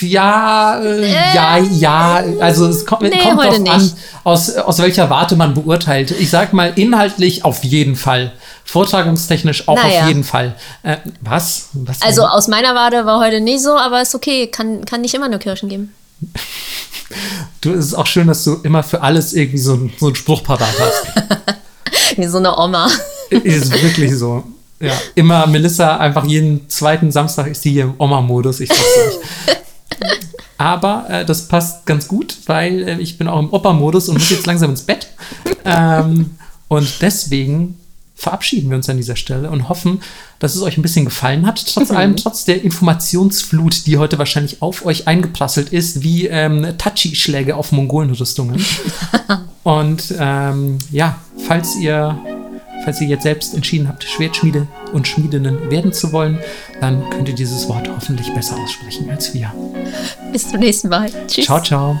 [SPEAKER 2] Ja, äh, ja, ja. Also es kommt, nee, kommt drauf nicht. an, aus, aus welcher Warte man beurteilt. Ich sag mal, inhaltlich auf jeden Fall. Vortragungstechnisch auch naja. auf jeden Fall. Äh, was? was?
[SPEAKER 1] Also aus meiner Warte war heute nicht so, aber ist okay. Kann, kann nicht immer nur Kirschen geben.
[SPEAKER 2] Du, es ist auch schön, dass du immer für alles irgendwie so, so einen Spruch parat hast.
[SPEAKER 1] Wie so eine Oma.
[SPEAKER 2] Ist wirklich so. Ja, immer Melissa, einfach jeden zweiten Samstag ist die hier im Oma-Modus, ich sag's euch. Aber äh, das passt ganz gut, weil äh, ich bin auch im Opa-Modus und muss jetzt langsam ins Bett. Ähm, und deswegen verabschieden wir uns an dieser Stelle und hoffen, dass es euch ein bisschen gefallen hat. Trotz mhm. allem, trotz der Informationsflut, die heute wahrscheinlich auf euch eingeprasselt ist, wie ähm, Tachi-Schläge auf Mongolenrüstungen. und ähm, ja, falls ihr falls ihr jetzt selbst entschieden habt, Schwertschmiede und Schmiedinnen werden zu wollen, dann könnt ihr dieses Wort hoffentlich besser aussprechen als wir.
[SPEAKER 1] Bis zum nächsten Mal.
[SPEAKER 2] Tschüss. Ciao, ciao.